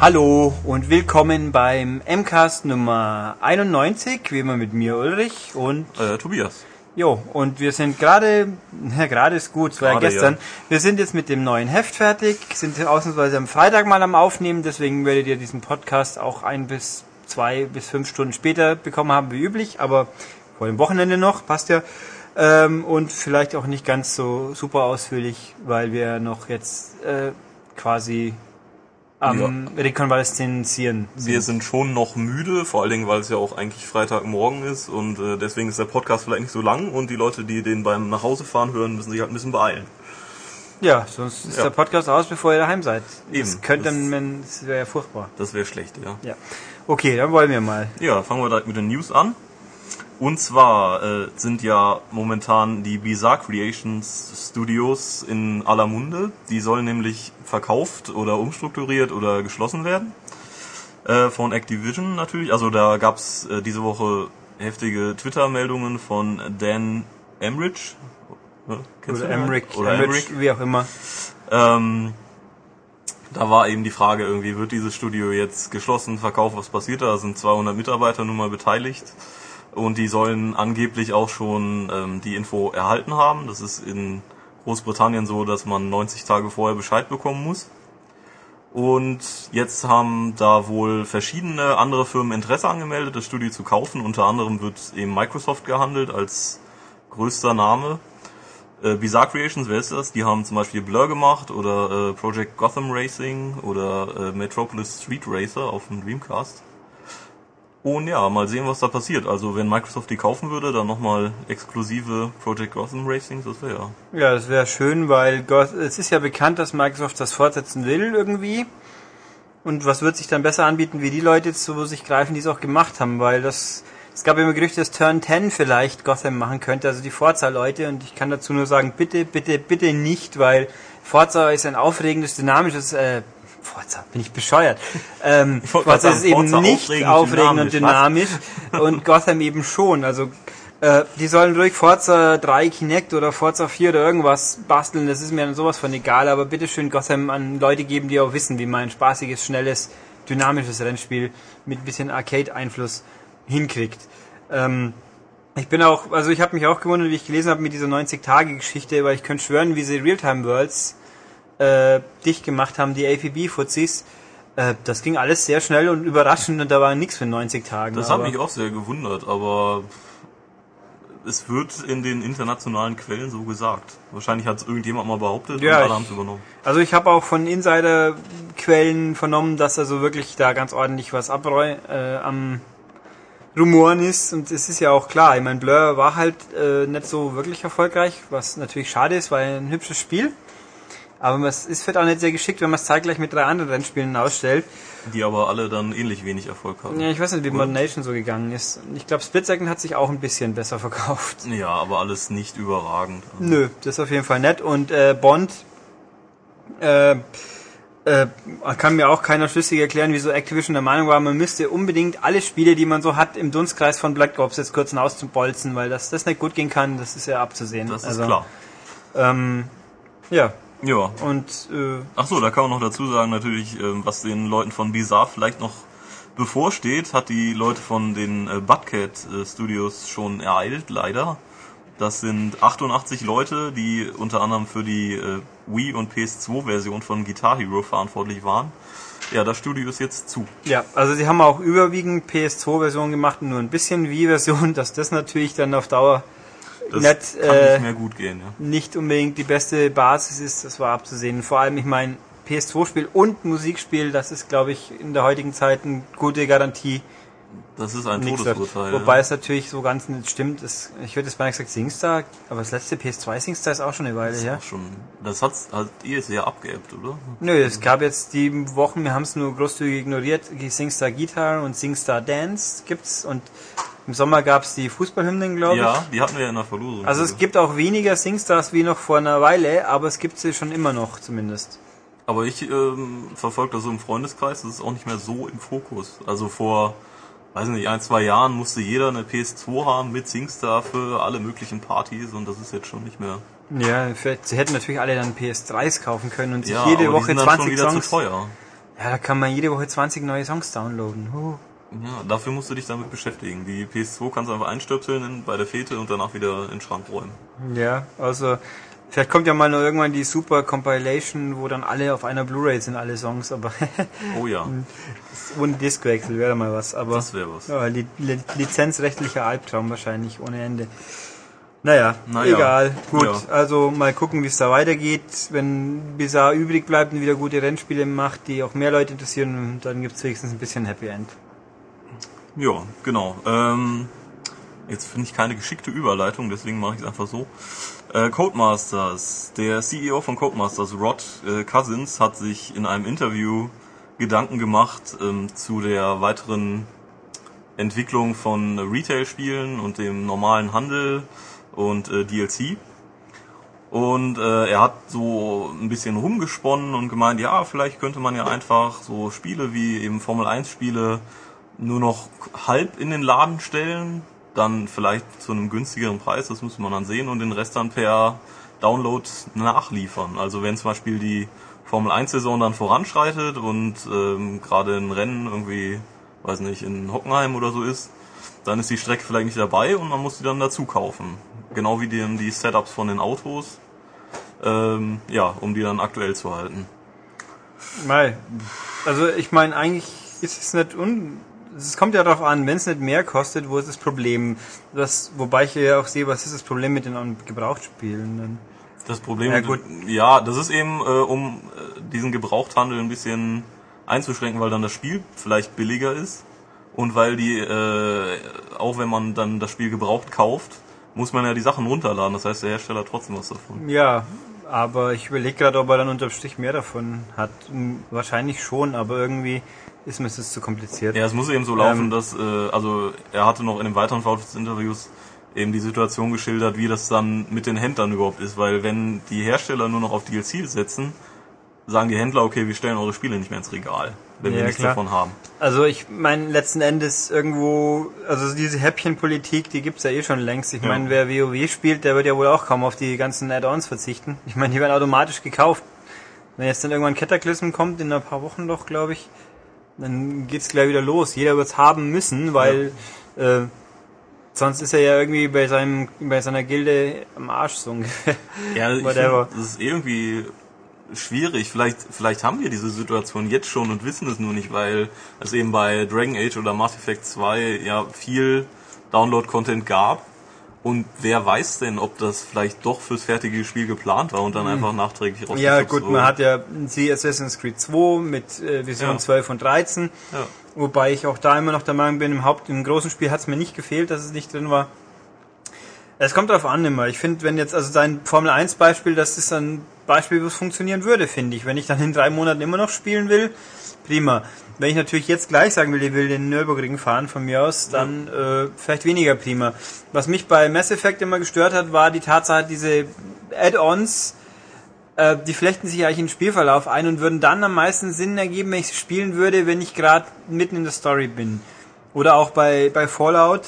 Hallo und willkommen beim MCAST Nummer 91, wie immer mit mir Ulrich und Äh, Tobias. Jo, und wir sind gerade, ja, gerade ist gut, es war ja Gerade, gestern. ja. Wir sind jetzt mit dem neuen Heft fertig, sind ausnahmsweise am Freitag mal am Aufnehmen, deswegen werdet ihr diesen Podcast auch ein bis zwei bis fünf Stunden später bekommen haben wie üblich, aber vor dem Wochenende noch, passt ja. Ähm, und vielleicht auch nicht ganz so super ausführlich, weil wir noch jetzt äh, quasi am Rekonvaleszenzieren Wir sind schon noch müde, vor allen Dingen, weil es ja auch eigentlich Freitagmorgen ist und äh, deswegen ist der Podcast vielleicht nicht so lang und die Leute, die den beim Nachhausefahren hören, müssen sich halt ein bisschen beeilen. Ja, sonst ist Ja. der Podcast aus, bevor ihr daheim seid. Eben. Das könnte man, das wäre ja furchtbar. Das wäre schlecht, ja. Ja. Okay, dann wollen wir mal. Ja, fangen wir direkt mit den News an. Und zwar äh, sind ja momentan die Bizarre Creations Studios in aller Munde. Die sollen nämlich verkauft oder umstrukturiert oder geschlossen werden. Äh, von Activision natürlich. Also da gab's äh, diese Woche heftige Twitter-Meldungen von Dan Emrich. Kennst Oder? Emmerich, Oder Emmerich, Emmerich. wie auch immer. Ähm, da war eben die Frage irgendwie, wird dieses Studio jetzt geschlossen, verkauft, was passiert da? Da sind 200 Mitarbeiter nun mal beteiligt und die sollen angeblich auch schon ähm, die Info erhalten haben. Das ist in Großbritannien so, dass man 90 Tage vorher Bescheid bekommen muss. Und jetzt haben da wohl verschiedene andere Firmen Interesse angemeldet, das Studio zu kaufen. Unter anderem wird eben Microsoft gehandelt als größter Name. Äh, Bizarre Creations, wer ist das? Die haben zum Beispiel Blur gemacht oder äh, Project Gotham Racing oder äh, Metropolis Street Racer auf dem Dreamcast. Und ja, mal sehen, was da passiert. Also wenn Microsoft die kaufen würde, dann nochmal exklusive Project Gotham Racing, das wäre ja. Ja, das wäre schön, weil Goth es ist ja bekannt, dass Microsoft das fortsetzen will irgendwie. Und was wird sich dann besser anbieten, wie die Leute zu sich greifen, die es auch gemacht haben, weil das es gab immer Gerüchte, dass Turn 10 vielleicht Gotham machen könnte, also die Forza-Leute. Und ich kann dazu nur sagen, bitte, bitte, bitte nicht, weil Forza ist ein aufregendes, dynamisches, äh, Forza, bin ich bescheuert. Ähm, Forza ist eben Forza nicht aufregend, aufregend und dynamisch, und Gotham eben schon. Also äh, die sollen ruhig Forza 3 Kinect oder Forza 4 oder irgendwas basteln, das ist mir dann sowas von egal, aber bitte schön Gotham an Leute geben, die auch wissen, wie man ein spaßiges, schnelles, dynamisches Rennspiel mit ein bisschen Arcade-Einfluss hinkriegt. Ähm, ich bin auch, also ich habe mich auch gewundert, wie ich gelesen habe mit dieser 90-Tage-Geschichte, weil ich könnte schwören, wie sie Realtime-Worlds äh, dicht gemacht haben, die APB-Fuzis. Äh, das ging alles sehr schnell und überraschend und da war nichts für 90 Tage. Das hat mich auch sehr gewundert, aber es wird in den internationalen Quellen so gesagt. Wahrscheinlich hat es irgendjemand mal behauptet Ja, und alle haben es übernommen. Also ich habe auch von Insider-Quellen vernommen, dass also wirklich da ganz ordentlich was abreu äh, am Rumoren ist und es ist ja auch klar, ich meine, Blur war halt äh, nicht so wirklich erfolgreich, was natürlich schade ist, weil ein hübsches Spiel. Aber es ist vielleicht auch nicht sehr geschickt, wenn man es zeitgleich mit drei anderen Rennspielen ausstellt. Die aber alle dann ähnlich wenig Erfolg hatten. Ja, ich weiß nicht, wie Oder? Modern Nation so gegangen ist. Ich glaube, Split Second hat sich auch ein bisschen besser verkauft. Ja, aber alles nicht überragend. Nö, das ist auf jeden Fall nett. Und äh, Bond äh, äh, kann mir auch keiner schlüssig erklären, wieso Activision der Meinung war, man müsste unbedingt alle Spiele, die man so hat, im Dunstkreis von Black Ops jetzt kurz auszubolzen, weil das, das nicht gut gehen kann, das ist ja abzusehen. Das ist Also, klar. Ähm, ja, Ja. und äh, Ach so, da kann man noch dazu sagen, natürlich, ähm, was den Leuten von Bizarre vielleicht noch bevorsteht, hat die Leute von den äh, Butcat äh, Studios schon ereilt, leider. Das sind 88 Leute, die unter anderem für die äh, Wii und PS2-Version von Guitar Hero verantwortlich waren. Ja, das Studio ist jetzt zu. ja, also sie haben auch überwiegend PS2-Version gemacht und nur ein bisschen Wii-Version, dass das natürlich dann auf Dauer Das Nicht, kann äh, nicht mehr gut gehen, ja. nicht unbedingt die beste Basis ist, das war abzusehen. Vor allem, ich meine, PS2-Spiel und Musikspiel, das ist, glaube ich, in der heutigen Zeit eine gute Garantie. Das ist ein wird. Todesurteil. Wobei ja. es natürlich so ganz nicht stimmt. Es, ich hätte jetzt beinahe gesagt Singstar, aber das letzte PS2 Singstar ist auch schon eine Weile das, her. ist auch schon, das hat, hat ihr sehr abgeebbt, oder? Nö, es gab jetzt die Wochen, wir haben es nur großzügig ignoriert, Singstar Guitar und Singstar Dance gibt's und im Sommer gab's die Fußballhymnen, glaube ich. Ja, die hatten wir ja in der Verlosung. Also es gibt auch weniger Singstars wie noch vor einer Weile, aber es gibt sie schon immer noch zumindest. Aber ich ähm, verfolge das so im Freundeskreis, das ist auch nicht mehr so im Fokus. Also vor, weiß nicht, ein, zwei Jahren musste jeder eine PS2 haben mit Singstar für alle möglichen Partys und das ist jetzt schon nicht mehr. Ja, vielleicht, sie hätten natürlich alle dann PS3s kaufen können und sich Ja, jede Woche sind dann 20 schon wieder Songs. Ja, da kann man jede Woche 20 neue Songs downloaden. Huh. Ja, dafür musst du dich damit beschäftigen. Die PS2 kannst du einfach einstöpseln bei der Fete und danach wieder in den Schrank räumen. Ja, also vielleicht kommt ja mal noch irgendwann die Super Compilation, wo dann alle auf einer Blu-ray sind, alle Songs, aber Oh ja, ohne Diskwechsel wäre mal was. Aber das wäre was. ja, li li lizenzrechtlicher Albtraum wahrscheinlich ohne Ende. Naja, Naja, egal. Gut, ja. also mal gucken, wie es da weitergeht. Wenn Bizarre übrig bleibt und wieder gute Rennspiele macht, die auch mehr Leute interessieren, dann gibt's wenigstens ein bisschen Happy End. Ja, genau. Ähm, jetzt finde ich keine geschickte Überleitung, deswegen mache ich es einfach so. Äh, Codemasters, der CEO von Codemasters, Rod äh, Cousins, hat sich in einem Interview Gedanken gemacht ähm, zu der weiteren Entwicklung von Retail-Spielen und dem normalen Handel und äh, DLC. Und äh, er hat so ein bisschen rumgesponnen und gemeint, ja, vielleicht könnte man ja einfach so Spiele wie eben Formel 1 Spiele nur noch halb in den Laden stellen, dann vielleicht zu einem günstigeren Preis, das müsste man dann sehen, und den Rest dann per Download nachliefern. Also wenn zum Beispiel die Formel 1 Saison dann voranschreitet und ähm, gerade ein Rennen irgendwie, weiß nicht, in Hockenheim oder so ist, dann ist die Strecke vielleicht nicht dabei und man muss die dann dazu kaufen. Genau wie die, die Setups von den Autos, ähm, ja, um die dann aktuell zu halten. Mal, also ich meine, eigentlich ist es nicht un... Es kommt ja darauf an, wenn es nicht mehr kostet, wo ist das Problem? Das, wobei ich ja auch sehe, was ist das Problem mit den Gebrauchtspielen? Dann? Das Problem, Ja, gut. ja, das ist eben, äh, um äh, diesen Gebrauchthandel ein bisschen einzuschränken, weil dann das Spiel vielleicht billiger ist und weil die, äh, auch wenn man dann das Spiel gebraucht kauft, muss man ja die Sachen runterladen. Das heißt, der Hersteller hat trotzdem was davon. Ja, aber ich überlege gerade, ob er dann unterm Strich mehr davon hat. Hm, Wahrscheinlich schon, aber irgendwie ist mir das zu kompliziert. Ja, es muss eben so laufen, Ähm, dass, äh, also er hatte noch in dem weiteren Verlauf des Interviews eben die Situation geschildert, wie das dann mit den Händlern überhaupt ist, weil wenn die Hersteller nur noch auf DLC setzen, sagen die Händler, okay, wir stellen eure Spiele nicht mehr ins Regal, wenn wir Ja, nichts klar. davon haben. Also ich meine, letzten Endes irgendwo, also diese Häppchenpolitik, die gibt's ja eh schon längst. Ich Ja. meine, wer WoW spielt, der wird ja wohl auch kaum auf die ganzen Add-ons verzichten. Ich meine, die werden automatisch gekauft. Wenn jetzt dann irgendwann Cataclysm kommt, in ein paar Wochen doch, glaube ich, dann geht's gleich wieder los. Jeder wird's haben müssen, weil äh, sonst ist er ja irgendwie bei seinem bei seiner Gilde am Arsch so ungefähr. Ja, Whatever. find, das ist irgendwie schwierig. Vielleicht, vielleicht haben wir diese Situation jetzt schon und wissen es nur nicht, weil es eben bei Dragon Age oder Mass Effect 2 ja viel Download-Content gab. Und wer weiß denn, ob das vielleicht doch fürs fertige Spiel geplant war und dann einfach nachträglich Hm. Ja gut, wurde. man hat ja die Assassin's Creed 2 mit äh, Version Ja. 12 und 13. Ja. Wobei ich auch da immer noch der Meinung bin, im Haupt, im großen Spiel hat es mir nicht gefehlt, dass es nicht drin war. Es kommt darauf an immer. Ich finde, wenn jetzt, also dein Formel 1 Beispiel, das ist ein Beispiel, wo es funktionieren würde, finde ich. Wenn ich dann in drei Monaten immer noch spielen will, prima. Wenn ich natürlich jetzt gleich sagen will, ich will den Nürburgring fahren von mir aus, dann äh, vielleicht weniger prima. Was mich bei Mass Effect immer gestört hat, war die Tatsache, diese Add-ons, äh, die flechten sich eigentlich in den Spielverlauf ein und würden dann am meisten Sinn ergeben, wenn ich spielen würde, wenn ich gerade mitten in der Story bin. Oder auch bei, bei Fallout,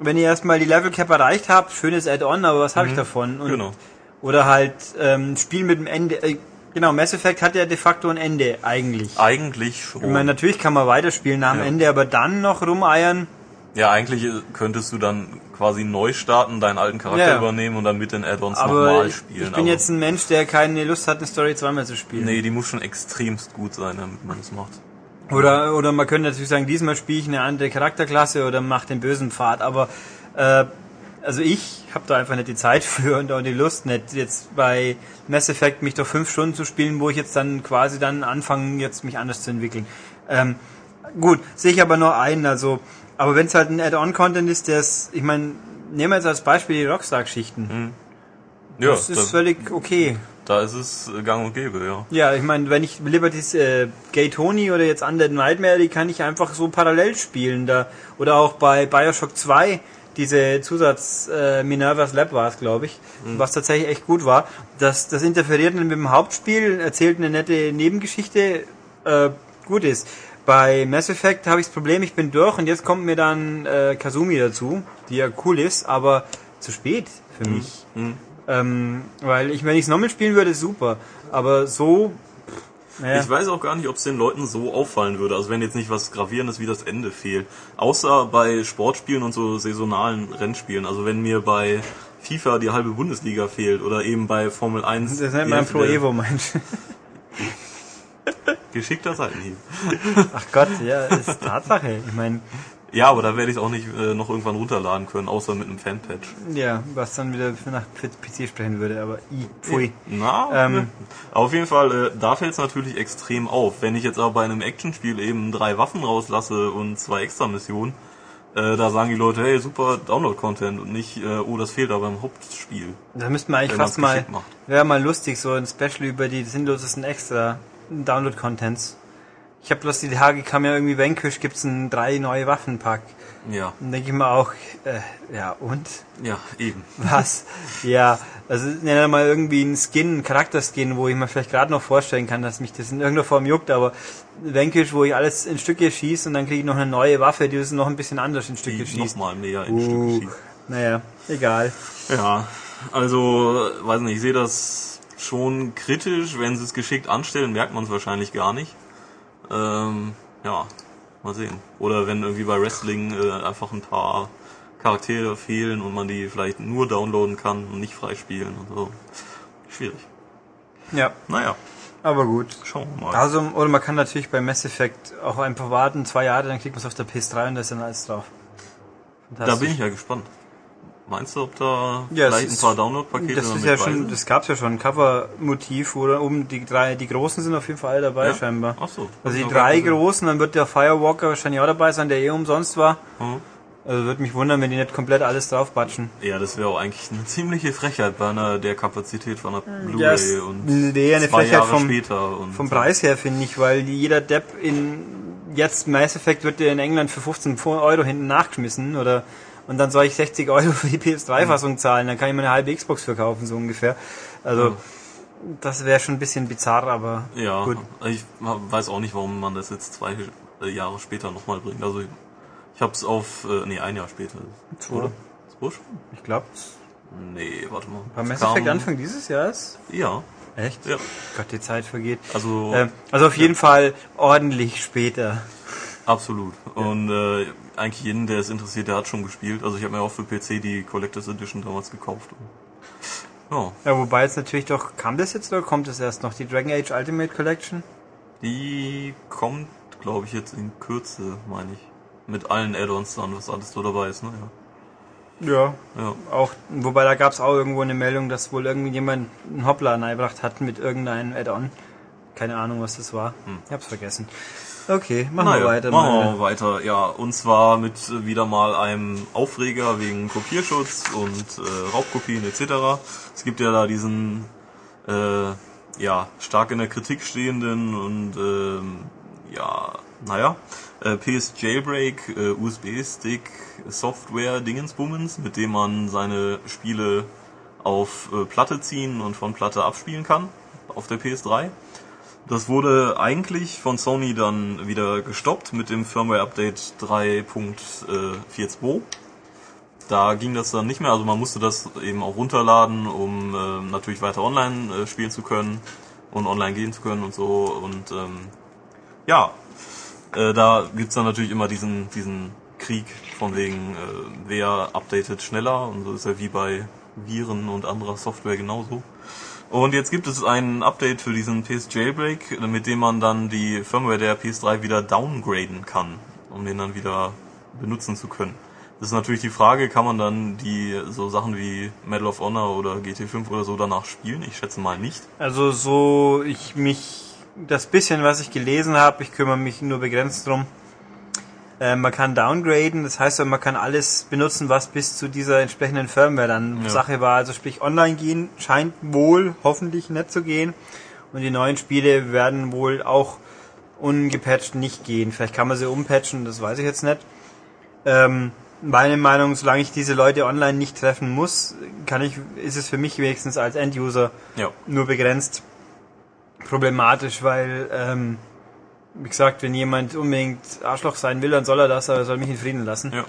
wenn ihr erstmal die Level Cap erreicht habt, schönes Add-on, aber was habe ich davon? Und, Genau. Oder halt ähm, Spiel mit dem Ende. Äh, genau, Mass Effect hat ja de facto ein Ende eigentlich. Eigentlich schon. Ich meine, natürlich kann man weiterspielen nach dem Ja. Ende, aber dann noch rumeiern. ja, eigentlich könntest du dann quasi neu starten, deinen alten Charakter Ja. übernehmen und dann mit den Add-ons nochmal spielen. ich bin aber jetzt ein Mensch, der keine Lust hat, eine Story zweimal zu spielen. Nee, die muss schon extremst gut sein, damit man das macht. Oder, oder man könnte natürlich sagen, diesmal spiele ich eine andere Charakterklasse oder mache den bösen Pfad, aber äh, also ich habe da einfach nicht die Zeit für und auch die Lust nicht, jetzt bei Mass Effect mich doch fünf Stunden zu spielen, wo ich jetzt dann quasi dann anfange, jetzt mich anders zu entwickeln. Ähm, gut, sehe ich aber nur ein, also, aber wenn es halt ein Add-on-Content ist, der ist, ich meine, nehmen wir jetzt als Beispiel die Rockstar-Geschichten. Ja, das ist da, völlig okay. da ist es gang und gäbe, ja. Ja, ich meine, wenn ich Liberties äh, Gay Tony oder jetzt Undead Nightmare, die kann ich einfach so parallel spielen. Da oder auch bei Bioshock 2 diese Zusatz äh, Minerva's Lab war es, glaube ich, was tatsächlich echt gut war. Das, das interferiert dann mit dem Hauptspiel, erzählt eine nette Nebengeschichte, äh, gut ist. Bei Mass Effect habe ich das Problem, ich bin durch und jetzt kommt mir dann äh, Kazumi dazu, die ja cool ist, aber zu spät für mich. Mhm. Ähm, weil ich, wenn ich es nochmal spielen würde, super. Aber so, Ja. Ich weiß auch gar nicht, ob es den Leuten so auffallen würde. Also wenn jetzt nicht was Gravierendes wie das Ende fehlt. Außer bei Sportspielen und so saisonalen Rennspielen. Also wenn mir bei FIFA die halbe Bundesliga fehlt oder eben bei Formel 1 Das nennt die man Hälfte Pro Evo, Mensch. Geschickter Seitenhieb. Ach Gott, ja, ist Tatsache. Ich meine, Ja, aber da werde ich es auch nicht äh, noch irgendwann runterladen können, außer mit einem Fanpatch. ja, was dann wieder für nach PC sprechen würde, aber i, pfui. Na, Ähm. auf jeden Fall, äh, da fällt es natürlich extrem auf. Wenn ich jetzt aber bei einem Actionspiel eben drei Waffen rauslasse und zwei extra Missionen, äh, da sagen die Leute, hey, super Download-Content und nicht, äh, oh, das fehlt aber im Hauptspiel. Da müssten wir eigentlich fast mal, wäre mal lustig, so ein Special über die sinnlosesten extra Download-Contents. Ich habe bloß die Tage kam ja irgendwie Vanquish, gibt's ein drei neue Waffenpack. Ja, Dann denke ich mir auch, äh, ja und? ja, eben. Was? ja, also nenne mal irgendwie einen Skin, einen Charakterskin, wo ich mir vielleicht gerade noch vorstellen kann, dass mich das in irgendeiner Form juckt, aber Vanquish, wo ich alles in Stücke schieße und dann kriege ich noch eine neue Waffe, die ist noch ein bisschen anders in Stücke Die schießt. nochmal mehr in Uh, Stücke schießt. naja, egal. Ja, also, weiß nicht, ich sehe das schon kritisch. Wenn sie es geschickt anstellen, merkt man es wahrscheinlich gar nicht. Ähm, ja, mal sehen. Oder wenn irgendwie bei Wrestling äh, einfach ein paar Charaktere fehlen und man die vielleicht nur downloaden kann und nicht freispielen und so. Schwierig. Ja, Naja, aber gut. schauen wir mal. Also, oder man kann natürlich bei Mass Effect auch einfach warten, zwei Jahre, dann kriegt man es auf der PS3 und da ist dann alles drauf. da bin ich ja gespannt. Meinst du, ob da Ja, vielleicht ein paar Download-Pakete Das ist ja schon, das gab's ja schon, ein Cover-Motiv, da oben die drei, die großen sind auf jeden Fall alle dabei Ja? scheinbar. Ach so. Also die drei großen, dann wird der Firewalker wahrscheinlich auch dabei sein, der eh umsonst war. Mhm. Also würde mich wundern, wenn die nicht komplett alles draufbatschen. Ja, das wäre auch eigentlich eine ziemliche Frechheit bei einer der Kapazität von einer Ja, Blu-ray es- und nee, eine zwei Frechheit Jahre vom- später und Vom Preis her finde ich, weil jeder Depp in jetzt Mass Effect wird dir in England für 15 Euro hinten nachgeschmissen oder und dann soll ich 60 Euro für die PS3-Fassung zahlen, dann kann ich mir eine halbe Xbox verkaufen, so ungefähr. Also Ja. das wäre schon ein bisschen bizarr, aber ja, gut. ich weiß auch nicht, warum man das jetzt zwei äh, Jahre später nochmal bringt. Also ich habe es auf, äh, nee, ein Jahr später. Zwei. Oder? Zwei schon? Ich glaube, Nee, warte mal. bei Mass Effect Anfang dieses Jahres. Ja, Echt? ja. Gott, die Zeit vergeht. Also Ähm, also auf jeden Fall ordentlich später. absolut. Und äh, eigentlich jeden, der es interessiert, der hat schon gespielt. Also ich habe mir auch für PC die Collectors Edition damals gekauft. Ja, Ja, wobei jetzt natürlich doch, kam das jetzt oder kommt es erst noch, die Dragon Age Ultimate Collection? die kommt, glaube ich, jetzt in Kürze, meine ich. Mit allen Add-ons dann, was alles so dabei ist, ne? Ja. Ja. ja. Auch, wobei da gab es auch irgendwo eine Meldung, dass wohl irgendjemand einen Hoppler eingebracht hat mit irgendeinem Add-on. Keine Ahnung, was das war. Ich hab's vergessen. Okay, machen wir Naja, weiter. Machen wir weiter, ja. Und zwar mit wieder mal einem Aufreger wegen Kopierschutz und äh, Raubkopien etc. Es gibt ja da diesen, äh, ja, stark in der Kritik stehenden und, ähm, ja, naja, äh, PS Jailbreak, äh, USB-Stick, Software, Dingensbummens, mit dem man seine Spiele auf äh, Platte ziehen und von Platte abspielen kann, auf der PS3. Das wurde eigentlich von Sony dann wieder gestoppt mit dem Firmware-Update 3.42. Da ging das dann nicht mehr, also man musste das eben auch runterladen, um ähm, natürlich weiter online äh, spielen zu können und online gehen zu können und so. Und ähm, ja, äh, da gibt's dann natürlich immer diesen, diesen Krieg von wegen, äh, wer updatet schneller und so ist ja wie bei Viren und anderer Software genauso. Und jetzt gibt es ein Update für diesen PS Jailbreak, mit dem man dann die Firmware der PS3 wieder downgraden kann, um den dann wieder benutzen zu können. Das ist natürlich die Frage, kann man dann die so Sachen wie Medal of Honor oder GT5 oder so danach spielen? Ich schätze mal nicht. Also so, ich mich, das bisschen, was ich gelesen habe, ich kümmere mich nur begrenzt drum. Äh, man kann downgraden, das heißt, man kann alles benutzen, was bis zu dieser entsprechenden Firmware dann Ja. Sache war. Also sprich, online gehen scheint wohl hoffentlich nicht zu gehen. Und die neuen Spiele werden wohl auch ungepatcht nicht gehen. Vielleicht kann man sie umpatchen, das weiß ich jetzt nicht. Ähm, meine Meinung, solange ich diese Leute online nicht treffen muss, kann ich, ist es für mich wenigstens als Enduser Ja. nur begrenzt problematisch, weil, ähm, wie gesagt, wenn jemand unbedingt Arschloch sein will, dann soll er das, aber er soll mich in Frieden lassen. Ja.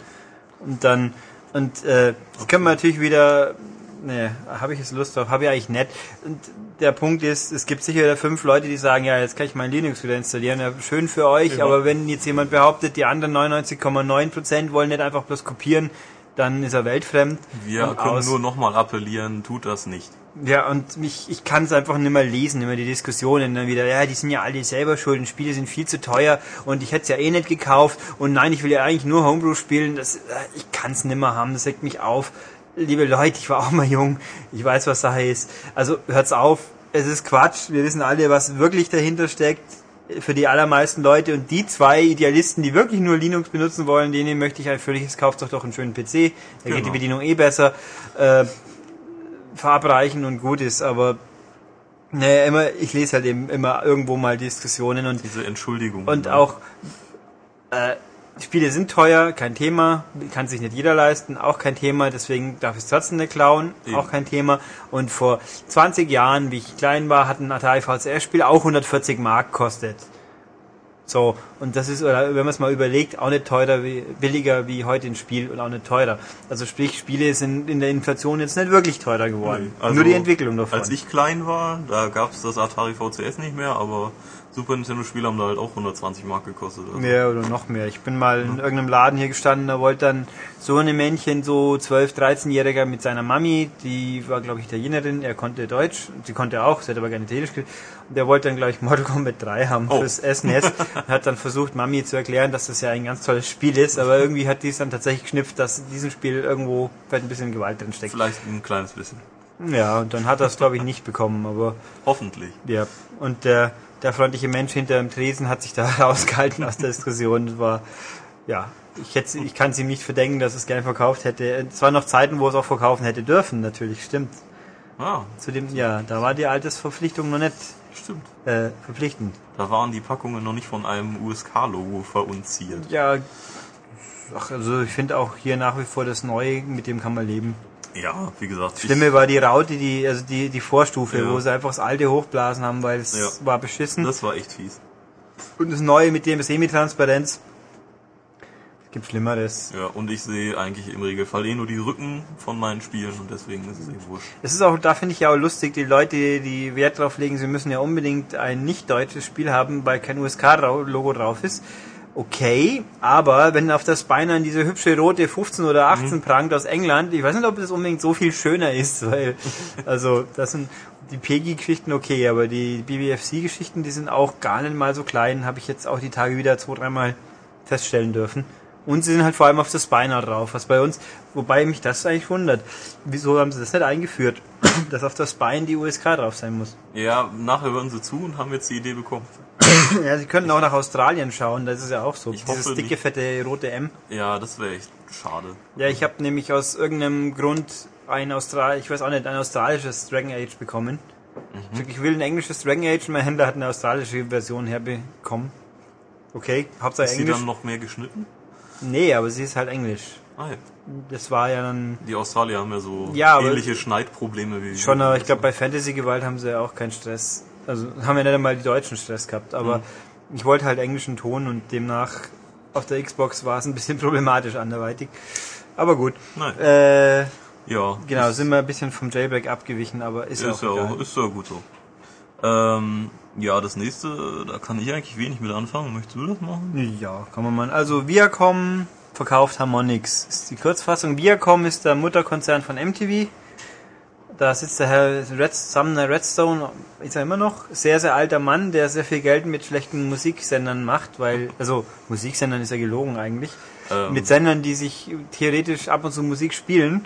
Und dann, und äh, das können wir natürlich wieder Nee, habe ich jetzt Lust drauf, habe ich eigentlich nicht. Und der Punkt ist, es gibt sicher wieder fünf Leute, die sagen, ja, jetzt kann ich mein Linux wieder installieren. Ja, schön für euch, Ja. aber wenn jetzt jemand behauptet, die anderen 99,9% wollen nicht einfach bloß kopieren, dann ist er weltfremd. Wir können aus. nur nochmal appellieren, tut das nicht. Ja, und mich, ich kann es einfach nicht mehr lesen, immer die Diskussionen dann wieder, ja, die sind ja alle selber schuld, und Spiele sind viel zu teuer und ich hätte es ja eh nicht gekauft und nein, ich will ja eigentlich nur Homebrew spielen, das, äh, ich kann es nicht mehr haben, das regt mich auf. Liebe Leute, ich war auch mal jung, ich weiß, was Sache ist. Also hört's auf, es ist Quatsch, wir wissen alle, was wirklich dahinter steckt für die allermeisten Leute und die zwei Idealisten, die wirklich nur Linux benutzen wollen, denen möchte ich ein völliges, kauft doch doch einen schönen PC, da geht die Genau. Bedienung eh besser. Äh, verabreichen und gut ist, aber naja, immer, ich lese halt eben immer irgendwo mal Diskussionen und, Diese Entschuldigung. und ne? auch äh, Spiele sind teuer, kein Thema, kann sich nicht jeder leisten, auch kein Thema, deswegen darf es trotzdem nicht klauen, Eben. auch kein Thema. Und vor 20 Jahren, wie ich klein war, hat ein Atari VCS-Spiel auch 140 Mark gekostet. So, und das ist, oder wenn man es mal überlegt, auch nicht teurer wie, billiger wie heute ein Spiel und auch nicht teurer. Also sprich, Spiele sind in der Inflation jetzt nicht wirklich teurer geworden. Also, Nur die Entwicklung davon. Als ich klein war, da gab's das Atari VCS nicht mehr, aber Super Nintendo-Spiele haben da halt auch 120 Mark gekostet. Also. Mehr oder noch mehr. Ich bin mal in irgendeinem Laden hier gestanden, da wollte dann so eine Männchen, so 12-, 13-Jähriger mit seiner Mami, die war, glaube ich, Italienerin, er konnte Deutsch, sie konnte auch, sie hat aber gerne Italienisch gespielt, und der wollte dann, glaube ich, Mortal Kombat 3 haben Oh. fürs SNES und hat dann versucht, Mami zu erklären, dass das ja ein ganz tolles Spiel ist, aber irgendwie hat die es dann tatsächlich geschnipft, dass in diesem Spiel irgendwo vielleicht ein bisschen Gewalt drin steckt. Vielleicht ein kleines bisschen. Ja, und dann hat er es, glaube ich, nicht bekommen, aber Hoffentlich. ja, und der, der freundliche Mensch hinter dem Tresen hat sich da rausgehalten aus der Diskussion. Das war, ja, ich, hätte, ich kann es ihm nicht verdenken, dass es gerne verkauft hätte. Es waren noch Zeiten, wo es auch verkaufen hätte dürfen, natürlich, stimmt. Ah, Zudem, ja, da war die Altersverpflichtung noch nicht stimmt. äh, verpflichtend. Da waren die Packungen noch nicht von einem USK-Logo verunziert. Ja, ach, also ich finde auch hier nach wie vor das Neue, mit dem kann man leben. Ja, wie gesagt. Schlimme war die Raute, die, also die, die Vorstufe, Ja. wo sie einfach das alte hochblasen haben, weil es Ja. war beschissen. Das war echt fies. Und das Neue mit dem Semi-Transparenz. Es gibt Schlimmeres. Ja, und ich sehe eigentlich im Regelfall eh nur die Rücken von meinen Spielen und deswegen ist es eh wurscht. Es ist auch, da finde ich ja auch lustig, die Leute, die Wert drauf legen, sie müssen ja unbedingt ein nicht deutsches Spiel haben, weil kein USK-Logo drauf ist. Okay, aber wenn auf der Spine dann diese hübsche rote 15 oder 18 prangt aus England, ich weiß nicht, ob das unbedingt so viel schöner ist, weil, also, das sind die PEGI-Geschichten okay, aber die BBFC-Geschichten, die sind auch gar nicht mal so klein, habe ich jetzt auch die Tage wieder zwei, dreimal feststellen dürfen. Und sie sind halt vor allem auf der Spina drauf, was bei uns, wobei mich das eigentlich wundert. Wieso haben sie das nicht eingeführt, dass auf der Spine die USK drauf sein muss? Ja, nachher hören sie zu und haben jetzt die Idee bekommen. Ja, sie könnten auch nach Australien schauen, das ist ja auch so. Ich Dieses hoffe dicke, nicht. fette rote M. Ja, das wäre echt schade. Ja, ich habe nämlich aus irgendeinem Grund ein Austral, ich weiß auch nicht, ein australisches Dragon Age bekommen. Mhm. Ich will ein englisches Dragon Age und mein Händler hat eine australische Version herbekommen. Okay, Hauptsache Ist Englisch. dann noch mehr geschnitten? Nee, aber sie ist halt Englisch. Ah ja. Das war ja dann Die Australier haben ja so Ja, ähnliche Schneidprobleme wie Schon, wir. aber ich glaube, bei Fantasy-Gewalt haben sie ja auch keinen Stress. Also haben ja nicht einmal die deutschen Stress gehabt. Aber Mhm. ich wollte halt englischen Ton und demnach auf der Xbox war es ein bisschen problematisch anderweitig. Aber gut. Nein. Äh, Ja. genau, sind wir ein bisschen vom Jailbreak abgewichen, aber ist, ja auch ja egal. auch, ist ja gut so. Ähm, ja, das nächste, da kann ich eigentlich wenig mit anfangen. Möchtest du das machen? Ja, kann man mal. Also Viacom verkauft Harmonix. Ist die Kurzfassung. Viacom ist der Mutterkonzern von MTV. Da sitzt der Herr Red, Sumner Redstone, ist er immer noch, sehr, sehr alter Mann, der sehr viel Geld mit schlechten Musiksendern macht, weil, also Musiksendern ist ja gelogen eigentlich, Ähm, mit Sendern, die sich theoretisch ab und zu Musik spielen.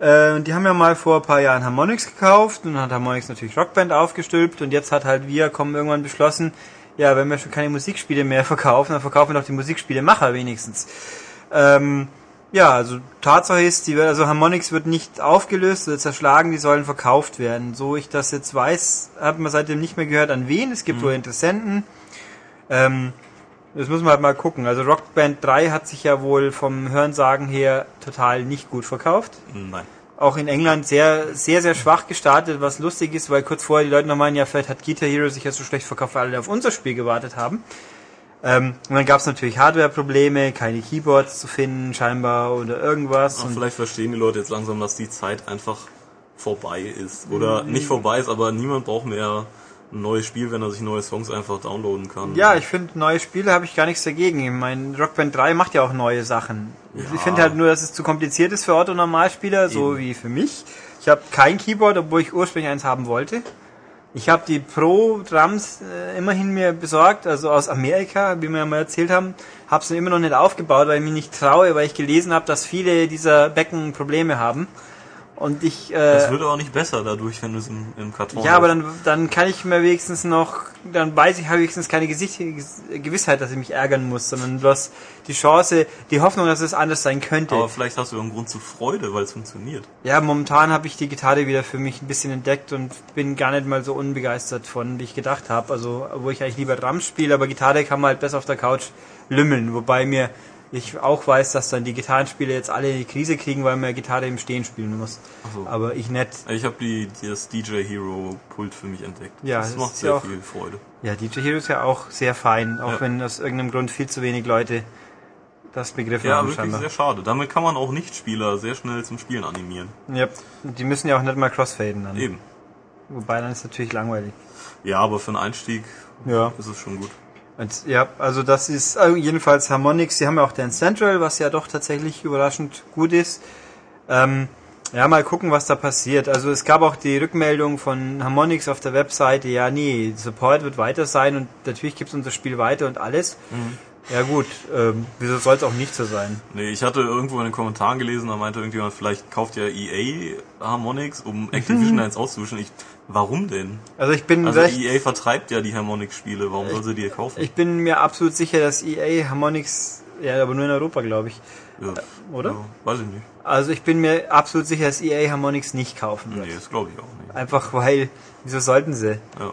Äh, und die haben ja mal vor ein paar Jahren Harmonix gekauft und hat Harmonix natürlich Rockband aufgestülpt und jetzt hat halt Viacom irgendwann beschlossen, ja, wenn wir schon keine Musikspiele mehr verkaufen, dann verkaufen wir doch die Musikspielemacher wenigstens. Ähm, ja, also Tatsache ist, die, also Harmonix wird nicht aufgelöst oder zerschlagen, die sollen verkauft werden. So ich das jetzt weiß, hat man seitdem nicht mehr gehört, an wen. Es gibt wohl Interessenten. Ähm, das muss man halt mal gucken. Also Rockband 3 hat sich ja wohl vom Hörensagen her total nicht gut verkauft. Nein. Auch in England sehr, sehr, sehr schwach gestartet, was lustig ist, weil kurz vorher die Leute noch meinen, ja, vielleicht hat Guitar Hero sich ja so schlecht verkauft, weil alle auf unser Spiel gewartet haben. Ähm, und dann gab es natürlich Hardware-Probleme, keine Keyboards zu finden, scheinbar, oder irgendwas. Und vielleicht verstehen die Leute jetzt langsam, dass die Zeit einfach vorbei ist. Oder Mhm. nicht vorbei ist, aber niemand braucht mehr ein neues Spiel, wenn er sich neue Songs einfach downloaden kann. Ja, ich finde, neue Spiele habe ich gar nichts dagegen. Ich meine, Rock Band 3 macht ja auch neue Sachen. Ja. Ich finde halt nur, dass es zu kompliziert ist für Otto-Normalspieler, so wie für mich. Ich habe kein Keyboard, obwohl ich ursprünglich eins haben wollte. Ich habe die Pro-Drums äh, immerhin mir besorgt, also aus Amerika, wie wir ja mal erzählt haben. Habe sie immer noch nicht aufgebaut, weil ich mich nicht traue, weil ich gelesen habe, dass viele dieser Becken Probleme haben. Und ich... Äh, Das wird aber nicht besser dadurch, wenn du es im, im Karton ja, aber hast. dann, dann kann ich mir wenigstens noch, dann weiß ich, habe ich wenigstens keine Gesicht, Gewissheit, dass ich mich ärgern muss, sondern bloß die Chance, die Hoffnung, dass es anders sein könnte. Aber vielleicht hast du einen Grund zur Freude, weil es funktioniert. ja, momentan habe ich die Gitarre wieder für mich ein bisschen entdeckt und bin gar nicht mal so unbegeistert von, wie ich gedacht habe. Also, wo ich eigentlich lieber Drums spiele, aber Gitarre kann man halt besser auf der Couch lümmeln, wobei mir ich auch weiß, dass dann die Gitarrenspiele jetzt alle die Krise kriegen, weil man Gitarre im Stehen spielen muss. So. Aber ich nicht. Ich habe die das DJ Hero Pult für mich entdeckt. Ja, das das macht sehr ja auch- viel Freude. Ja, DJ Hero ist ja auch sehr fein, auch Ja. wenn aus irgendeinem Grund viel zu wenig Leute das begriffen Ja, haben wirklich scheinbar. sehr schade. Damit kann man auch Nichtspieler sehr schnell zum Spielen animieren. Ja, die müssen ja auch nicht mal crossfaden dann. Eben. Wobei dann ist natürlich langweilig. Ja, aber für einen Einstieg Ja. ist es schon gut. Und, ja, also das ist also jedenfalls Harmonix. Sie haben ja auch Dance Central, was ja doch tatsächlich überraschend gut ist. Ähm, ja, mal gucken, was da passiert. Also es gab auch die Rückmeldung von Harmonix auf der Webseite, ja, nee, Support wird weiter sein und natürlich gibt es unser Spiel weiter und alles. Ja gut, ähm, wieso soll es auch nicht so sein? Nee, ich hatte irgendwo in den Kommentaren gelesen, da meinte irgendjemand, vielleicht kauft ja EA Harmonix, um Activision eins auszuwischen. Ich, warum denn? Also ich bin Also recht, EA vertreibt ja die Harmonix-Spiele, warum soll sie die kaufen? ich bin mir absolut sicher, dass EA Harmonix, ja, aber nur in Europa, glaube ich. ja. oder? Ja, weiß ich nicht. Also ich bin mir absolut sicher, dass EA Harmonix nicht kaufen wird. Nee, das glaube ich auch nicht. Einfach weil, wieso sollten sie? Ja.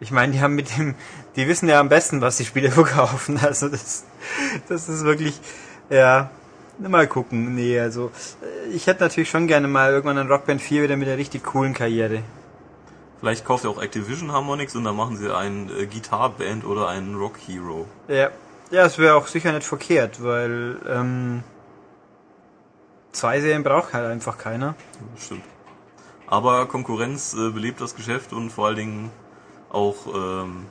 Ich meine, die haben mit dem, die wissen ja am besten, was die Spiele verkaufen. Also das, das ist wirklich, ja, mal gucken. Nee, also äh, ich hätte natürlich schon gerne mal irgendwann ein Rockband 4 wieder mit einer richtig coolen Karriere. Vielleicht kauft ja auch Activision Harmonix und dann machen sie ein äh, Guitar-Band oder einen Rock Hero. Ja, ja, es wäre auch sicher nicht verkehrt, weil ähm, zwei Serien braucht halt einfach keiner. Das stimmt. Aber Konkurrenz äh, belebt das Geschäft und vor allen Dingen auch ähm,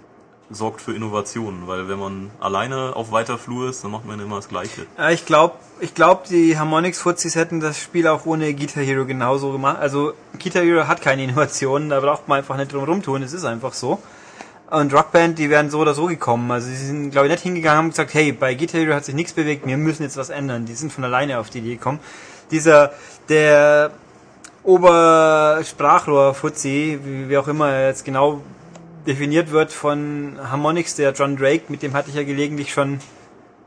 sorgt für Innovationen, weil wenn man alleine auf weiter Flur ist, dann macht man immer das Gleiche. Ja, ich glaube, ich glaub, die Harmonix-Fuzis hätten das Spiel auch ohne Guitar Hero genauso gemacht. Also Guitar Hero hat keine Innovationen, da braucht man einfach nicht drum rumtun, es ist einfach so. Und Rockband, die wären so oder so gekommen. Also sie sind, glaube ich, nicht hingegangen und haben gesagt, hey, bei Guitar Hero hat sich nichts bewegt, wir müssen jetzt was ändern. Die sind von alleine auf die Idee gekommen. Dieser, der Obersprachrohr-Fuzzi, wie, wie auch immer er jetzt genau definiert wird von Harmonix, der John Drake, mit dem hatte ich ja gelegentlich schon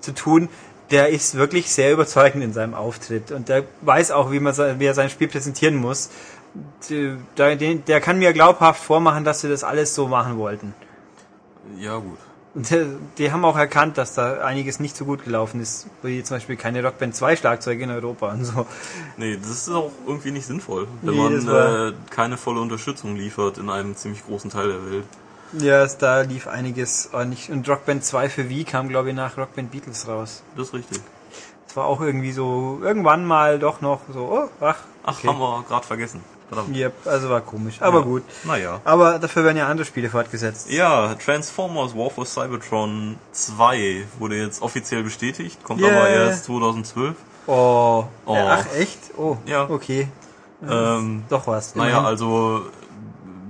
zu tun, der ist wirklich sehr überzeugend in seinem Auftritt und der weiß auch, wie man wie er sein Spiel präsentieren muss. Der, der, kann mir glaubhaft vormachen, dass sie das alles so machen wollten. Ja gut. Die, die haben auch erkannt, dass da einiges nicht so gut gelaufen ist, wie zum Beispiel keine Rockband 2 Schlagzeuge in Europa und so. Nee, das ist auch irgendwie nicht sinnvoll, wenn Nee, man äh, keine volle Unterstützung liefert in einem ziemlich großen Teil der Welt. Ja, da lief einiges ordentlich. Und Rockband 2 für Wii kam, glaube ich, nach Rockband Beatles raus. Das ist richtig. Das war auch irgendwie so, irgendwann mal doch noch so, oh, ach, Ach, okay. haben wir gerade vergessen. Verdammt. Yep, also war komisch, aber Ja. gut. Naja. Aber dafür werden ja andere Spiele fortgesetzt. Ja, Transformers War for Cybertron 2 wurde jetzt offiziell bestätigt, kommt Yeah. aber erst 2012. Oh. Oh. Ja, ach, echt? Oh, Ja. okay. Ähm, Doch was. naja, immerhin. also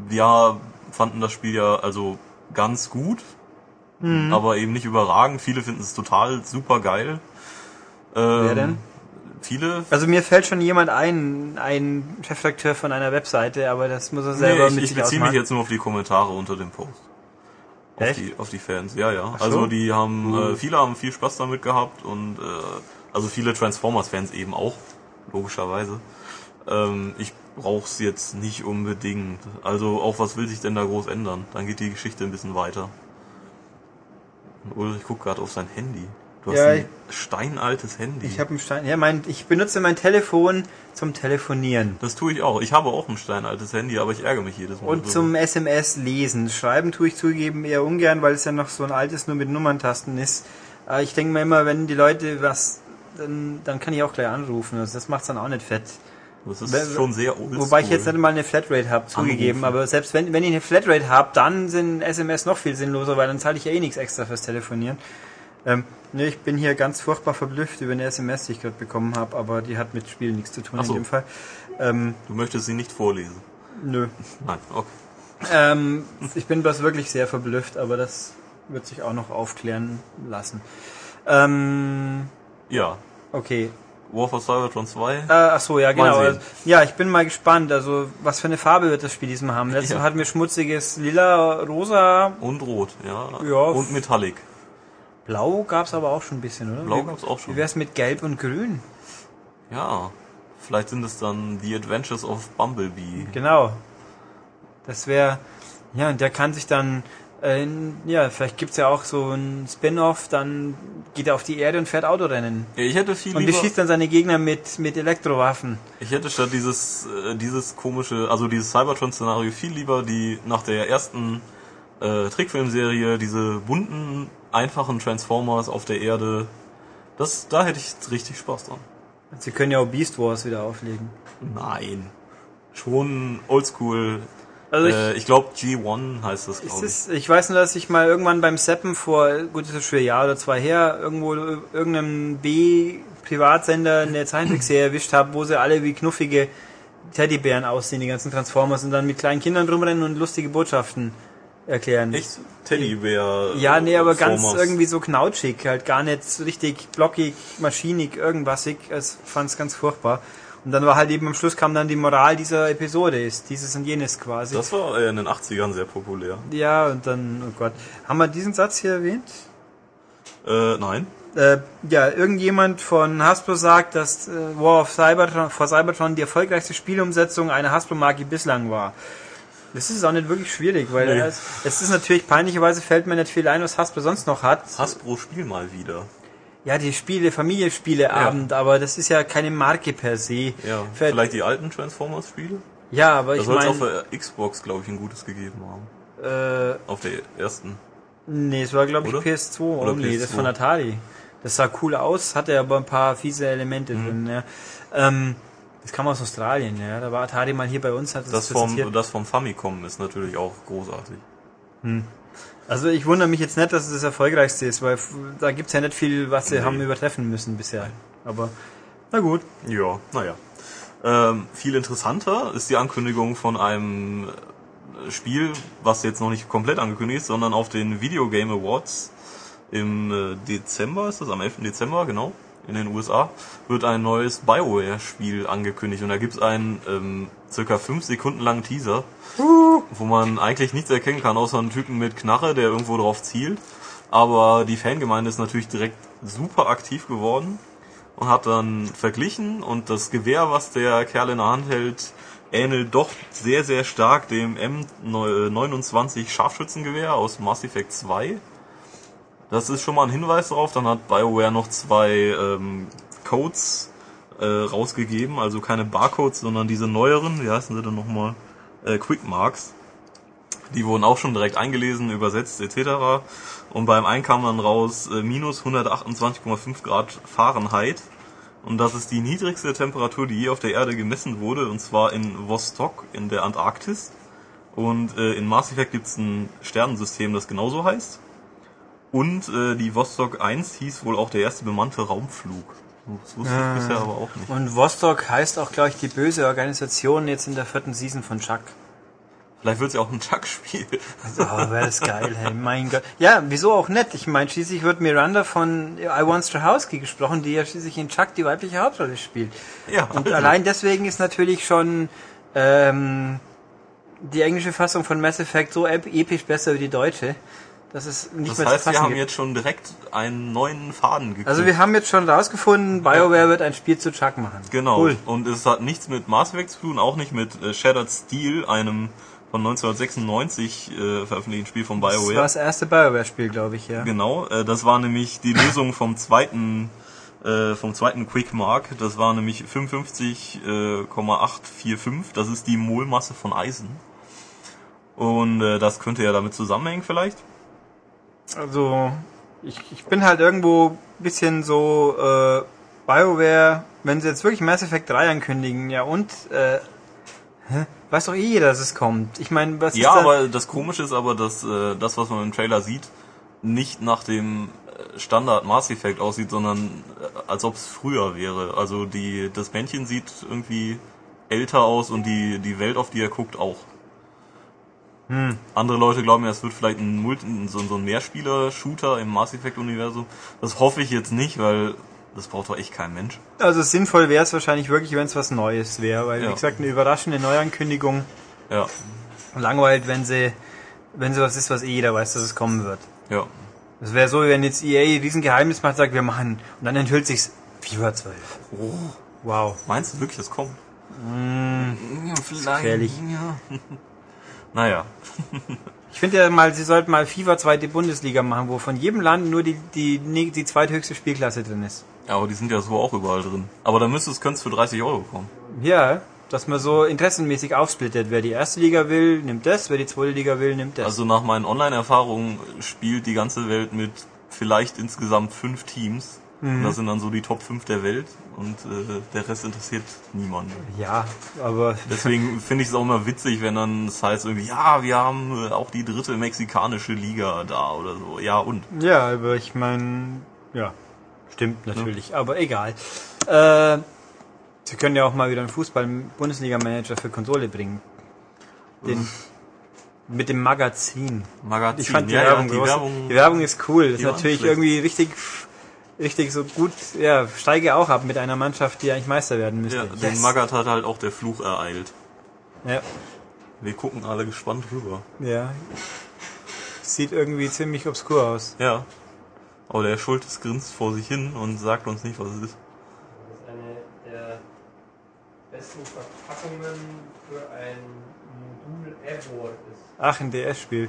wir fanden das Spiel ja also ganz gut, Mhm. aber eben nicht überragend. Viele finden es total super geil. Ähm, Wer denn? Viele. Also mir fällt schon jemand ein, ein Chefredakteur von einer Webseite, aber das muss er selber Nee, ich mit ich beziehe mich ausmachen. jetzt nur auf die Kommentare unter dem Post. Auf Echt? die, auf die Fans, ja, ja. Ach so. Also die haben, äh, viele haben viel Spaß damit gehabt und äh, also viele Transformers-Fans eben auch, logischerweise. Ähm, ich brauch's jetzt nicht unbedingt. Also auch was will sich denn da groß ändern? Dann geht die Geschichte ein bisschen weiter. Und Ulrich guckt gerade auf sein Handy. Du hast Ja, ein steinaltes Handy. Ich habe einen Stein. Ja, mein, ich benutze mein Telefon zum Telefonieren das tue ich auch. Ich habe auch ein steinaltes Handy, aber ich ärgere mich jedes Mal. und zum SMS lesen. Schreiben tue ich zugeben eher ungern, weil es ja noch so ein altes nur mit Nummerntasten ist. Aber ich denke mir immer, wenn die Leute was, dann, dann kann ich auch gleich anrufen. Also das macht's dann auch nicht fett. Das ist Wenn- schon sehr oldschool. Wobei ich jetzt nicht mal eine Flatrate habe, zugegeben. Anrufen. Aber selbst wenn, wenn ich eine Flatrate habe, dann sind SMS noch viel sinnloser, weil dann zahle ich ja eh nichts extra fürs Telefonieren. Ähm, nee, ich bin hier ganz furchtbar verblüfft über eine SMS, die ich gerade bekommen habe, aber die hat mit Spielen nichts zu tun so. in dem Fall. Ähm, Du möchtest sie nicht vorlesen. nö. Nein, okay. Ähm, ich bin bloß wirklich sehr verblüfft, aber das wird sich auch noch aufklären lassen. Ähm, Ja. okay. War for Cybertron 2. Äh, ach so, ja, genau. Also, ja, ich bin mal gespannt. Also, was für eine Farbe wird das Spiel diesmal haben? Letztes Ja. Hatten wir schmutziges Lila, Rosa, Und Rot, ja. Ja. Und Metallic. Blau gab's aber auch schon ein bisschen, oder? Blau Wie- gab's auch schon. Wie wär's mit Gelb und Grün? Ja. Vielleicht sind es dann The Adventures of Bumblebee. Genau. Das wäre, ja, und der kann sich dann, äh, ja, vielleicht gibt's ja auch so ein Spin-off, dann geht er auf die Erde und fährt Autorennen. Ja, ich hätte viel Und beschießt dann seine Gegner mit, mit Elektrowaffen. ich hätte statt dieses, äh, dieses komische, also dieses Cybertron-Szenario viel lieber die nach der ersten äh, Trickfilmserie diese bunten, einfachen Transformers auf der Erde. Das, da hätte ich richtig Spaß dran. Sie können ja auch Beast Wars wieder auflegen. Nein. Schon oldschool. Also ich, äh, ich glaube G1 heißt das, glaube ich. ich weiß nur, dass ich mal irgendwann beim Seppen vor, gut, das ist schon ein Jahr oder zwei her, irgendwo äh, irgendeinem B-Privatsender eine Zeichentrickserie erwischt habe, wo sie alle wie knuffige Teddybären aussehen, die ganzen Transformers, und dann mit kleinen Kindern rumrennen und lustige Botschaften erklären. Echt Teddybär. Ja, nee, aber ganz Formers. irgendwie so knautschig, halt gar nicht richtig blockig, maschinig, irgendwasig. Ich fand's ganz furchtbar. Und dann war halt eben am Schluss kam dann die Moral dieser Episode, ist dieses und jenes quasi. Das war in den 80ern sehr populär. Ja, und dann, oh Gott. Haben wir diesen Satz hier erwähnt? Äh, nein. Äh, ja, irgendjemand von Hasbro sagt, dass äh, War of Cybertron, for Cybertron die erfolgreichste Spielumsetzung einer Hasbro-Marke bislang war. Das ist auch nicht wirklich schwierig, weil Nee. es, es ist natürlich peinlicherweise fällt mir nicht viel ein, was Hasbro sonst noch hat. Hasbro spiel mal wieder. Ja, die Spiele, Familienspieleabend, aber das ist ja keine Marke per se. Ja, Vielleicht- vielleicht die alten Transformers-Spiele? Ja, aber Da ich soll es auf meine, der Xbox, glaube ich, ein gutes gegeben haben. äh, Auf der ersten. nee, es war glaube ich Oder? PS2 Oder only, das PS2. von Atari. Das sah cool aus, hatte aber ein paar fiese Elemente Mhm. drin, ja. Ähm, das kam aus Australien, ja. Da war Atari mal hier bei uns, hat das, Das vom, das vom Famicom ist natürlich auch großartig. Also ich wundere mich jetzt nicht, dass es das erfolgreichste ist, weil da gibt's ja nicht viel, was sie Nee. haben übertreffen müssen bisher. Aber na gut. Ja, naja. Ähm, viel interessanter ist die Ankündigung von einem äh, Spiel, was jetzt noch nicht komplett angekündigt ist, sondern auf den Video Game Awards im äh, Dezember, ist das am 11. Dezember, genau, in den USA, wird ein neues BioWare-Spiel angekündigt. Und da gibt's einen ähm, circa 5 Sekunden langen Teaser, wo man eigentlich nichts erkennen kann, außer einen Typen mit Knarre, der irgendwo drauf zielt. Aber die Fangemeinde ist natürlich direkt super aktiv geworden und hat dann verglichen und das Gewehr, was der Kerl in der Hand hält, ähnelt doch sehr, sehr stark dem M29 Scharfschützengewehr aus Mass Effect 2. Das ist schon mal ein Hinweis darauf. Dann hat BioWare noch zwei ähm, Codes äh, rausgegeben, also keine Barcodes, sondern diese neueren, wie heißen sie denn nochmal? Äh, Quick Marks. Die wurden auch schon direkt eingelesen, übersetzt etc. Und beim einen kam dann raus äh, minus 128,5 Grad Fahrenheit. Und das ist die niedrigste Temperatur, die je auf der Erde gemessen wurde, und zwar in Vostok in der Antarktis. Und äh, in Mass Effect gibt es ein Sternensystem, das genauso heißt. Und äh, die Vostok 1 hieß wohl auch der erste bemannte Raumflug. Das wusste Ah. ich bisher aber auch nicht. Und Vostok heißt auch, glaube ich, die böse Organisation jetzt in der vierten Season von Chuck. Vielleicht wird es ja auch ein Chuck-Spiel. Oh, wäre das geil, hey, mein Gott. Ja, wieso auch nicht? Ich meine, schließlich wird Miranda von I Want Strahowski gesprochen, die ja schließlich in Chuck die weibliche Hauptrolle spielt. Ja, Und also. allein deswegen ist natürlich schon ähm, die englische Fassung von Mass Effect so ep- episch besser wie die deutsche, dass es nicht Das mehr heißt, zu wir haben gibt. jetzt schon direkt einen neuen Faden gekriegt. Also wir haben jetzt schon rausgefunden, BioWare wird ein Spiel zu Chuck machen. Genau. Cool. Und es hat nichts mit Mass Effect zu tun, auch nicht mit äh, Shattered Steel, einem von 1996 äh, veröffentlichten Spiel von Das war BioWare. das erste BioWare-Spiel, glaube ich, ja. Genau, äh, das war nämlich die Lösung vom zweiten äh, vom zweiten Quick Mark. Das war nämlich 55,845. Das ist die Molmasse von Eisen. Und äh, das könnte ja damit zusammenhängen vielleicht. Also, ich, ich bin halt irgendwo ein bisschen so, äh, BioWare, wenn sie jetzt wirklich Mass Effect 3 ankündigen, ja und, äh, hä? weiß doch eh jeder, dass es kommt. Ich meine, was Ja, ist da? aber das Komische ist aber, dass äh, das, was man im Trailer sieht, nicht nach dem äh, Standard Mass Effect aussieht, sondern äh, als ob es früher wäre. Also die das Männchen sieht irgendwie älter aus und die die Welt, auf die er guckt, auch. Hm. Andere Leute glauben ja, es wird vielleicht ein, Multi so, so ein Mehrspieler-Shooter im Mass Effect-Universum. Das hoffe ich jetzt nicht, weil das braucht doch echt kein Mensch. Also sinnvoll wäre es wahrscheinlich wirklich, wenn es was Neues wäre, weil Ja. wie gesagt, eine überraschende Neuankündigung Ja, langweilt, wenn sie, wenn sie was ist, was eh jeder weiß, dass es kommen wird. ja. Das wäre so, wenn jetzt EA diesen Geheimnis macht, sagt, wir machen, und dann enthüllt sich's FIFA 12. Oh, Wow. meinst du wirklich, das kommt? Mm, Ja, vielleicht. gefährlich. Ja. naja. Ich finde ja mal, sie sollten mal FIFA zweite Bundesliga machen, wo von jedem Land nur die, die, die, die zweithöchste Spielklasse drin ist. Ja, aber die sind ja so auch überall drin. Aber dann müsste es, könnte es für 30 Euro kommen. Ja, dass man so interessenmäßig aufsplittet. Wer die erste Liga will, nimmt das, wer die zweite Liga will, nimmt das. Also nach meinen Online-Erfahrungen spielt die ganze Welt mit vielleicht insgesamt fünf Teams. Und das sind dann so die Top 5 der Welt und äh, der Rest interessiert niemanden. ja, aber Deswegen finde ich es auch immer witzig, wenn dann es heißt irgendwie, ja, wir haben äh, auch die dritte mexikanische Liga da oder so. Ja, und? Ja, aber ich meine, ja, stimmt natürlich, aber egal. Äh, Sie können ja auch mal wieder einen Fußball-Bundesliga-Manager für Konsole bringen. Den, mit dem Magazin. Magazin. Ich fand die, ja, Werbung, ja, die groß. Werbung, die Werbung ist cool. Ist die war natürlich schlecht. irgendwie richtig, richtig so gut. Ja, steige auch ab mit einer Mannschaft, die eigentlich Meister werden müsste. ja, den Yes. Magat hat halt auch der Fluch ereilt. ja, Wir gucken alle gespannt rüber. ja. Sieht irgendwie ziemlich obskur aus. Ja. Aber der Schultes grinst vor sich hin und sagt uns nicht, was es ist. Das ist eine der besten Verpackungen für ein Modul ist. Ach, ein DS-Spiel.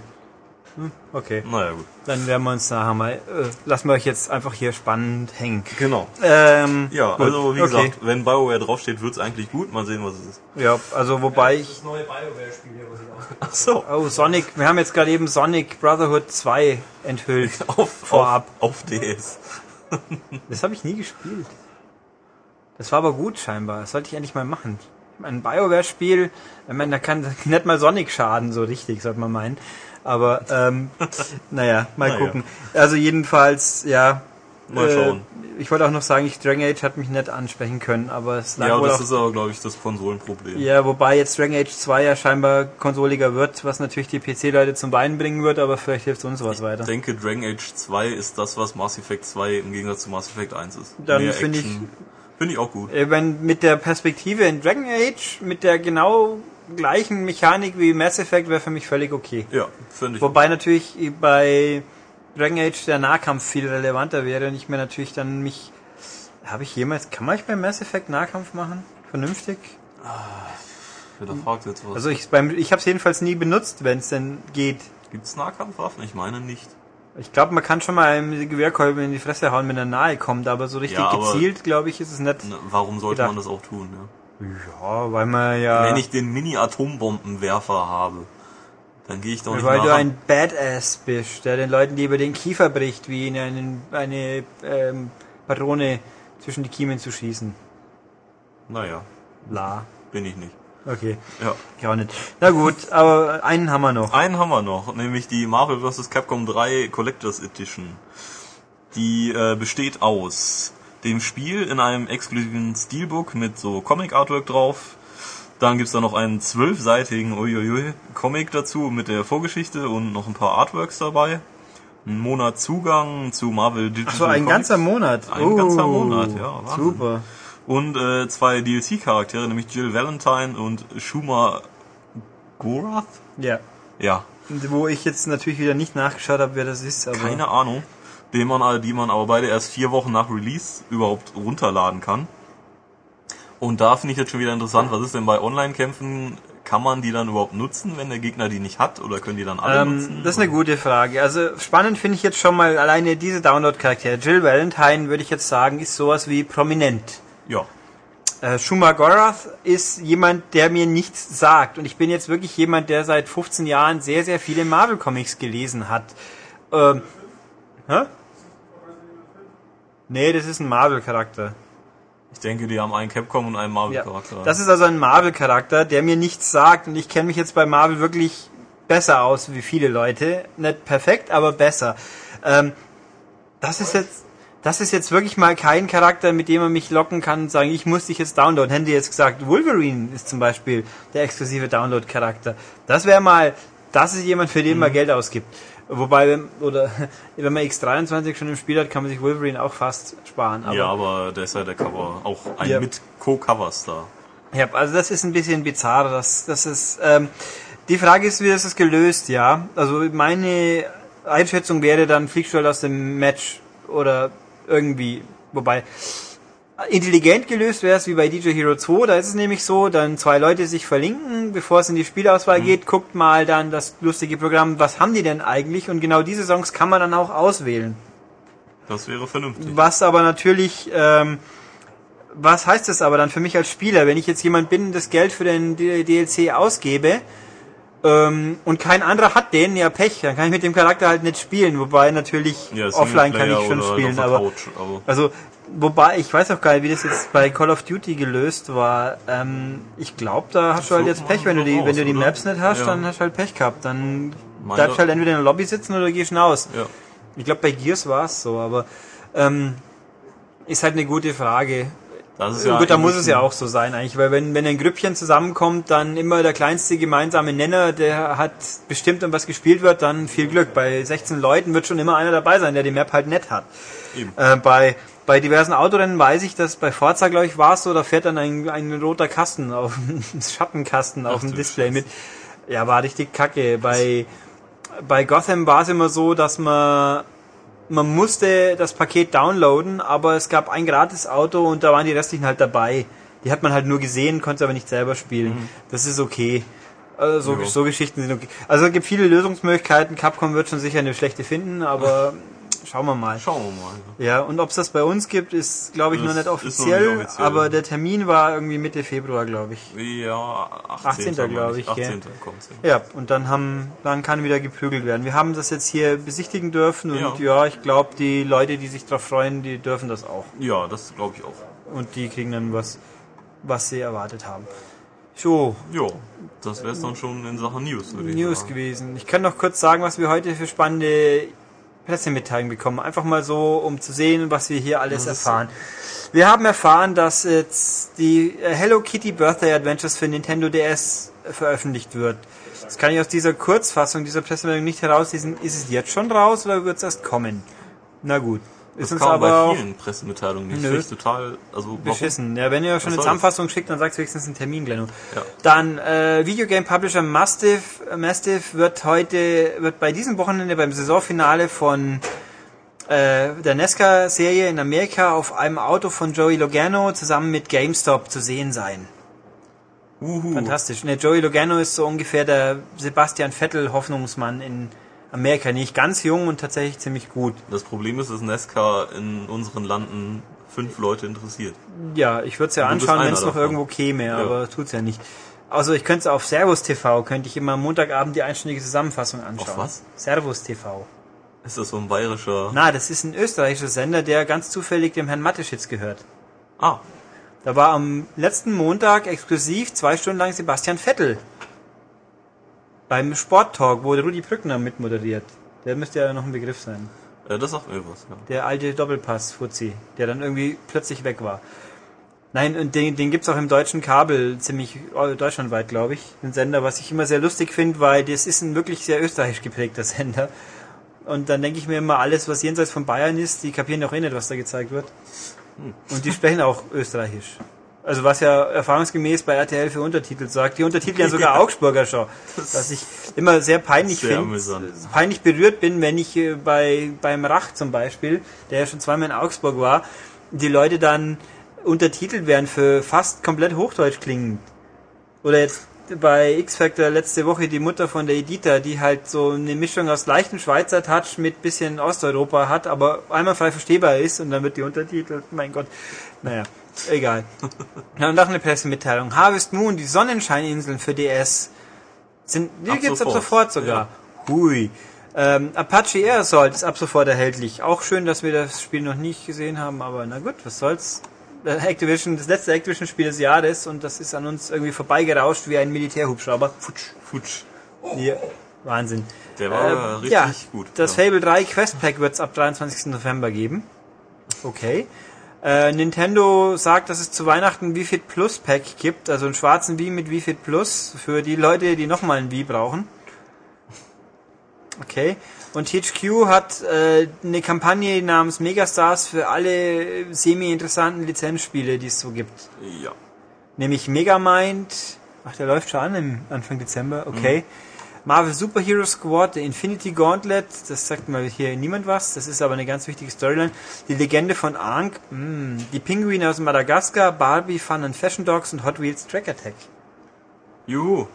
Hm, okay. Naja, gut. Dann werden wir uns nachher mal, äh, lassen wir euch jetzt einfach hier spannend hängen. Genau. Ähm, Ja, gut, also wie okay. gesagt, wenn BioWare draufsteht, wird's eigentlich gut. Mal sehen, was es ist. Ja, also wobei ich. Das neue BioWare-Spiel hier, was ich auch. Ach so. Oh, Sonic, wir haben jetzt gerade eben Sonic Brotherhood 2 enthüllt. Auf, Vorab. Auf, auf DS. Das habe ich nie gespielt. Das war aber gut scheinbar. Das sollte ich endlich mal machen. Ein BioWare-Spiel, ich meine, da kann nicht mal Sonic schaden, so richtig, sollte man meinen. Aber, ähm, naja, mal Naja. gucken. Also jedenfalls, ja. Mal äh, schauen. Ich wollte auch noch sagen, ich, Dragon Age hat mich nicht ansprechen können, aber es lag Ja, das auch, ist aber, glaube ich, das Konsolenproblem. ja, wobei jetzt Dragon Age 2 ja scheinbar konsoliger wird, was natürlich die PC-Leute zum Beinen bringen wird, aber vielleicht hilft uns was weiter. Ich denke, Dragon Age 2 ist das, was Mass Effect 2 im Gegensatz zu Mass Effect 1 ist. Dann finde ich-. Finde ich auch gut. Äh, Wenn mit der Perspektive in Dragon Age, mit der genau gleichen Mechanik wie Mass Effect, wäre für mich völlig okay. Ja, finde ich. Wobei natürlich bei Dragon Age der Nahkampf viel relevanter wäre und ich mir natürlich dann mich. Habe ich jemals. Kann man bei Mass Effect Nahkampf machen? Vernünftig? Ja, da fragt jetzt was. Also ich beim ich habe es jedenfalls nie benutzt, wenn es denn geht. Gibt's Nahkampfwaffen? Ich meine nicht. Ich glaube, man kann schon mal einem Gewehrkolben in die Fresse hauen, wenn er nahe kommt, aber so richtig Ja, aber- gezielt, glaube ich, ist es nicht. Na, Warum sollte Gedacht. man das auch tun? Ja? Ja, weil man ja. Wenn ich den Mini-Atombombenwerfer habe, dann gehe ich doch nicht Weil du ein Badass bist, der den Leuten lieber den Kiefer bricht, wie ihnen einen, eine ähm, Patrone zwischen die Kiemen zu schießen. naja, La. bin ich nicht. Okay, Ja. auch nicht. Na gut, aber einen haben wir noch. Einen haben wir noch, nämlich die Marvel vs. Capcom 3 Collectors Edition. Die äh, besteht aus dem Spiel in einem exklusiven Steelbook mit so Comic-Artwork drauf. Dann gibt's da noch einen zwölfseitigen uiuiui, Comic dazu mit der Vorgeschichte und noch ein paar Artworks dabei. Ein Monat Zugang zu Marvel Digital So ein Comics. ganzer Monat. Ein ganzer Monat, ja, Wahnsinn. Super. Und äh, zwei DLC-Charaktere, nämlich Jill Valentine und Shuma Gorath? Ja. Ja, Wo ich jetzt natürlich wieder nicht nachgeschaut habe, wer das ist, aber. keine Ahnung. Den man, die man aber beide erst vier Wochen nach Release überhaupt runterladen kann. Und da finde ich jetzt schon wieder interessant, was ist denn bei Online-Kämpfen? Kann man die dann überhaupt nutzen, wenn der Gegner die nicht hat? Oder können die dann alle nutzen? Ähm, das ist eine gute Frage. Also spannend finde ich jetzt schon mal alleine diese Download-Charaktere. Jill Valentine, würde ich jetzt sagen, ist sowas wie prominent. Ja. Äh, Shuma Gorath ist jemand, der mir nichts sagt. Und ich bin jetzt wirklich jemand, der seit 15 Jahren sehr, sehr viele Marvel-Comics gelesen hat. Ähm, hä? Nee, das ist ein Marvel-Charakter. Ich denke, die haben einen Capcom und einen Marvel-Charakter. Ja. Das ist also ein Marvel-Charakter, der mir nichts sagt und ich kenne mich jetzt bei Marvel wirklich besser aus wie viele Leute. Nicht perfekt, aber besser. Ähm, das ist jetzt, das ist jetzt wirklich mal kein Charakter, mit dem man mich locken kann und sagen, ich muss dich jetzt downloaden. Hätten die jetzt gesagt, Wolverine ist zum Beispiel der exklusive Download-Charakter. Das wäre mal, das ist jemand, für den Mhm. man Geld ausgibt. Wobei, wenn, oder, wenn man X23 schon im Spiel hat, kann man sich Wolverine auch fast sparen. Aber ja, aber der ist ja der Cover, auch ein Ja. mit Co-Cover-Star. Ja, also das ist ein bisschen bizarr. Das, das ist, ähm, die Frage ist, wie ist das gelöst, ja? Also meine Einschätzung wäre dann, fliegst du halt aus dem Match oder irgendwie, wobei intelligent gelöst wäre es wie bei DJ Hero 2, da ist es nämlich so, dann zwei Leute sich verlinken, bevor es in die Spielauswahl geht, guckt mal dann das lustige Programm, was haben die denn eigentlich und genau diese Songs kann man dann auch auswählen. Das wäre vernünftig. Was aber natürlich, ähm, was heißt das aber dann für mich als Spieler, wenn ich jetzt jemand bin, das Geld für den DLC ausgebe ähm, und kein anderer hat den, ja Pech, dann kann ich mit dem Charakter halt nicht spielen, wobei natürlich Ja, offline kann ich schon spielen, aber Couch, aber also wobei ich weiß auch gar nicht, wie das jetzt bei Call of Duty gelöst war. Ähm, ich glaube, da hast du halt jetzt Pech, wenn du die, raus, wenn du die oder? Maps nicht hast, Ja. dann hast du halt Pech gehabt, dann Meine- bleibst du halt entweder in der Lobby sitzen oder gehst hinaus. ja. Ich glaube, bei Gears war es so, aber ähm, ist halt eine gute Frage. Das ist Ja, ja Gut, da muss es ja auch so sein eigentlich, weil wenn, wenn ein Grüppchen zusammenkommt, dann immer der kleinste gemeinsame Nenner, der hat bestimmt, um was gespielt wird, dann viel Glück. Bei 16 Leuten wird schon immer einer dabei sein, der die Map halt nett hat. Eben. Äh, bei, bei diversen Autorennen weiß ich, dass bei Forza, glaube ich, war es so, da fährt dann ein, ein roter Kasten auf ein Schattenkasten auf Ach dem Display mit. Ja, war richtig kacke. Bei, bei Gotham war es immer so, dass man man musste das Paket downloaden, aber es gab ein gratis Auto und da waren die restlichen halt dabei. Die hat man halt nur gesehen, konnte aber nicht selber spielen. Das ist okay. Also so, so Geschichten sind okay. Also es gibt viele Lösungsmöglichkeiten. Capcom wird schon sicher eine schlechte finden, aber schauen wir mal. Schauen wir mal. Ja, und ob es das bei uns gibt, ist, glaube ich, noch nicht ist noch offiziell, nicht offiziell. aber der Termin war irgendwie Mitte Februar, glaube ich. Ja, 18. 18. glaube ich, 18. gell? kommt's hin. Ja, und dann haben, dann kann wieder geprügelt werden. Wir haben das jetzt hier besichtigen dürfen und Ja. ja, ich glaube, die Leute, die sich darauf freuen, die dürfen das auch. Ja, das glaube ich auch. Und die kriegen dann was, was sie erwartet haben. So, Jo, das wäre es dann schon in Sachen News, News sagen. gewesen. Ich kann noch kurz sagen, was wir heute für spannende Pressemitteilungen bekommen. Einfach mal so, um zu sehen, was wir hier alles erfahren. Wir haben erfahren, dass jetzt die äh, Hello Kitty Birthday Adventures für Nintendo DS veröffentlicht wird. Das kann ich aus dieser Kurzfassung dieser Pressemeldung nicht herauslesen. Ist es jetzt schon raus oder wird es erst kommen? Na gut. Ist Das uns aber bei auch vielen Pressemitteilungen nicht. Nö. Total, also warum? beschissen. Ja, wenn ihr schon eine Zusammenfassung schickt, dann sagt wenigstens einen Termin, Glenno. Ja. Dann äh, Videogame Publisher Mastiff, Mastiff wird heute, wird bei diesem Wochenende beim Saisonfinale von äh, der Nesca-Serie in Amerika auf einem Auto von Joey Logano zusammen mit GameStop zu sehen sein. Uhu. Fantastisch. Ne, Joey Logano ist so ungefähr der Sebastian Vettel Hoffnungsmann in Amerika. Nicht ganz jung und tatsächlich ziemlich gut. Das Problem ist, dass Nesca in unseren Landen fünf Leute interessiert. Ja, ich würde es ja anschauen, wenn es noch irgendwo käme, aber tut's ja nicht. Also ich könnte es auf Servus TV, könnte ich immer am Montagabend die einstündige Zusammenfassung anschauen. Auf was? Servus TV. Ist das so ein bayerischer... Na, das ist ein österreichischer Sender, der ganz zufällig dem Herrn Mateschitz gehört. Ah, Da war am letzten Montag exklusiv zwei Stunden lang Sebastian Vettel. Beim Sporttalk, wo Rudi Brückner mitmoderiert. Der müsste ja noch ein Begriff sein. äh, das sagt mir was, ja. Der alte Doppelpass-Fuzzi, der dann irgendwie plötzlich weg war. Nein, und den, den gibt's auch im deutschen Kabel, ziemlich äh, deutschlandweit, glaube ich. Ein Sender, was ich immer sehr lustig finde, weil das ist ein wirklich sehr österreichisch geprägter Sender. Und dann denke ich mir immer, alles, was jenseits von Bayern ist, die kapieren doch eh nicht, was da gezeigt wird. Und die sprechen auch österreichisch. Also was ja erfahrungsgemäß bei RTL für Untertitel sagt. Die Untertitel ja sogar Augsburger schon. Was ich immer sehr peinlich finde. Peinlich berührt bin, wenn ich äh, bei beim Rach zum Beispiel, der ja schon zweimal in Augsburg war, die Leute dann untertitelt werden für fast komplett Hochdeutsch klingend. Oder jetzt bei X-Factor letzte Woche die Mutter von der Edita, die halt so eine Mischung aus leichtem Schweizer Touch mit bisschen Osteuropa hat, aber einmal frei verstehbar ist und dann wird die untertitelt. Mein Gott. Naja, egal. Ja, und noch eine Pressemitteilung. Harvest Moon, die Sonnenscheininseln für DS sind, die Ab gibt's ab sofort, sofort sogar. Hui. Ähm, Apache Air Assault ist ab sofort erhältlich. Auch schön, dass wir das Spiel noch nicht gesehen haben, aber na gut, was soll's. äh, Activision, das letzte Activision-Spiel des Jahres und das ist an uns irgendwie vorbeigerauscht wie ein Militärhubschrauber. Futsch. Futsch. Ja, Wahnsinn. Der war Äh, richtig ja, gut. Das ja. Fable 3 Quest Pack wird es ab 23. November geben. Okay. Äh, Nintendo sagt, dass es zu Weihnachten ein Wii Fit Plus Pack gibt, also einen schwarzen Wii mit Wii Fit Plus für die Leute, die nochmal ein Wii brauchen. Okay. Und THQ hat äh, eine Kampagne namens Megastars für alle semi-interessanten Lizenzspiele, die es so gibt. Ja. Nämlich Megamind. Ach, der läuft schon an im Anfang Dezember. Okay. Marvel Super Hero Squad, The Infinity Gauntlet. Das sagt mal hier niemand was. Das ist aber eine ganz wichtige Storyline. Die Legende von Ankh. Mm. Die Pinguine aus Madagaskar. Barbie Fun and Fashion Dogs und Hot Wheels Track Attack. Juhu.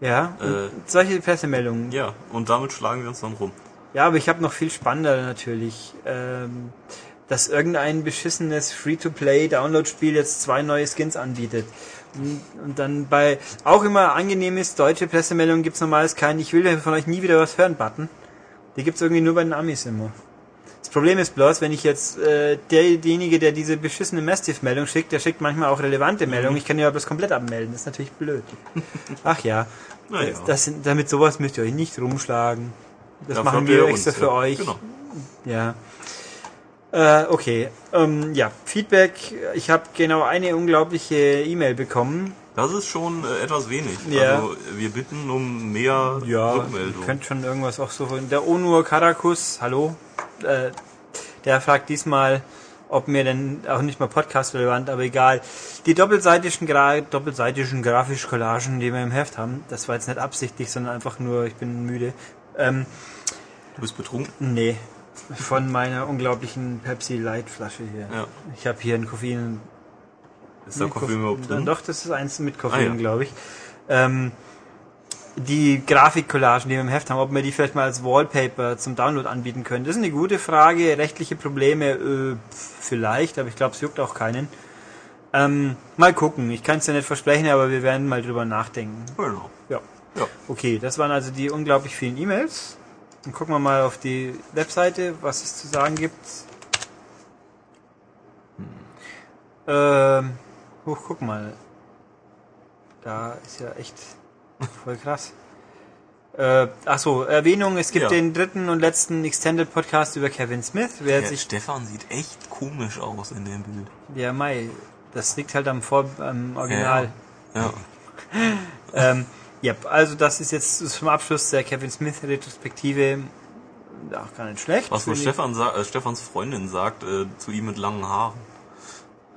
Ja. Äh. solche Pressemeldungen. Ja, und damit schlagen wir uns dann rum. Ja, aber ich habe noch viel spannender natürlich. Ähm, dass irgendein beschissenes Free-to-Play-Download-Spiel jetzt zwei neue Skins anbietet. Und, dann bei auch immer angenehm ist, deutsche Pressemeldungen gibt's normales keinen Ich will von euch nie wieder was hören Button. Die gibt's irgendwie nur bei den Amis immer. Das Problem ist bloß, wenn ich jetzt äh, der, derjenige, der diese beschissene Mastiff-Meldung schickt, der schickt manchmal auch relevante Meldungen. Ich kann ja bloß komplett abmelden. Das ist natürlich blöd. Ach ja. Naja. Das, das, damit sowas müsst ihr euch nicht rumschlagen. Das Dafür machen wir extra uns, für ja. euch. Genau. Ja. Äh, okay. Ähm, ja, Feedback. Ich habe genau eine unglaubliche E-Mail bekommen. Das ist schon äh, etwas wenig. Ja. Also wir bitten um mehr Rückmeldung. könnte schon irgendwas auch so. Der Onur Karakus, hallo. Äh, der fragt diesmal, ob mir denn auch nicht mal Podcast relevant, aber egal. Die doppelseitigen, Gra doppelseitigen grafischen Collagen, die wir im Heft haben, das war jetzt nicht absichtlich, sondern einfach nur, ich bin müde. Ähm, Du bist betrunken? Nee, von meiner unglaublichen Pepsi Light Flasche hier. Ja. Ich habe hier ein Koffein. Ist da Koffein überhaupt drin? Doch, das ist eins mit Koffein, Ah, ja. glaube ich. Ähm, die Grafikcollagen, die wir im Heft haben, ob wir die vielleicht mal als Wallpaper zum Download anbieten können. Das ist eine gute Frage. Rechtliche Probleme äh, vielleicht, aber ich glaube, es juckt auch keinen. Ähm, mal gucken. Ich kann es ja nicht versprechen, aber wir werden mal drüber nachdenken. Genau. Ja. Ja. Okay, das waren also die unglaublich vielen E-Mails. Dann gucken wir mal auf die Webseite, was es zu sagen gibt. Ähm, hoch, guck mal. Da ist ja echt voll krass. Äh, ach so, Erwähnung, es gibt Ja. den dritten und letzten Extended Podcast über Kevin Smith. Wer Der sich, Stefan sieht echt komisch aus in dem Bild. ja, Mai, das liegt halt am, Vor am Original. Ja. Ähm, ja, also das ist jetzt zum Abschluss der Kevin Smith Retrospektive auch gar nicht schlecht. Was wohl. Stefan äh, Stefans Freundin sagt äh, zu ihm mit langen Haaren.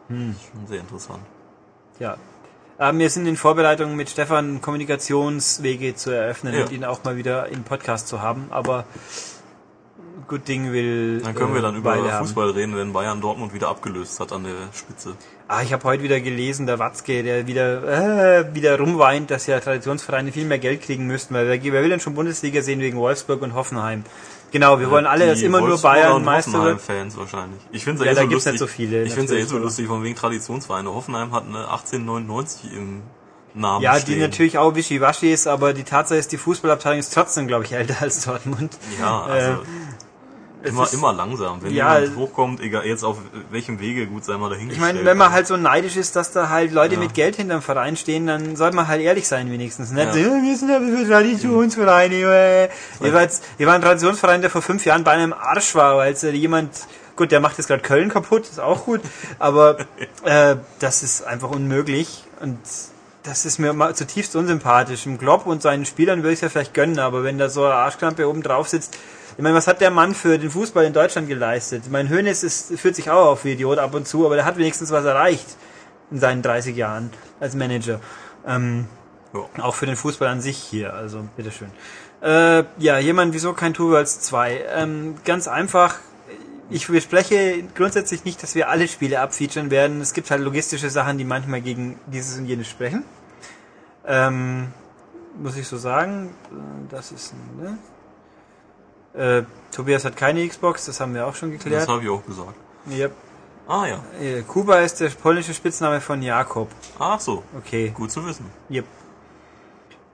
Hm. Schon sehr interessant. Ja. Aber wir sind in Vorbereitung mit Stefan Kommunikationswege zu eröffnen Ja. und ihn auch mal wieder im Podcast zu haben, aber gut Ding will. Dann können wir äh, dann über Weile haben. Fußball reden, wenn Bayern Dortmund wieder abgelöst hat an der Spitze. Ah, ich habe heute wieder gelesen, der Watzke, der wieder äh, wieder rumweint, dass ja Traditionsvereine viel mehr Geld kriegen müssten, weil wer, wer will denn schon Bundesliga sehen wegen Wolfsburg und Hoffenheim? Genau, wir wollen alle, dass immer nur Bayern und Meister wird. Hoffenheim-Fans wahrscheinlich. Ich finde es Ja, ja, eh so gibt's lustig. nicht so viele, Ich finde es ja eh so lustig von wegen Traditionsvereine. Hoffenheim hat eine 1899 im Namen Ja, stehen. die natürlich auch wischiwaschi ist, aber die Tatsache ist, die Fußballabteilung ist trotzdem, glaube ich, älter als Dortmund. Ja, also es immer, ist- immer langsam. Wenn Ja, jemand hochkommt, egal jetzt auf welchem Wege, gut sei mal Ich dahingestellt. meine, wenn man halt so neidisch ist, dass da halt Leute Ja. mit Geld hinterm Verein stehen, dann sollte man halt ehrlich sein wenigstens. Nicht Ja. so, "Ja, wir sind Traditionsvereine. äh." Wir waren wir waren ein Traditionsverein, der vor fünf Jahren bei einem Arsch war, weil es äh, jemand, gut, der macht jetzt gerade Köln kaputt, ist auch gut, aber äh, das ist einfach unmöglich und das ist mir mal zutiefst unsympathisch. Im Klopp und seinen Spielern würde ich es ja vielleicht gönnen, aber wenn da so eine Arschklampe oben drauf sitzt, ich meine, was hat der Mann für den Fußball in Deutschland geleistet? Mein Hönes ist, fühlt sich auch auf wie Idiot ab und zu, aber der hat wenigstens was erreicht in seinen 30 Jahren als Manager. Ähm, Ja. auch für den Fußball an sich hier, also bitteschön. Äh, ja, jemand, wieso kein Two Worlds 2? Ähm, ganz einfach, ich verspreche grundsätzlich nicht, dass wir alle Spiele abfeaturen werden. Es gibt halt logistische Sachen, die manchmal gegen dieses und jenes sprechen. Ähm, muss ich so sagen. Äh, Das ist ein, ne? Äh, Tobias hat keine Xbox, das haben wir auch schon Das geklärt. habe ich auch gesagt. Yep. Ah ja. Äh, Kuba ist der polnische Spitzname von Jakob. Ach so. Okay. Gut zu wissen. Yep.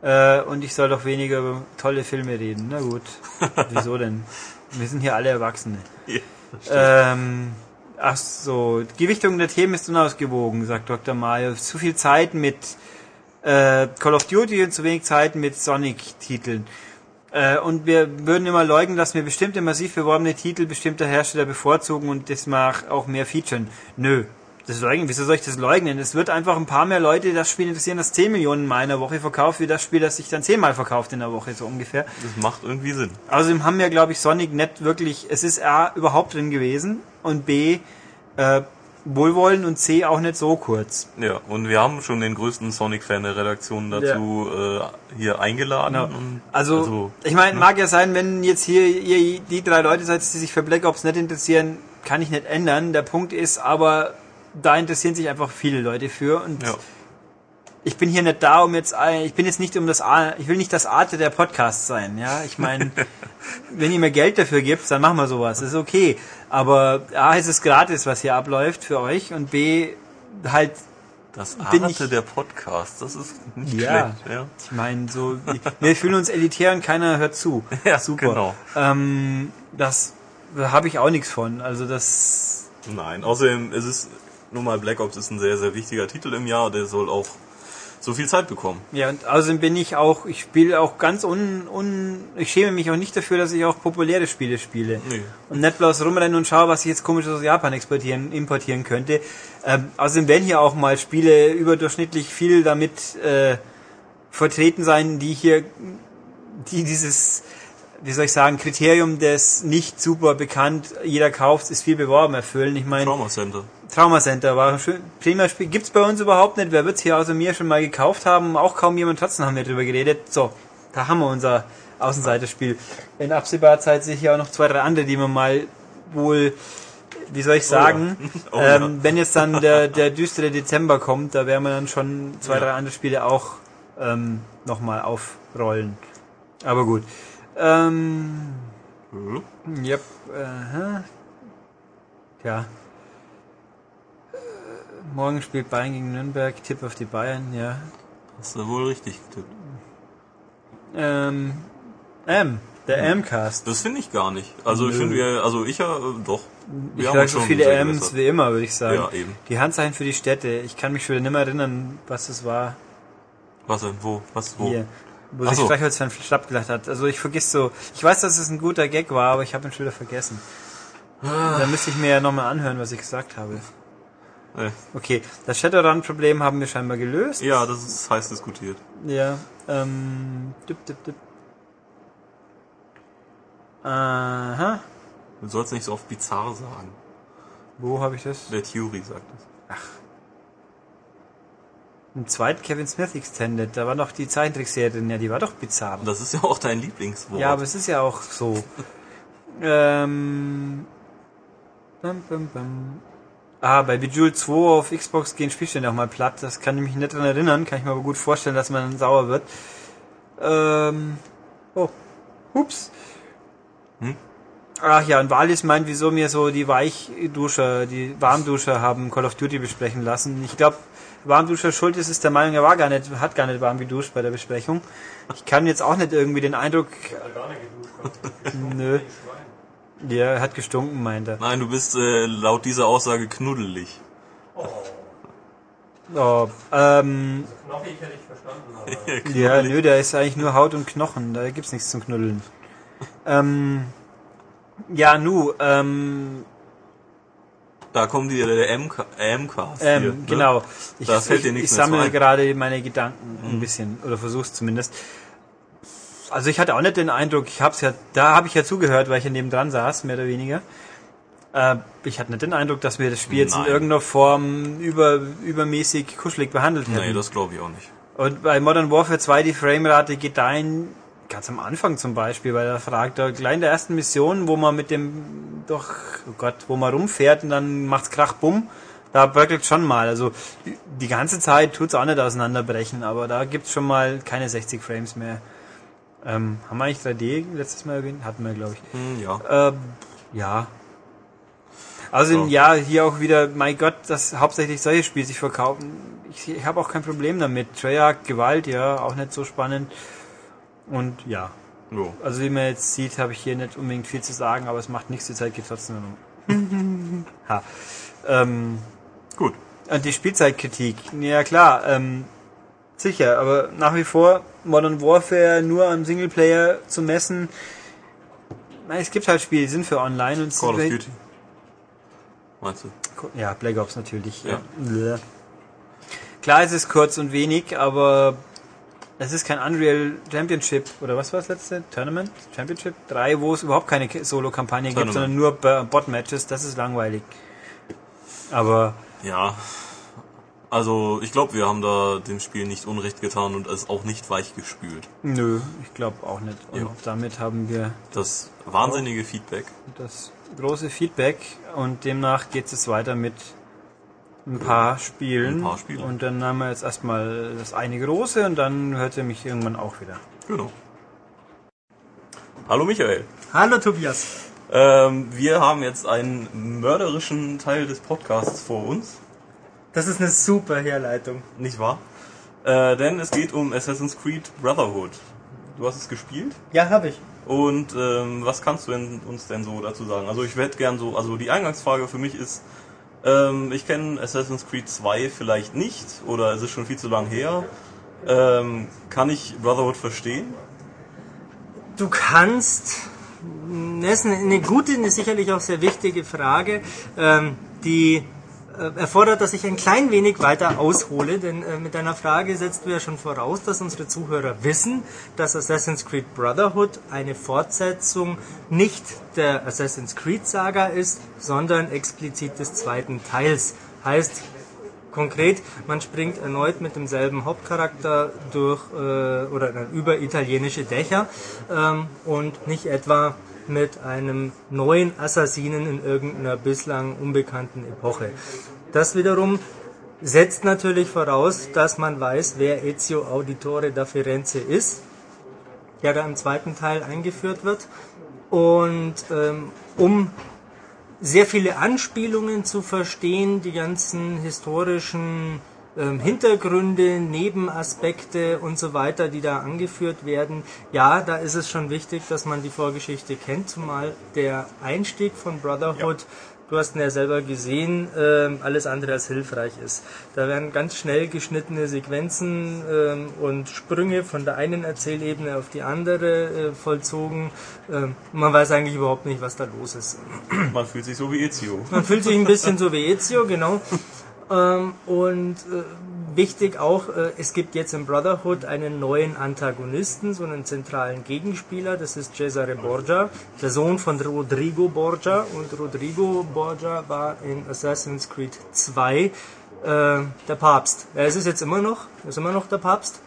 Äh, und ich soll doch weniger über tolle Filme reden. Na gut. Wieso denn? Wir sind hier alle Erwachsene. Ja, das. Ähm, ach so, die Gewichtung der Themen ist unausgewogen, sagt Dr. Mario. Zu viel Zeit mit äh, Call of Duty und zu wenig Zeit mit Sonic-Titeln. Äh, und wir würden immer leugnen, dass wir bestimmte massiv beworbene Titel bestimmter Hersteller bevorzugen und das mag auch mehr featuren. Nö. Das leugnen, wieso soll ich das leugnen? Es wird einfach ein paar mehr Leute das Spiel interessieren, das 10 Millionen Mal in der Woche verkauft, wie das Spiel, das sich dann 10 Mal verkauft in der Woche, so ungefähr. Das macht irgendwie Sinn. Außerdem haben wir, glaube ich, Sonic nicht wirklich, es ist A, überhaupt drin gewesen und B, äh, Wohlwollen und C, auch nicht so kurz. Ja, und wir haben schon den größten Sonic-Fan der Redaktion dazu äh, hier eingeladen. Genau. Und Also, ich meine, mag ja sein, wenn jetzt hier ihr die drei Leute seid, die sich für Black Ops nicht interessieren, kann ich nicht ändern. Der Punkt ist aber, da interessieren sich einfach viele Leute für und ja. Ich bin hier nicht da, um jetzt, ich bin jetzt nicht um das, A- ich will nicht das Arte der Podcasts sein, ja. Ich meine, wenn ihr mir Geld dafür gibt, dann machen wir sowas, das ist okay. Aber A, ist es gratis, was hier abläuft für euch und B, halt, Das Arte ich- der Podcast, das ist nicht Ja. schlecht. Ja, ich meine, so, wir fühlen uns elitär und keiner hört zu. ja Super. genau. Ähm, das da habe ich auch nichts von. Also das Nein, außerdem ist es nur mal Black Ops ist ein sehr, sehr wichtiger Titel im Jahr, der soll auch so viel Zeit bekommen. ja und außerdem bin ich auch, ich spiele auch ganz un, un ich schäme mich auch nicht dafür, dass ich auch populäre Spiele spiele. Nee. Und nicht bloß rumrennen und schaue, was ich jetzt komisch aus Japan exportieren, importieren könnte. Ähm, außerdem werden hier auch mal Spiele überdurchschnittlich viel damit äh, vertreten sein, die hier, die dieses, wie soll ich sagen, Kriterium des nicht super bekannt, jeder kauft, ist viel beworben erfüllen. Ich meine, Trauma Center. Trauma Center war ein schön, prima Spiel. Gibt's bei uns überhaupt nicht. Wer wird's hier außer mir schon mal gekauft haben? Auch kaum jemand. Trotzdem haben wir drüber geredet. So, da haben wir unser Außenseiterspiel. In absehbarer Zeit sehe ich hier auch noch zwei, drei andere, die man mal wohl, wie soll ich sagen, Oh ja. ähm, wenn jetzt dann der, der düstere Dezember kommt, da werden wir dann schon zwei, Ja. drei andere Spiele auch ähm, nochmal aufrollen. Aber gut. Ähm, Hm? Yep. Aha. Ja. Morgen spielt Bayern gegen Nürnberg. Tipp auf die Bayern, ja. Hast du wohl richtig getippt. Ähm, M. Der M-Cast. Das finde ich gar nicht. Also ich finde wir, also ich ja, äh, doch. Ich Wir haben sage so viele M's gebessert. wie immer, würde ich sagen. Ja, eben. Die Handzeichen für die Städte. Ich kann mich schon nicht mehr erinnern, was es war. Was denn? Wo? Was? Wo? Hier. Wo Ach sich so. Streichholzfan schlapp gelacht hat. Also ich vergiss so. Ich weiß, dass es ein guter Gag war, aber ich habe ihn schon wieder vergessen. Ah. Da müsste ich mir ja nochmal anhören, was ich gesagt habe. Äh, Okay, das Shadowrun-Problem haben wir scheinbar gelöst. ja, das ist heiß diskutiert. Ja, ähm, dip, dip, dip. Aha, Du sollst nicht so oft bizarr sagen. wo habe ich das? Der Theory sagt das. Im zweiten Kevin Smith Extended, da war noch die Zeichentrickserie drin, ja, die war doch bizarr. Das ist ja auch dein Lieblingswort. Ja, aber es ist ja auch so. ähm, bam, bam, bam. Ah, bei Bejeweled 2 auf Xbox gehen Spielstände auch mal platt. Das kann ich mich nicht dran erinnern, kann ich mir aber gut vorstellen, dass man dann sauer wird. Ähm, oh, hups. Hm? Ach ja, und Valis meint, wieso mir so die Weichduscher, die Warmduscher haben Call of Duty besprechen lassen. Ich glaube, Warmduscher Schuld ist, ist der Meinung, er war gar nicht, hat gar nicht warm geduscht bei der Besprechung. Ich kann jetzt auch nicht irgendwie den Eindruck, Hat gar nicht geduscht. nö, ja, er hat gestunken, meint er. Nein, du bist äh, laut dieser Aussage knuddelig. Oh, ähm, Knochig hätte ich verstanden, aber ja, nö, der ist eigentlich nur Haut und Knochen, da gibt's nichts zum Knuddeln. Ähm, ja, nu, ähm, Da kommt dir der M-Cast ähm, hier, ne? genau. Ich, Da fällt ich, dir nichts ich zu sammle. Mhm. gerade meine Gedanken ein bisschen, oder versuch's zumindest. Also ich hatte auch nicht den Eindruck, ich hab's ja, da habe ich ja zugehört, weil ich ja neben dran saß, mehr oder weniger. Äh, ich hatte nicht den Eindruck, dass wir das Spiel jetzt in irgendeiner Form über, übermäßig kuschelig behandelt hätten. Nee, das glaube ich auch nicht. Und bei Modern Warfare 2 die Framerate gedeihen ganz am Anfang zum Beispiel, weil er fragt, gleich in der ersten Mission, wo man mit dem, doch, oh Gott, wo man rumfährt und dann macht's krach, bumm, da bröckelt schon mal. Also die ganze Zeit tut's auch nicht auseinanderbrechen, aber da gibt's schon mal keine 60 Frames mehr. Ähm, haben wir eigentlich 3D letztes Mal erwähnt? Hatten wir, glaube ich. Hm, ja. Ähm, ja. Also So. ja, hier auch wieder, mein Gott, dass hauptsächlich solche Spiele sich verkaufen. Ich, ich habe auch kein Problem damit. Treyarch, Gewalt, ja, auch nicht so spannend. Und ja, Jo. also wie man jetzt sieht, habe ich hier nicht unbedingt viel zu sagen, aber es macht nichts, die Zeit geht trotzdem ha. Ähm, Gut. und die Spielzeitkritik. Ja klar, ähm, sicher, aber nach wie vor Modern Warfare nur am Singleplayer zu messen. Es gibt halt Spiele, die sind für online und Call of Duty. Meinst du? Ja, Black Ops natürlich. Ja. Bläh. Klar, es ist kurz und wenig, aber es ist kein Unreal Championship oder was war das letzte? Tournament? Championship 3, wo es überhaupt keine Solo-Kampagne gibt, sondern nur Bo- Bot-Matches. Das ist langweilig. Aber Ja. Also, ich glaube, wir haben da dem Spiel nicht Unrecht getan und es auch nicht weich gespült. nö, ich glaube auch nicht. Und Ja. damit haben wir Das wahnsinnige Feedback. das große Feedback und demnach geht es weiter mit ein paar Spielen. Ein paar Spiele. Und dann haben wir jetzt erstmal das eine große und dann hört ihr mich irgendwann auch wieder. Genau. Hallo Michael. Hallo Tobias. Ähm, wir haben jetzt einen mörderischen Teil des Podcasts vor uns, Das ist eine super Herleitung. nicht wahr? Äh, denn es geht um Assassin's Creed Brotherhood. Du hast es gespielt? Ja, habe ich. Und ähm, was kannst du denn, uns denn so dazu sagen? Also ich hätte gern so, also die Eingangsfrage für mich ist, ähm, ich kenne Assassin's Creed 2 vielleicht nicht oder es ist schon viel zu lang her. Ähm, kann ich Brotherhood verstehen? Du kannst, das ist eine, eine gute, eine sicherlich auch sehr wichtige Frage, ähm, die erfordert, dass ich ein klein wenig weiter aushole, denn äh, mit deiner Frage setzt du ja schon voraus, dass unsere Zuhörer wissen, dass Assassin's Creed Brotherhood eine Fortsetzung nicht der Assassin's Creed Saga ist, sondern explizit des zweiten Teils. Heißt, Konkret, man springt erneut mit demselben Hauptcharakter durch äh, oder dann über italienische Dächer ähm, und nicht etwa mit einem neuen Assassinen in irgendeiner bislang unbekannten Epoche. Das wiederum setzt natürlich voraus, dass man weiß, wer Ezio Auditore da Firenze ist, der da im zweiten Teil eingeführt wird. Und ähm, um sehr viele Anspielungen zu verstehen, die ganzen historischen ähm, Hintergründe, Nebenaspekte und so weiter, die da angeführt werden. Ja, da ist es schon wichtig, dass man die Vorgeschichte kennt, zumal der Einstieg von Brotherhood, du hast ihn ja selber gesehen, ähm, alles andere als hilfreich ist. Da werden ganz schnell geschnittene Sequenzen ähm, und Sprünge von der einen Erzählebene auf die andere äh, vollzogen. Ähm, man weiß eigentlich überhaupt nicht, was da los ist. Man fühlt sich so wie Ezio. Man fühlt sich ein bisschen so wie Ezio, genau. Ähm, und äh, wichtig auch, äh, es gibt jetzt in Brotherhood einen neuen Antagonisten, so einen zentralen Gegenspieler, das ist Cesare Borgia, der Sohn von Rodrigo Borgia. Und Rodrigo Borgia war in Assassin's Creed 2 äh, der Papst. Er ist es jetzt immer noch, ist immer noch der Papst.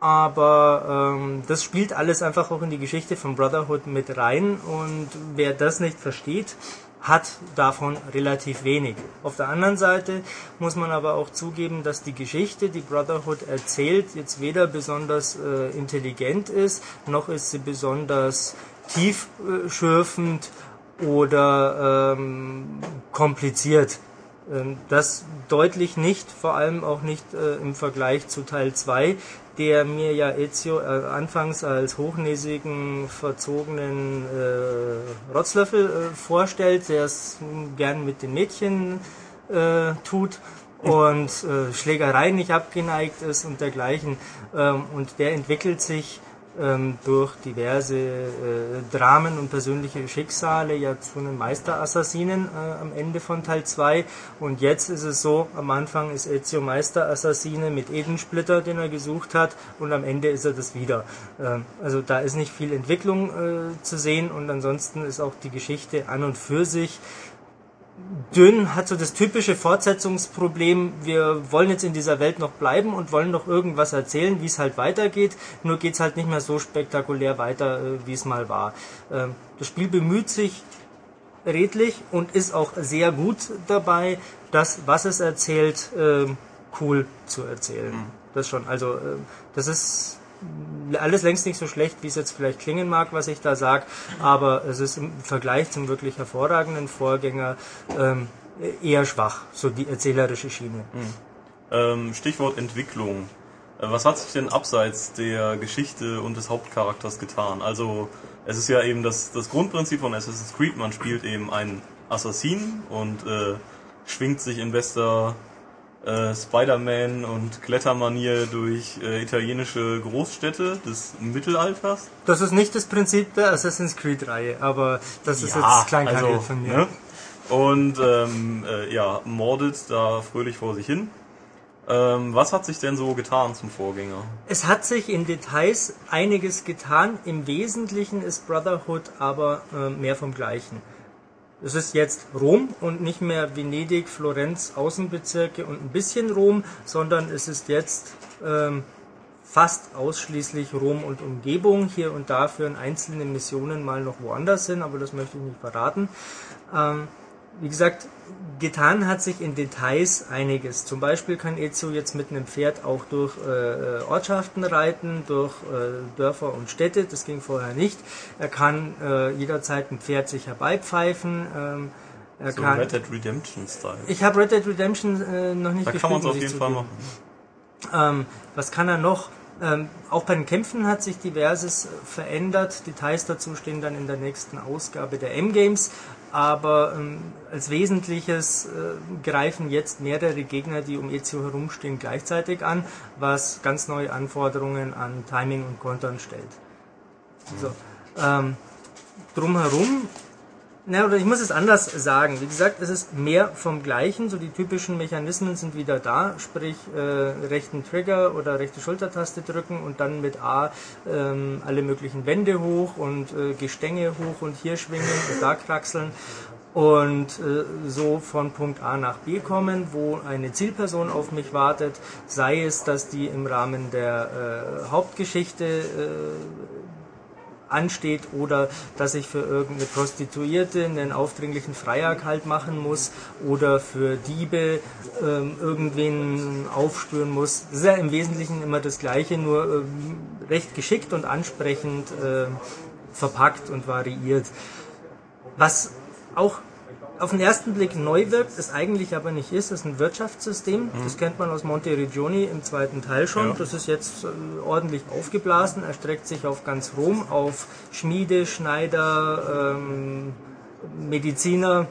Aber ähm, das spielt alles einfach auch in die Geschichte von Brotherhood mit rein und wer das nicht versteht, hat davon relativ wenig. Auf der anderen Seite muss man aber auch zugeben, dass die Geschichte, die Brotherhood erzählt, jetzt weder besonders äh, intelligent ist, noch ist sie besonders tiefschürfend oder ähm, kompliziert. Ähm, Das deutlich nicht, vor allem auch nicht äh, im Vergleich zu Teil 2, der mir ja Ezio äh, anfangs als hochnäsigen, verzogenen äh, Rotzlöffel äh, vorstellt, der es gern mit den Mädchen äh, tut und äh, Schlägereien nicht abgeneigt ist und dergleichen. Ähm, und der entwickelt sich durch diverse äh, Dramen und persönliche Schicksale ja zu einem Meisterassassinen äh, am Ende von Teil 2. Und jetzt ist es so, am Anfang ist Ezio Meisterassassine mit Edensplitter, den er gesucht hat, und am Ende ist er das wieder. Ähm, also da ist nicht viel Entwicklung äh, zu sehen und ansonsten ist auch die Geschichte an und für sich dünn, hat so das typische Fortsetzungsproblem, wir wollen jetzt in dieser Welt noch bleiben und wollen noch irgendwas erzählen, wie es halt weitergeht, nur geht's halt nicht mehr so spektakulär weiter, äh, wie es mal war. Ähm, Das Spiel bemüht sich redlich und ist auch sehr gut dabei, das, was es erzählt, ähm, cool zu erzählen. Das schon, also ähm, das ist alles längst nicht so schlecht, wie es jetzt vielleicht klingen mag, was ich da sage, aber es ist im Vergleich zum wirklich hervorragenden Vorgänger ähm, eher schwach, so die erzählerische Schiene. Ähm, Stichwort Entwicklung. Äh, Was hat sich denn abseits der Geschichte und des Hauptcharakters getan? Also, es ist ja eben das, das Grundprinzip von Assassin's Creed, man spielt eben einen Assassin und äh, schwingt sich in bester äh, Spider-Man und Klettermanier durch äh, italienische Großstädte des Mittelalters. Das ist nicht das Prinzip der Assassin's Creed-Reihe, aber das ist Ja, jetzt Kleinkariert also, von mir. ne? Und ähm, äh, ja, mordet da fröhlich vor sich hin. Ähm, was hat sich denn so getan zum Vorgänger? Es hat sich in Details einiges getan. Im Wesentlichen ist Brotherhood aber äh, mehr vom Gleichen. Es ist jetzt Rom und nicht mehr Venedig, Florenz, Außenbezirke und ein bisschen Rom, sondern es ist jetzt ähm, fast ausschließlich Rom und Umgebung. Hier und da führen einzelne Missionen mal noch woanders hin, aber das möchte ich nicht verraten. Ähm, wie gesagt, getan hat sich in Details einiges. Zum Beispiel kann Ezio jetzt mit einem Pferd auch durch äh, äh, Ortschaften reiten, durch äh, Dörfer und Städte. Das ging vorher nicht. Er kann äh, jederzeit ein Pferd sich herbeipfeifen. Ähm, er So kann, Red Dead Redemption Style. ich habe Red Dead Redemption äh, noch nicht Da kann man es auf jeden Fall machen. Ähm, was kann er noch? Ähm, auch bei den Kämpfen hat sich diverses verändert. Details dazu stehen dann in der nächsten Ausgabe der M-Games. Aber ähm, als Wesentliches äh, greifen jetzt mehrere Gegner, die um Ezio herumstehen, gleichzeitig an, was ganz neue Anforderungen an Timing und Kontern stellt. So, ähm, drumherum na, oder ich muss es anders sagen. Wie gesagt, es ist mehr vom Gleichen. So die typischen Mechanismen sind wieder da, sprich äh, rechten Trigger oder rechte Schultertaste drücken und dann mit A ähm, alle möglichen Wände hoch und äh, Gestänge hoch und hier schwingen und da kraxeln und äh, so von Punkt A nach B kommen, wo eine Zielperson auf mich wartet, sei es, dass die im Rahmen der äh, Hauptgeschichte äh, ansteht oder dass ich für irgendeine Prostituierte einen aufdringlichen Freier halt machen muss oder für Diebe ähm, irgendwen aufspüren muss. Das ist ja im Wesentlichen immer das Gleiche, nur ähm, recht geschickt und ansprechend äh, verpackt und variiert. Was auch auf den ersten Blick neu wirkt, es eigentlich aber nicht ist, ist ein Wirtschaftssystem. Das kennt man aus Monte Regioni im zweiten Teil schon. Ja. Das ist jetzt äh, ordentlich aufgeblasen, erstreckt sich auf ganz Rom, auf Schmiede, Schneider, ähm, Mediziner,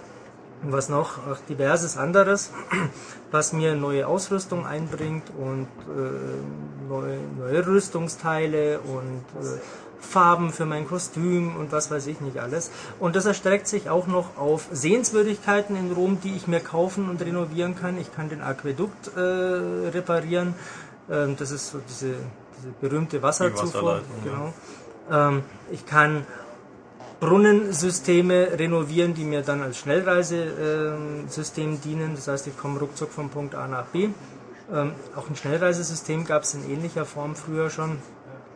und was noch, auch diverses anderes, was mir neue Ausrüstung einbringt und äh, neue, neue Rüstungsteile und äh, Farben für mein Kostüm und was weiß ich nicht alles. Und das erstreckt sich auch noch auf Sehenswürdigkeiten in Rom, die ich mir kaufen und renovieren kann. Ich kann den Aquädukt äh, reparieren. Ähm, das ist so diese, diese berühmte Wasserzufuhr. Wasserleitung, ja. Genau. Ähm, ich kann Brunnensysteme renovieren, die mir dann als Schnellreisesystem dienen. Das heißt, ich komme ruckzuck von Punkt A nach B. Ähm, auch ein Schnellreisesystem gab es in ähnlicher Form früher schon,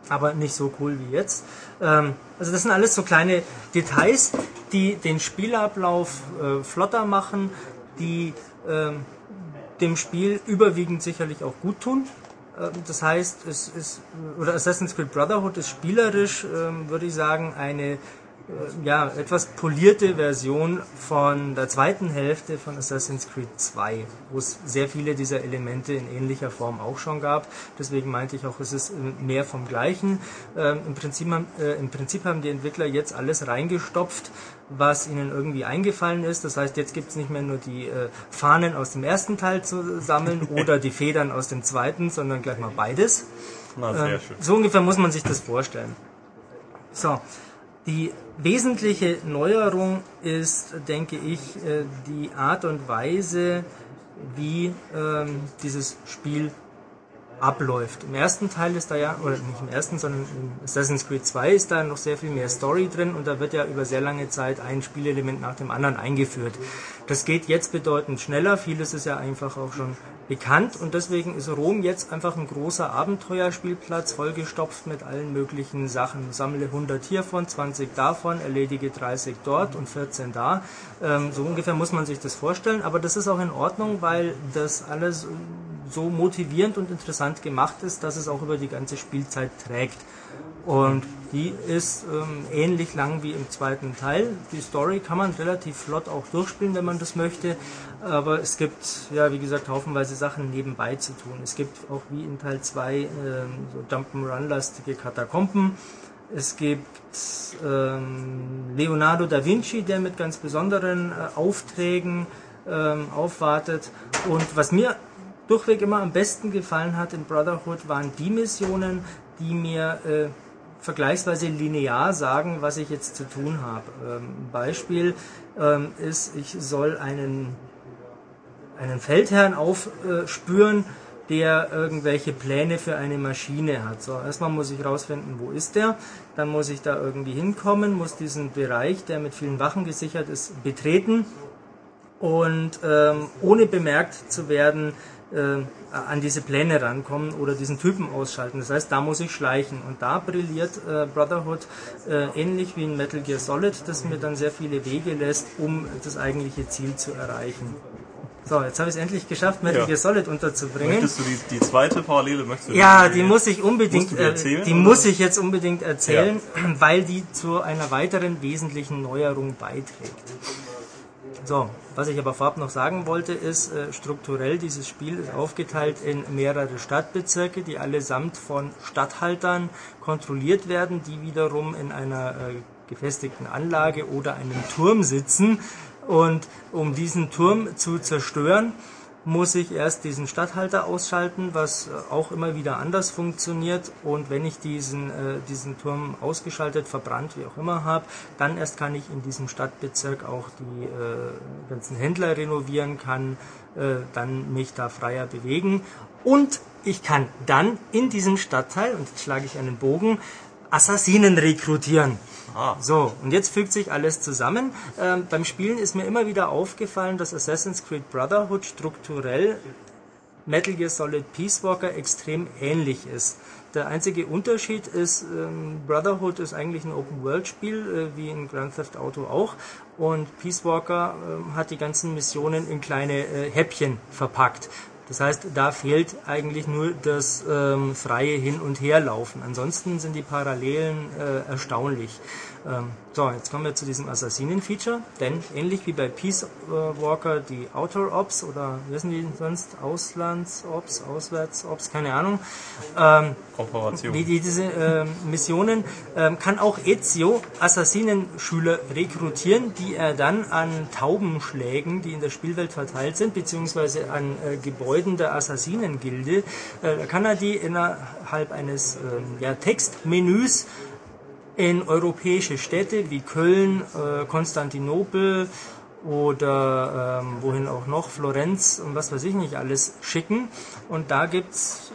aber nicht so cool wie jetzt. Ähm, also das sind alles so kleine Details, die den Spielablauf äh, flotter machen, die ähm, dem Spiel überwiegend sicherlich auch gut tun. Ähm, Das heißt, es ist, oder Assassin's Creed Brotherhood ist spielerisch, ähm, würde ich sagen, eine äh, ja, etwas polierte Version von der zweiten Hälfte von Assassin's Creed 2, wo es sehr viele dieser Elemente in ähnlicher Form auch schon gab. Deswegen meinte ich auch, es ist äh, mehr vom Gleichen. Ähm, im, Prinzip, haben- äh, Im Prinzip haben die Entwickler jetzt alles reingestopft, was ihnen irgendwie eingefallen ist. Das heißt, jetzt gibt es nicht mehr nur die äh, Fahnen aus dem ersten Teil zu sammeln oder die Federn aus dem zweiten, sondern gleich mal beides. Na, sehr Ähm, schön. So ungefähr muss man sich das vorstellen. So, die wesentliche Neuerung ist, denke ich, äh, die Art und Weise, wie ähm, dieses Spiel abläuft. Im ersten Teil ist da ja, oder nicht im ersten, sondern in Assassin's Creed 2 ist da noch sehr viel mehr Story drin und da wird ja über sehr lange Zeit ein Spielelement nach dem anderen eingeführt. Das geht jetzt bedeutend schneller, vieles ist ja einfach auch schon bekannt und deswegen ist Rom jetzt einfach ein großer Abenteuerspielplatz, vollgestopft mit allen möglichen Sachen. Sammle 100 hiervon, 20 davon, erledige 30 dort und 14 da. Ähm, so ungefähr muss man sich das vorstellen, aber das ist auch in Ordnung, weil das alles so motivierend und interessant gemacht ist, dass es auch über die ganze Spielzeit trägt. Und die ist ähm, ähnlich lang wie im zweiten Teil. Die Story kann man relativ flott auch durchspielen, wenn man das möchte. Aber es gibt, ja, wie gesagt, haufenweise Sachen nebenbei zu tun. Es gibt auch wie in Teil 2 ähm, so Jump'n'Run-lastige Katakomben. Es gibt ähm, Leonardo da Vinci, der mit ganz besonderen äh, Aufträgen ähm, aufwartet. Und was mir durchweg immer am besten gefallen hat in Brotherhood, waren die Missionen, die mir äh, vergleichsweise linear sagen, was ich jetzt zu tun habe. Ähm, Beispiel ähm, ist, ich soll einen, einen Feldherrn aufspüren, der irgendwelche Pläne für eine Maschine hat. So, erstmal muss ich rausfinden, wo ist der, dann muss ich da irgendwie hinkommen, muss diesen Bereich, der mit vielen Wachen gesichert ist, betreten und ähm, ohne bemerkt zu werden, äh, an diese Pläne rankommen oder diesen Typen ausschalten. Das heißt, da muss ich schleichen. Und da brilliert äh, Brotherhood äh, ähnlich wie in Metal Gear Solid, das mir dann sehr viele Wege lässt, um das eigentliche Ziel zu erreichen. So, jetzt habe ich es endlich geschafft, Metal Ja. Gear Solid unterzubringen. Möchtest du die, die zweite Parallele möchtest du Ja, die, die muss ich unbedingt, die äh, erzählen, die oder? muss ich jetzt unbedingt erzählen, weil die zu einer weiteren wesentlichen Neuerung beiträgt. So, was ich aber vorab noch sagen wollte, ist, äh, strukturell dieses Spiel ist aufgeteilt in mehrere Stadtbezirke, die allesamt von Statthaltern kontrolliert werden, die wiederum in einer äh, gefestigten Anlage oder einem Turm sitzen. Und um diesen Turm zu zerstören, muss ich erst diesen Stadthalter ausschalten, was äh, auch immer wieder anders funktioniert. Und wenn ich diesen, äh, diesen Turm ausgeschaltet, verbrannt, wie auch immer habe, dann erst kann ich in diesem Stadtbezirk auch die äh, ganzen Händler renovieren, kann äh, dann mich da freier bewegen. Und ich kann dann in diesem Stadtteil, und jetzt schlage ich einen Bogen, Assassinen rekrutieren. Ah. So, und jetzt fügt sich alles zusammen. Ähm, beim Spielen ist mir immer wieder aufgefallen, dass Assassin's Creed Brotherhood strukturell Metal Gear Solid Peace Walker extrem ähnlich ist. Der einzige Unterschied ist, ähm, Brotherhood ist eigentlich ein Open-World-Spiel, äh, wie in Grand Theft Auto auch. Und Peace Walker ähm, hat die ganzen Missionen in kleine äh, Häppchen verpackt. Das heißt, da fehlt eigentlich nur das ähm, freie Hin- und Herlaufen. Ansonsten sind die Parallelen äh, erstaunlich. Ähm, so, jetzt kommen wir zu diesem Assassinen-Feature, denn ähnlich wie bei Peace äh, Walker die Outer Ops oder heißen die sonst? Auslands-Ops, Auswärts-Ops, keine Ahnung. Ähm, Kooperation. wie die, diese ähm, Missionen ähm, kann auch Ezio Assassinenschüler rekrutieren, die er dann an Taubenschlägen, die in der Spielwelt verteilt sind, beziehungsweise an äh, Gebäuden der Assassinengilde, äh, kann er die innerhalb eines ähm, ja, Textmenüs in europäische Städte wie Köln, äh, Konstantinopel oder ähm, wohin auch noch, Florenz und was weiß ich nicht alles schicken. Und da gibt's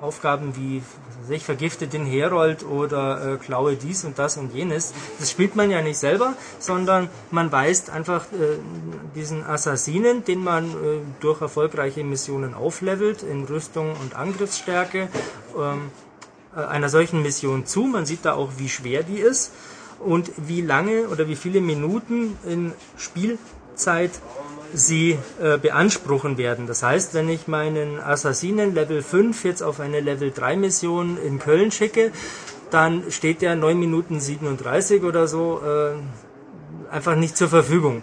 Aufgaben wie, ich, vergifte den Herold oder äh, klaue dies und das und jenes. Das spielt man ja nicht selber, sondern man weist einfach äh, diesen Assassinen, den man äh, durch erfolgreiche Missionen auflevelt in Rüstung und Angriffsstärke, ähm, äh, einer solchen Mission zu. Man sieht da auch, wie schwer die ist und wie lange oder wie viele Minuten in Spielzeit sie äh, beanspruchen werden. Das heißt, wenn ich meinen Assassinen Level 5 jetzt auf eine Level 3 Mission in Köln schicke, dann steht der 9 Minuten 37 oder so äh, einfach nicht zur Verfügung.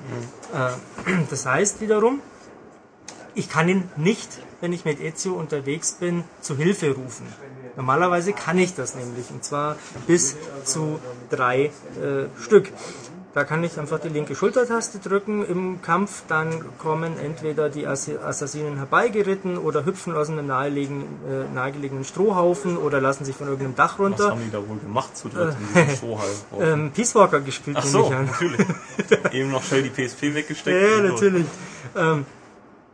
Äh, das heißt wiederum, ich kann ihn nicht, wenn ich mit Ezio unterwegs bin, zu Hilfe rufen. Normalerweise kann ich das nämlich, und zwar bis zu drei äh, Stück. Da kann ich einfach die linke Schultertaste drücken im Kampf, dann kommen entweder die Ass- Assassinen herbeigeritten oder hüpfen aus einem nahegelegenen, äh, nahegelegenen Strohhaufen oder lassen sich von irgendeinem Dach Was runter. haben die da wohl gemacht zu dritt in diesem Strohhalm? Ähm, Peace Walker gespielt, Ach nehme so, ich an. natürlich. Eben noch schnell die PSP weggesteckt. Ja, natürlich. Ähm,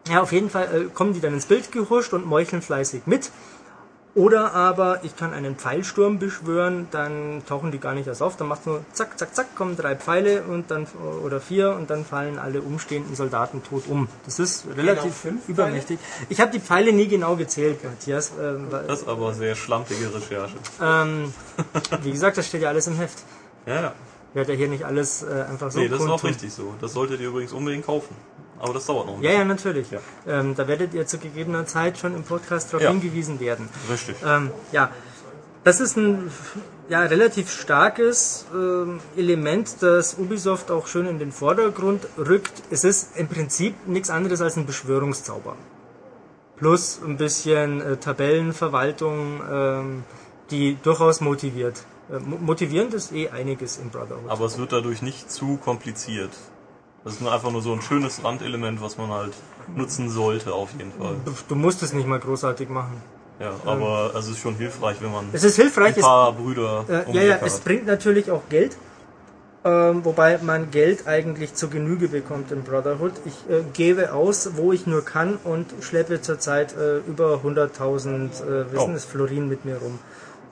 ja, auf jeden Fall äh, kommen die dann ins Bild gehuscht und meucheln fleißig mit. Oder aber ich kann einen Pfeilsturm beschwören, dann tauchen die gar nicht erst auf, dann macht nur zack, zack, zack, kommen drei Pfeile und dann oder vier und dann fallen alle umstehenden Soldaten tot um. Das ist relativ fünf übermächtig. Ich habe die Pfeile nie genau gezählt, Matthias. Weil, Das ist aber sehr schlampige Recherche. ähm, wie gesagt, das steht ja alles im Heft. Ja, ja. Werde ja hier nicht alles äh, einfach so Nee, das ist auch richtig so. Das solltet ihr übrigens unbedingt kaufen. Aber das dauert noch ein Ja, bisschen. ja, natürlich. Ja. Ähm, da werdet ihr zu gegebener Zeit schon im Podcast darauf Ja. hingewiesen werden. Richtig. Ähm, ja, das ist ein ja, relativ starkes ähm, Element, das Ubisoft auch schön in den Vordergrund rückt. Es ist im Prinzip nichts anderes als ein Beschwörungszauber. Plus ein bisschen äh, Tabellenverwaltung, ähm, die durchaus motiviert. Äh, mo- motivierend ist eh einiges im Brotherhood. Aber es wird dadurch nicht zu kompliziert. Das ist nur einfach nur so ein schönes Randelement, was man halt nutzen sollte, auf jeden Fall. Du, musst es nicht mal großartig machen. Ja, aber es ist schon hilfreich, wenn man Es ist hilfreich, ein es paar Brüder Äh, ja, ja, es hat. bringt natürlich auch Geld. Ähm, wobei man Geld eigentlich zur Genüge bekommt in Brotherhood. Ich äh, gebe aus, wo ich nur kann und schleppe zurzeit äh, über 100.000 äh, wissen Oh. es Florin mit mir rum.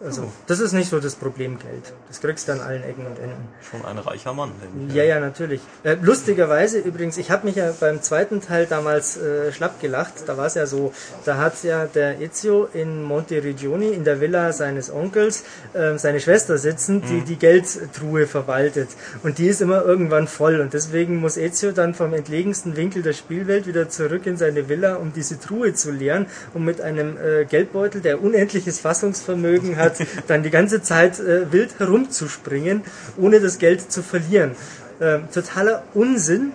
Also, das ist nicht so das Problem Geld. Das kriegst du an allen Ecken und Enden. Schon ein reicher Mann, denke. Ja, ja, natürlich. Äh, lustigerweise übrigens, ich habe mich ja beim zweiten Teil damals äh, schlapp gelacht. Da war es ja so, da hat ja der Ezio in Monteriggioni in der Villa seines Onkels äh, seine Schwester sitzen, die die Geldtruhe verwaltet. Und die ist immer irgendwann voll. Und deswegen muss Ezio dann vom entlegensten Winkel der Spielwelt wieder zurück in seine Villa, um diese Truhe zu leeren, um mit einem äh, Geldbeutel, der unendliches Fassungsvermögen hat, dann die ganze Zeit äh, wild herumzuspringen, ohne das Geld zu verlieren. Ähm, totaler Unsinn.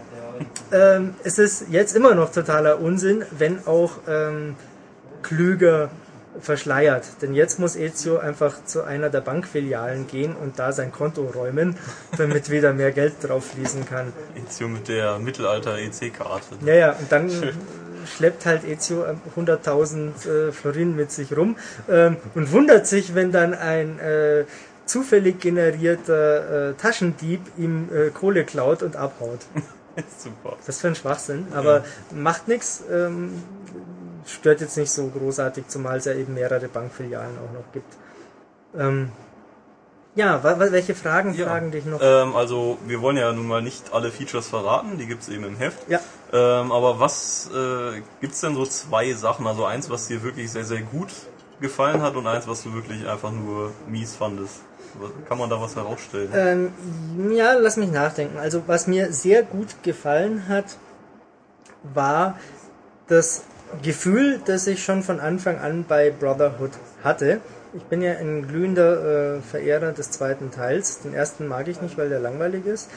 Ähm, es ist jetzt immer noch totaler Unsinn, wenn auch ähm, klüger verschleiert. Denn jetzt muss Ezio einfach zu einer der Bankfilialen gehen und da sein Konto räumen, damit wieder mehr Geld drauf fließen kann. Ezio mit der Mittelalter-EC-Karte. Ja, ja, und dann schleppt halt Ezio ähm, 100.000 äh, Florin mit sich rum ähm, und wundert sich, wenn dann ein äh, zufällig generierter äh, Taschendieb ihm äh, Kohle klaut und abhaut. Super. Das für ein Schwachsinn, aber macht nichts. Ähm, stört jetzt nicht so großartig, zumal es ja eben mehrere Bankfilialen auch noch gibt. Ähm, ja, welche Fragen Ja. fragen dich noch? Ähm, also, wir wollen ja nun mal nicht alle Features verraten, die gibt's eben im Heft. ja, Ähm, aber was äh, gibt's denn so zwei Sachen? Also eins, was dir wirklich sehr, sehr gut gefallen hat und eins, was du wirklich einfach nur mies fandest. Kann man da was herausstellen? Ähm, ja, lass mich nachdenken. Also was mir sehr gut gefallen hat, war das Gefühl, das ich schon von Anfang an bei Brotherhood hatte. Ich bin ja ein glühender äh, Verehrer des zweiten Teils. Den ersten mag ich nicht, weil der langweilig ist.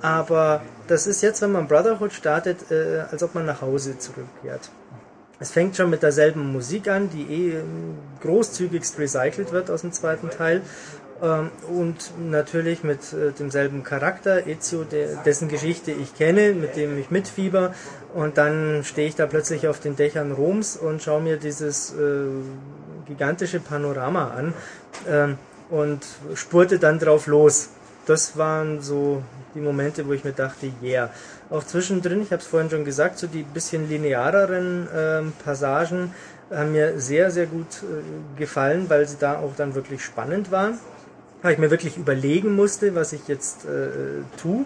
Aber das ist jetzt, wenn man Brotherhood startet, äh, als ob man nach Hause zurückkehrt. Es fängt schon mit derselben Musik an, die eh ähm, großzügigst recycelt wird aus dem zweiten Teil. Ähm, und natürlich mit äh, demselben Charakter, Ezio, dessen Geschichte ich kenne, mit dem ich mitfieber. Und dann stehe ich da plötzlich auf den Dächern Roms und schaue mir dieses äh, gigantische Panorama an ähm, und spurte dann drauf los. Das waren so die Momente, wo ich mir dachte, yeah. Auch zwischendrin, ich habe es vorhin schon gesagt, so die bisschen lineareren ähm, Passagen haben mir sehr, sehr gut äh, gefallen, weil sie da auch dann wirklich spannend waren. Weil ich mir wirklich überlegen musste, was ich jetzt äh, tue.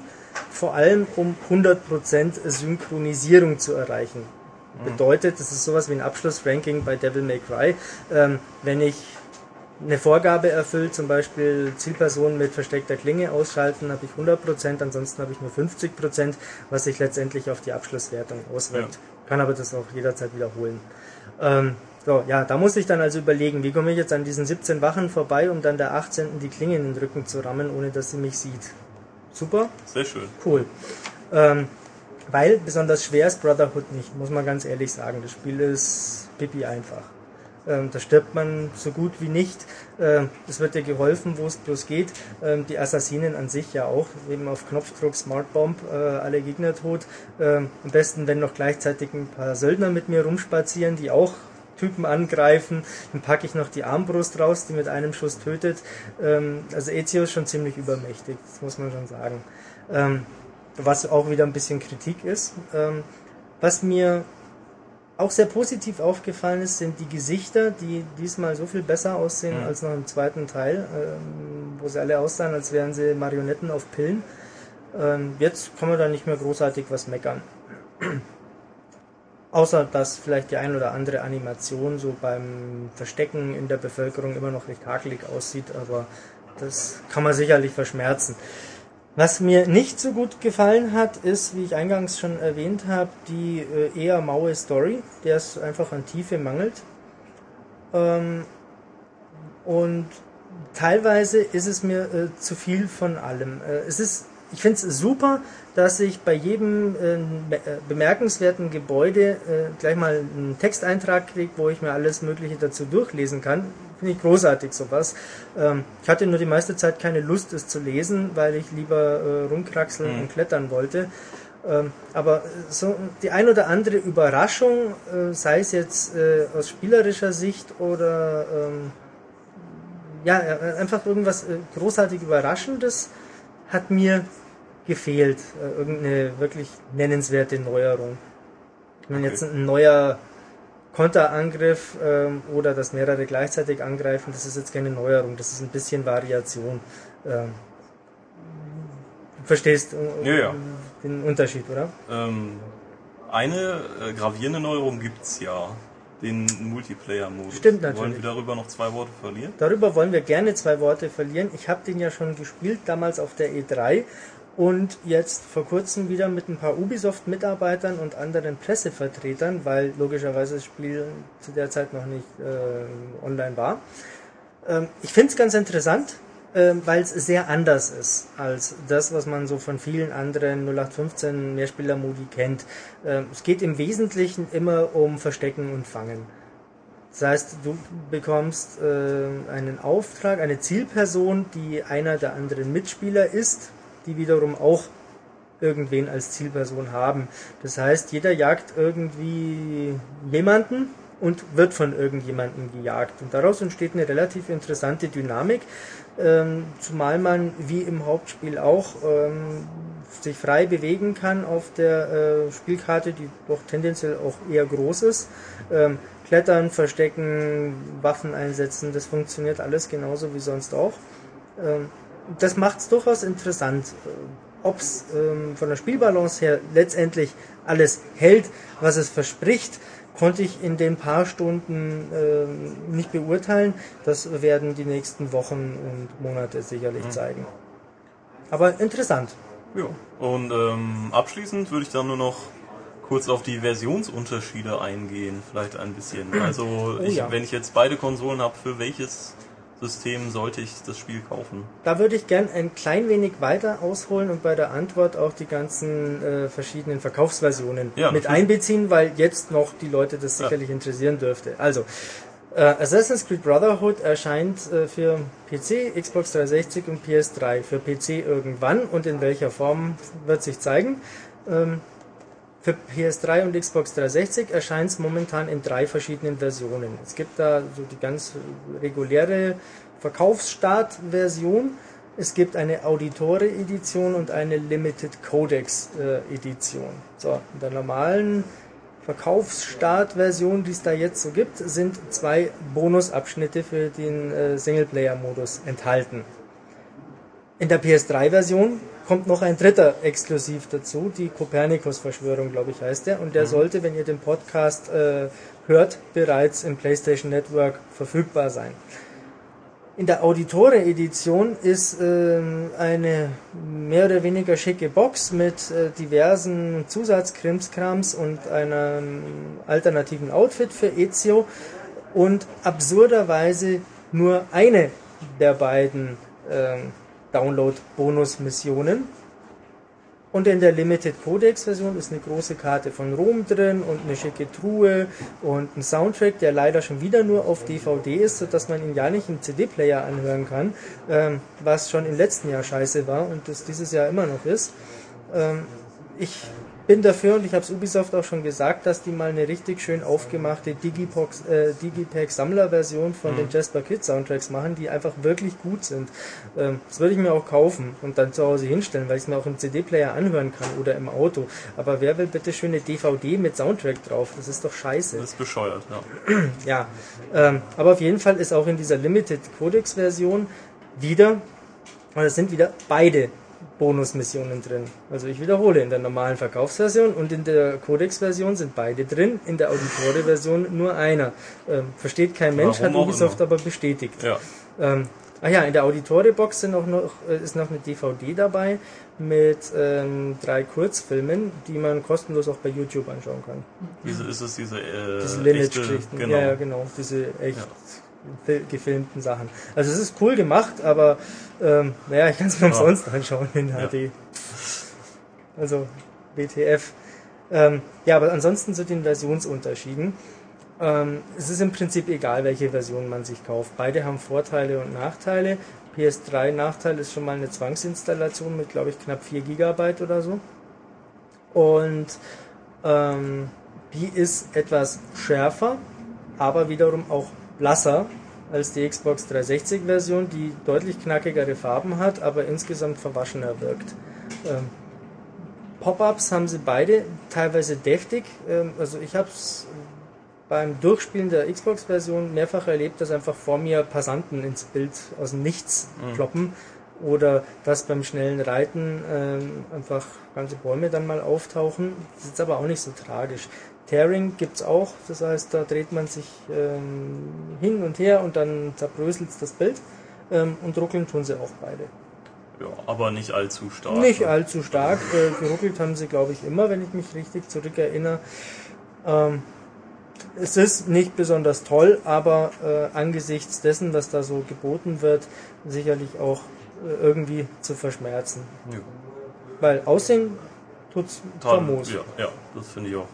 Vor allem um 100% Synchronisierung zu erreichen. Bedeutet, das ist sowas wie ein Abschlussranking bei Devil May Cry. Ähm, wenn ich eine Vorgabe erfüllt, zum Beispiel Zielpersonen mit versteckter Klinge ausschalten, habe ich 100%, ansonsten habe ich nur 50%, was sich letztendlich auf die Abschlusswertung auswirkt. Kann aber das auch jederzeit wiederholen. Ähm, so, ja, da musste ich dann also überlegen, wie komme ich jetzt an diesen 17 Wachen vorbei, um dann der 18. die Klinge in den Rücken zu rammen, ohne dass sie mich sieht. Super, Sehr schön. cool. Ähm, weil besonders schwer ist Brotherhood nicht, muss man ganz ehrlich sagen. Das Spiel ist pipi einfach. Ähm, da stirbt man so gut wie nicht. Ähm, es wird dir geholfen, wo es bloß geht. Ähm, die Assassinen an sich ja auch. Eben auf Knopfdruck Smart Bomb, äh, alle Gegner tot. Ähm, am besten, wenn noch gleichzeitig ein paar Söldner mit mir rumspazieren, die auch Typen angreifen. Dann packe ich noch die Armbrust raus, die mit einem Schuss tötet. Ähm, also Ezio ist schon ziemlich übermächtig, das muss man schon sagen. Was auch wieder ein bisschen Kritik ist. Ähm, was mir auch sehr positiv aufgefallen ist, sind die Gesichter, die diesmal so viel besser aussehen Mhm. als noch im zweiten Teil, ähm, wo sie alle aussahen, als wären sie Marionetten auf Pillen. Ähm, jetzt kann man da nicht mehr großartig was meckern. Außer dass vielleicht die ein oder andere Animation so beim Verstecken in der Bevölkerung immer noch recht hakelig aussieht, aber das kann man sicherlich verschmerzen. Was mir nicht so gut gefallen hat, ist, wie ich eingangs schon erwähnt habe, die äh, eher maue Story, der es einfach an Tiefe mangelt. Ähm, und teilweise ist es mir äh, zu viel von allem. Äh, es ist, ich finde es super, dass ich bei jedem äh, be- äh, bemerkenswerten Gebäude äh, gleich mal einen Texteintrag kriege, wo ich mir alles Mögliche dazu durchlesen kann. Finde ich großartig sowas. Ähm, ich hatte nur die meiste Zeit keine Lust, es zu lesen, weil ich lieber äh, rumkraxeln Mhm. und klettern wollte. Ähm, aber so die ein oder andere Überraschung, äh, sei es jetzt äh, aus spielerischer Sicht oder ähm, ja, äh, einfach irgendwas äh, großartig Überraschendes hat mir gefehlt. Äh, irgendeine wirklich nennenswerte Neuerung. Wenn Okay. jetzt ein neuer Konterangriff ähm, oder dass mehrere gleichzeitig angreifen, das ist jetzt keine Neuerung, das ist ein bisschen Variation. Ähm, du verstehst äh, Ja, ja. den Unterschied, oder? Ähm, eine äh, gravierende Neuerung gibt's ja. Den Multiplayer-Modus. Stimmt Wollen natürlich. wir darüber noch zwei Worte verlieren? Darüber wollen wir gerne zwei Worte verlieren. Ich habe den ja schon gespielt, damals auf der E3 und jetzt vor kurzem wieder mit ein paar Ubisoft-Mitarbeitern und anderen Pressevertretern, weil logischerweise das Spiel zu der Zeit noch nicht äh, online war. Ähm, ich finde es ganz interessant, ähm, weil es sehr anders ist als das, was man so von vielen anderen 0815 Mehrspieler-Modi kennt. Ähm, es geht im Wesentlichen immer um Verstecken und Fangen. Das heißt, du bekommst äh, einen Auftrag, eine Zielperson, die einer der anderen Mitspieler ist, die wiederum auch irgendwen als Zielperson haben. Das heißt, jeder jagt irgendwie jemanden und wird von irgendjemandem gejagt. Und daraus entsteht eine relativ interessante Dynamik, ähm, zumal man wie im Hauptspiel auch ähm, sich frei bewegen kann auf der äh, Spielkarte, die doch tendenziell auch eher groß ist. Ähm, Klettern, Verstecken, Waffen einsetzen, das funktioniert alles genauso wie sonst auch. Das macht es durchaus interessant. Ob es ähm, von der Spielbalance her letztendlich alles hält, was es verspricht, konnte ich in den paar Stunden ähm, nicht beurteilen. Das werden die nächsten Wochen und Monate sicherlich zeigen. Aber interessant. Ja. Und ähm, abschließend würde ich dann nur noch kurz auf die Versionsunterschiede eingehen, vielleicht ein bisschen. Also ich, ja. wenn ich jetzt beide Konsolen habe, für welches System sollte ich das Spiel kaufen? Da würde ich gern ein klein wenig weiter ausholen und bei der Antwort auch die ganzen äh, verschiedenen Verkaufsversionen Ja, mit einbeziehen, weil jetzt noch die Leute das Ja. sicherlich interessieren dürfte. Also, äh, Assassin's Creed Brotherhood erscheint äh, für PC, Xbox 360 und PS3. Für PC irgendwann und in welcher Form wird sich zeigen. Ähm, für PS3 und Xbox 360 erscheint es momentan in drei verschiedenen Versionen. Es gibt da so die ganz reguläre Verkaufsstart-Version. Es gibt eine Auditore-Edition und eine Limited Codex-Edition. So, in der normalen Verkaufsstart-Version, die es da jetzt so gibt, sind zwei Bonusabschnitte für den äh, Singleplayer-Modus enthalten. In der PS3-Version kommt noch ein dritter exklusiv dazu, die Copernicus-Verschwörung, glaube ich, heißt der. Und der sollte, wenn ihr den Podcast äh, hört, bereits im PlayStation Network verfügbar sein. In der Auditore-Edition ist ähm, eine mehr oder weniger schicke Box mit äh, diversen Zusatzkrimskrams und einem alternativen Outfit für Ezio und absurderweise nur eine der beiden ähm, Download-Bonus-Missionen. Und in der Limited Codex Version ist eine große Karte von Rom drin und eine schicke Truhe und ein Soundtrack, der leider schon wieder nur auf DVD ist, sodass man ihn ja nicht im CD-Player anhören kann, ähm, was schon im letzten Jahr scheiße war und das dieses Jahr immer noch ist. Ähm, ich bin dafür und ich habe es Ubisoft auch schon gesagt, dass die mal eine richtig schön aufgemachte Digipox, äh, Digipack Sammlerversion von den Jasper Kid Soundtracks machen, die einfach wirklich gut sind. Ähm, das würde ich mir auch kaufen und dann zu Hause hinstellen, weil ich es mir auch im CD-Player anhören kann oder im Auto. Aber wer will bitte schön eine DVD mit Soundtrack drauf? Das ist doch scheiße. Das ist bescheuert, ja. Ja, ähm, aber auf jeden Fall ist auch in dieser Limited Codex Version wieder, oder es sind wieder beide Bonusmissionen drin. Also ich wiederhole, in der normalen Verkaufsversion und in der Codex-Version sind beide drin, in der Auditore-Version nur einer. Ähm, versteht kein Mensch, Warum hat Ubisoft aber bestätigt. Ja. Ähm, ah ja, in der Auditore-Box sind auch noch, äh, ist noch eine DVD dabei mit ähm, drei Kurzfilmen, die man kostenlos auch bei YouTube anschauen kann. Diese, ist es diese, äh, Diese echte, Lineage-Geschichten. genau. Ja, genau. Diese echt Ja. fil- gefilmten Sachen. Also es ist cool gemacht, aber ähm, naja, ich kann es mir Ja. umsonst anschauen in Ja. HD. Also WTF. Ähm, ja, aber ansonsten zu den Versionsunterschieden. Ähm, es ist im Prinzip egal, welche Version man sich kauft. Beide haben Vorteile und Nachteile. PS3 Nachteil ist schon mal eine Zwangsinstallation mit, glaube ich, knapp 4 GB oder so. Und ähm, die ist etwas schärfer, aber wiederum auch blasser als die Xbox 360 Version, die deutlich knackigere Farben hat, aber insgesamt verwaschener wirkt. Ähm, Pop-ups haben sie beide, teilweise deftig. Ähm, also ich habe es beim Durchspielen der Xbox-Version mehrfach erlebt, dass einfach vor mir Passanten ins Bild aus dem Nichts Mhm. kloppen oder dass beim schnellen Reiten ähm, einfach ganze Bäume dann mal auftauchen. Das ist aber auch nicht so tragisch. Tearing gibt's auch, das heißt, da dreht man sich ähm, hin und her und dann zerbröselt das Bild. Ähm, und ruckeln tun sie auch beide. Ja, aber nicht allzu stark. Nicht allzu stark. Äh, geruckelt haben sie, glaube ich, immer, wenn ich mich richtig zurückerinnere. Ähm, es ist nicht besonders toll, aber äh, angesichts dessen, was da so geboten wird, sicherlich auch äh, irgendwie zu verschmerzen. Ja. Weil Aussehen tut's famos. Ja, ja, das finde ich auch.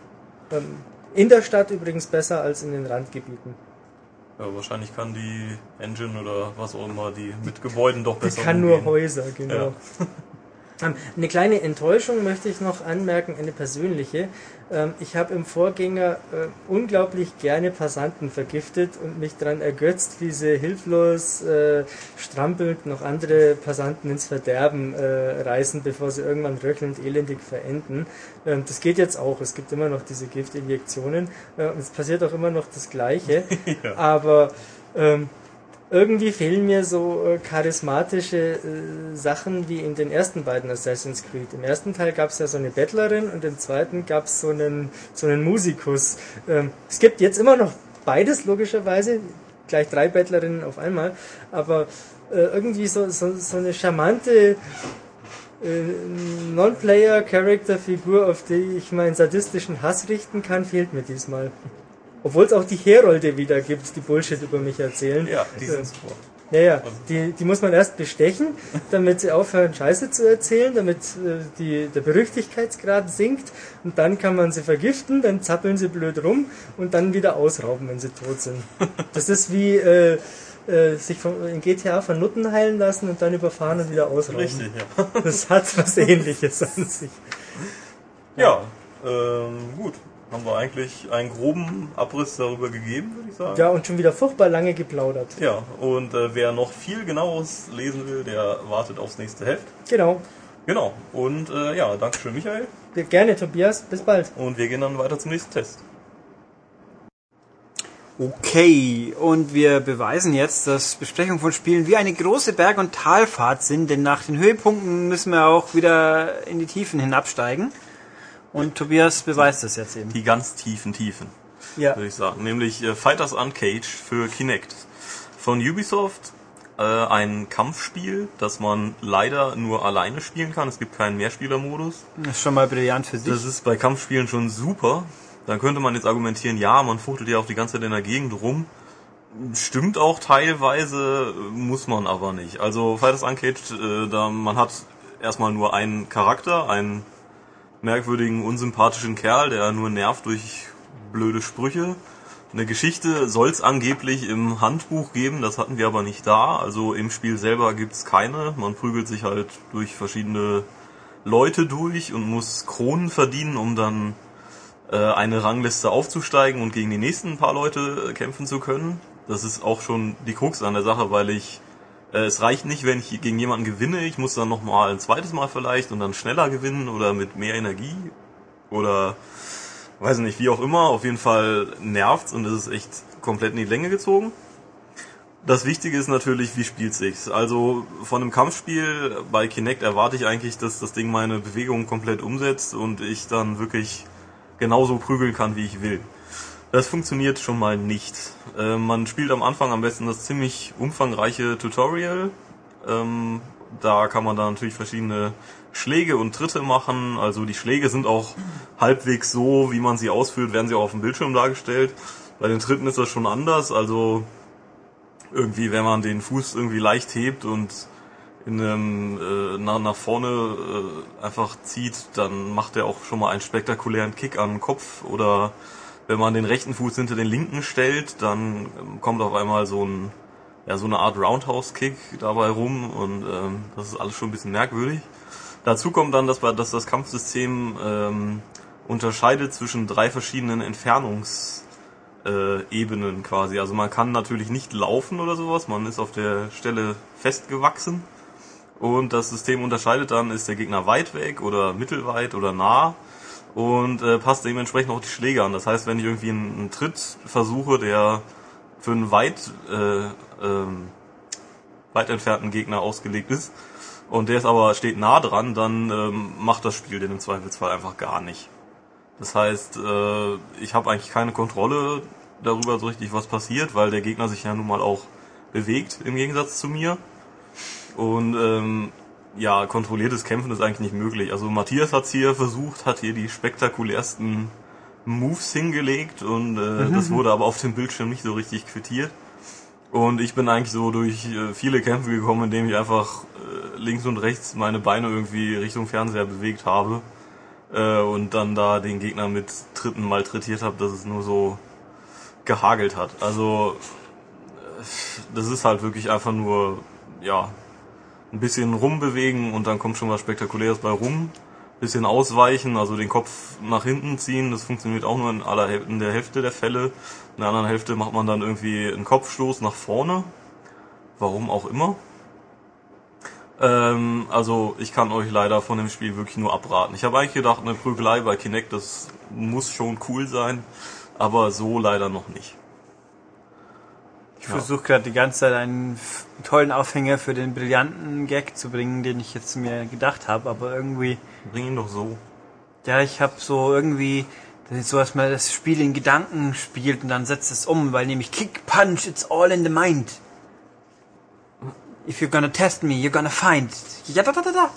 Ähm, in der Stadt übrigens besser als in den Randgebieten. Ja, wahrscheinlich kann die Engine oder was auch immer, die mit Gebäuden doch Die besser kann nur umgehen. Häuser, genau. Ähm, Eine kleine Enttäuschung möchte ich noch anmerken, eine persönliche. Ähm, Ich habe im Vorgänger äh, unglaublich gerne Passanten vergiftet und mich daran ergötzt, wie sie hilflos äh, strampelnd noch andere Passanten ins Verderben äh, reißen, bevor sie irgendwann röchelnd elendig verenden. Ähm, Das geht jetzt auch. Es gibt immer noch diese Giftinjektionen es passiert auch immer noch das Gleiche. Ja. Aber ähm, irgendwie fehlen mir so äh, charismatische äh, Sachen wie in den ersten beiden Assassin's Creed. Im ersten Teil gab es ja so eine Bettlerin und im zweiten gab es so einen, so einen Musikus. Ähm, es gibt jetzt immer noch beides, logischerweise. Gleich drei Bettlerinnen auf einmal. Aber äh, irgendwie so, so, so eine charmante Non-Player-Character-Figur, auf die ich meinen sadistischen Hass richten kann, fehlt mir diesmal. Obwohl es auch die Herolde wieder gibt, die Bullshit über mich erzählen. Ja, die sind super. ja, ja, die, die muss man erst bestechen, damit sie aufhören, Scheiße zu erzählen, damit äh, die, der Berüchtigkeitsgrad sinkt und dann kann man sie vergiften, dann zappeln sie blöd rum und dann wieder ausrauben, wenn sie tot sind. Das ist wie äh, äh, sich von, in GTA von Nutten heilen lassen und dann überfahren und wieder ausrauben. Richtig, ja. Das hat was ähnliches an sich. Ja, ähm, gut. Haben wir eigentlich einen groben Abriss darüber gegeben, würde ich sagen. Ja, und schon wieder furchtbar lange geplaudert. Ja, und äh, wer noch viel genaueres lesen will, der wartet aufs nächste Heft. Genau. Genau. Und äh, ja, Dankeschön, Michael. Gerne, Tobias. Bis bald. Und wir gehen dann weiter zum nächsten Test. Okay, und wir beweisen jetzt, dass Besprechungen von Spielen wie eine große Berg- und Talfahrt sind, denn nach den Höhepunkten müssen wir auch wieder in die Tiefen hinabsteigen. Und Tobias beweist das jetzt eben. Die ganz tiefen Tiefen, Ja. würde ich sagen. Nämlich äh, Fighters Uncaged für Kinect. Von Ubisoft äh, ein Kampfspiel, das man leider nur alleine spielen kann. Es gibt keinen Mehrspielermodus. Das ist schon mal brillant für sich. Das ist bei Kampfspielen schon super. Dann könnte man jetzt argumentieren, ja, man fuchtelt ja auch die ganze Zeit in der Gegend rum. Stimmt auch teilweise, muss man aber nicht. Also Fighters Uncaged, äh, da man hat erstmal nur einen Charakter, einen merkwürdigen, unsympathischen Kerl, der nur nervt durch blöde Sprüche. Eine Geschichte soll es angeblich im Handbuch geben, das hatten wir aber nicht da. Also im Spiel selber gibt's keine. Man prügelt sich halt durch verschiedene Leute durch und muss Kronen verdienen, um dann äh, eine Rangliste aufzusteigen und gegen die nächsten paar Leute äh, kämpfen zu können. Das ist auch schon die Krux an der Sache, weil ich es reicht nicht, wenn ich gegen jemanden gewinne, ich muss dann nochmal ein zweites Mal vielleicht und dann schneller gewinnen oder mit mehr Energie oder weiß nicht, wie auch immer. Auf jeden Fall nervt's und es ist echt komplett in die Länge gezogen. Das Wichtige ist natürlich, wie spielt sich's. Also von einem Kampfspiel bei Kinect erwarte ich eigentlich, dass das Ding meine Bewegungen komplett umsetzt und ich dann wirklich genauso prügeln kann, wie ich will. Das funktioniert schon mal nicht. Äh, man spielt am Anfang am besten das ziemlich umfangreiche Tutorial. Ähm, da kann man dann natürlich verschiedene Schläge und Tritte machen. Also die Schläge sind auch halbwegs so, wie man sie ausführt, werden sie auch auf dem Bildschirm dargestellt. Bei den Tritten ist das schon anders. Also irgendwie, wenn man den Fuß irgendwie leicht hebt und in einem, äh, nach, nach vorne äh, einfach zieht, dann macht er auch schon mal einen spektakulären Kick an den Kopf oder Wenn man den rechten Fuß hinter den linken stellt, dann ähm, kommt auf einmal so ein ja, so eine Art Roundhouse-Kick dabei rum und ähm, das ist alles schon ein bisschen merkwürdig. Dazu kommt dann, dass, dass das Kampfsystem ähm, unterscheidet zwischen drei verschiedenen Entfernungsebenen äh, quasi. Also man kann natürlich nicht laufen oder sowas, man ist auf der Stelle festgewachsen und das System unterscheidet dann, ist der Gegner weit weg oder mittelweit oder nah und äh, passt dementsprechend auch die Schläge an. Das heißt, wenn ich irgendwie einen, einen Tritt versuche, der für einen weit, äh, ähm, weit entfernten Gegner ausgelegt ist und der ist aber steht nah dran, dann ähm, macht das Spiel den im Zweifelsfall einfach gar nicht. Das heißt, äh, ich habe eigentlich keine Kontrolle darüber so richtig, was passiert, weil der Gegner sich ja nun mal auch bewegt im Gegensatz zu mir. Und ähm, ja, kontrolliertes Kämpfen ist eigentlich nicht möglich. Also Matthias hat's hier versucht, hat hier die spektakulärsten Moves hingelegt und äh, mhm. das wurde aber auf dem Bildschirm nicht so richtig quittiert. Und ich bin eigentlich so durch äh, viele Kämpfe gekommen, indem ich einfach äh, links und rechts meine Beine irgendwie Richtung Fernseher bewegt habe äh, und dann da den Gegner mit Tritten malträtiert habe, dass es nur so gehagelt hat. Also äh, das ist halt wirklich einfach nur, ja, ein bisschen rumbewegen und dann kommt schon was Spektakuläres bei rum. Bisschen ausweichen, also den Kopf nach hinten ziehen, das funktioniert auch nur in, aller, in der Hälfte der Fälle. In der anderen Hälfte macht man dann irgendwie einen Kopfstoß nach vorne. Warum auch immer. Ähm, also ich kann euch leider von dem Spiel wirklich nur abraten. Ich habe eigentlich gedacht, eine Prügelei bei Kinect, das muss schon cool sein, aber so leider noch nicht. Ich ja. versuche gerade die ganze Zeit einen tollen Aufhänger für den brillanten Gag zu bringen, den ich jetzt mir gedacht habe, aber irgendwie. Bring ihn doch so. Ja, ich habe so irgendwie so, dass man das Spiel in Gedanken spielt und dann setzt es um, weil nämlich Kick, Punch, it's all in the mind. If you're gonna test me, you're gonna find. Ja, da, da, da, da.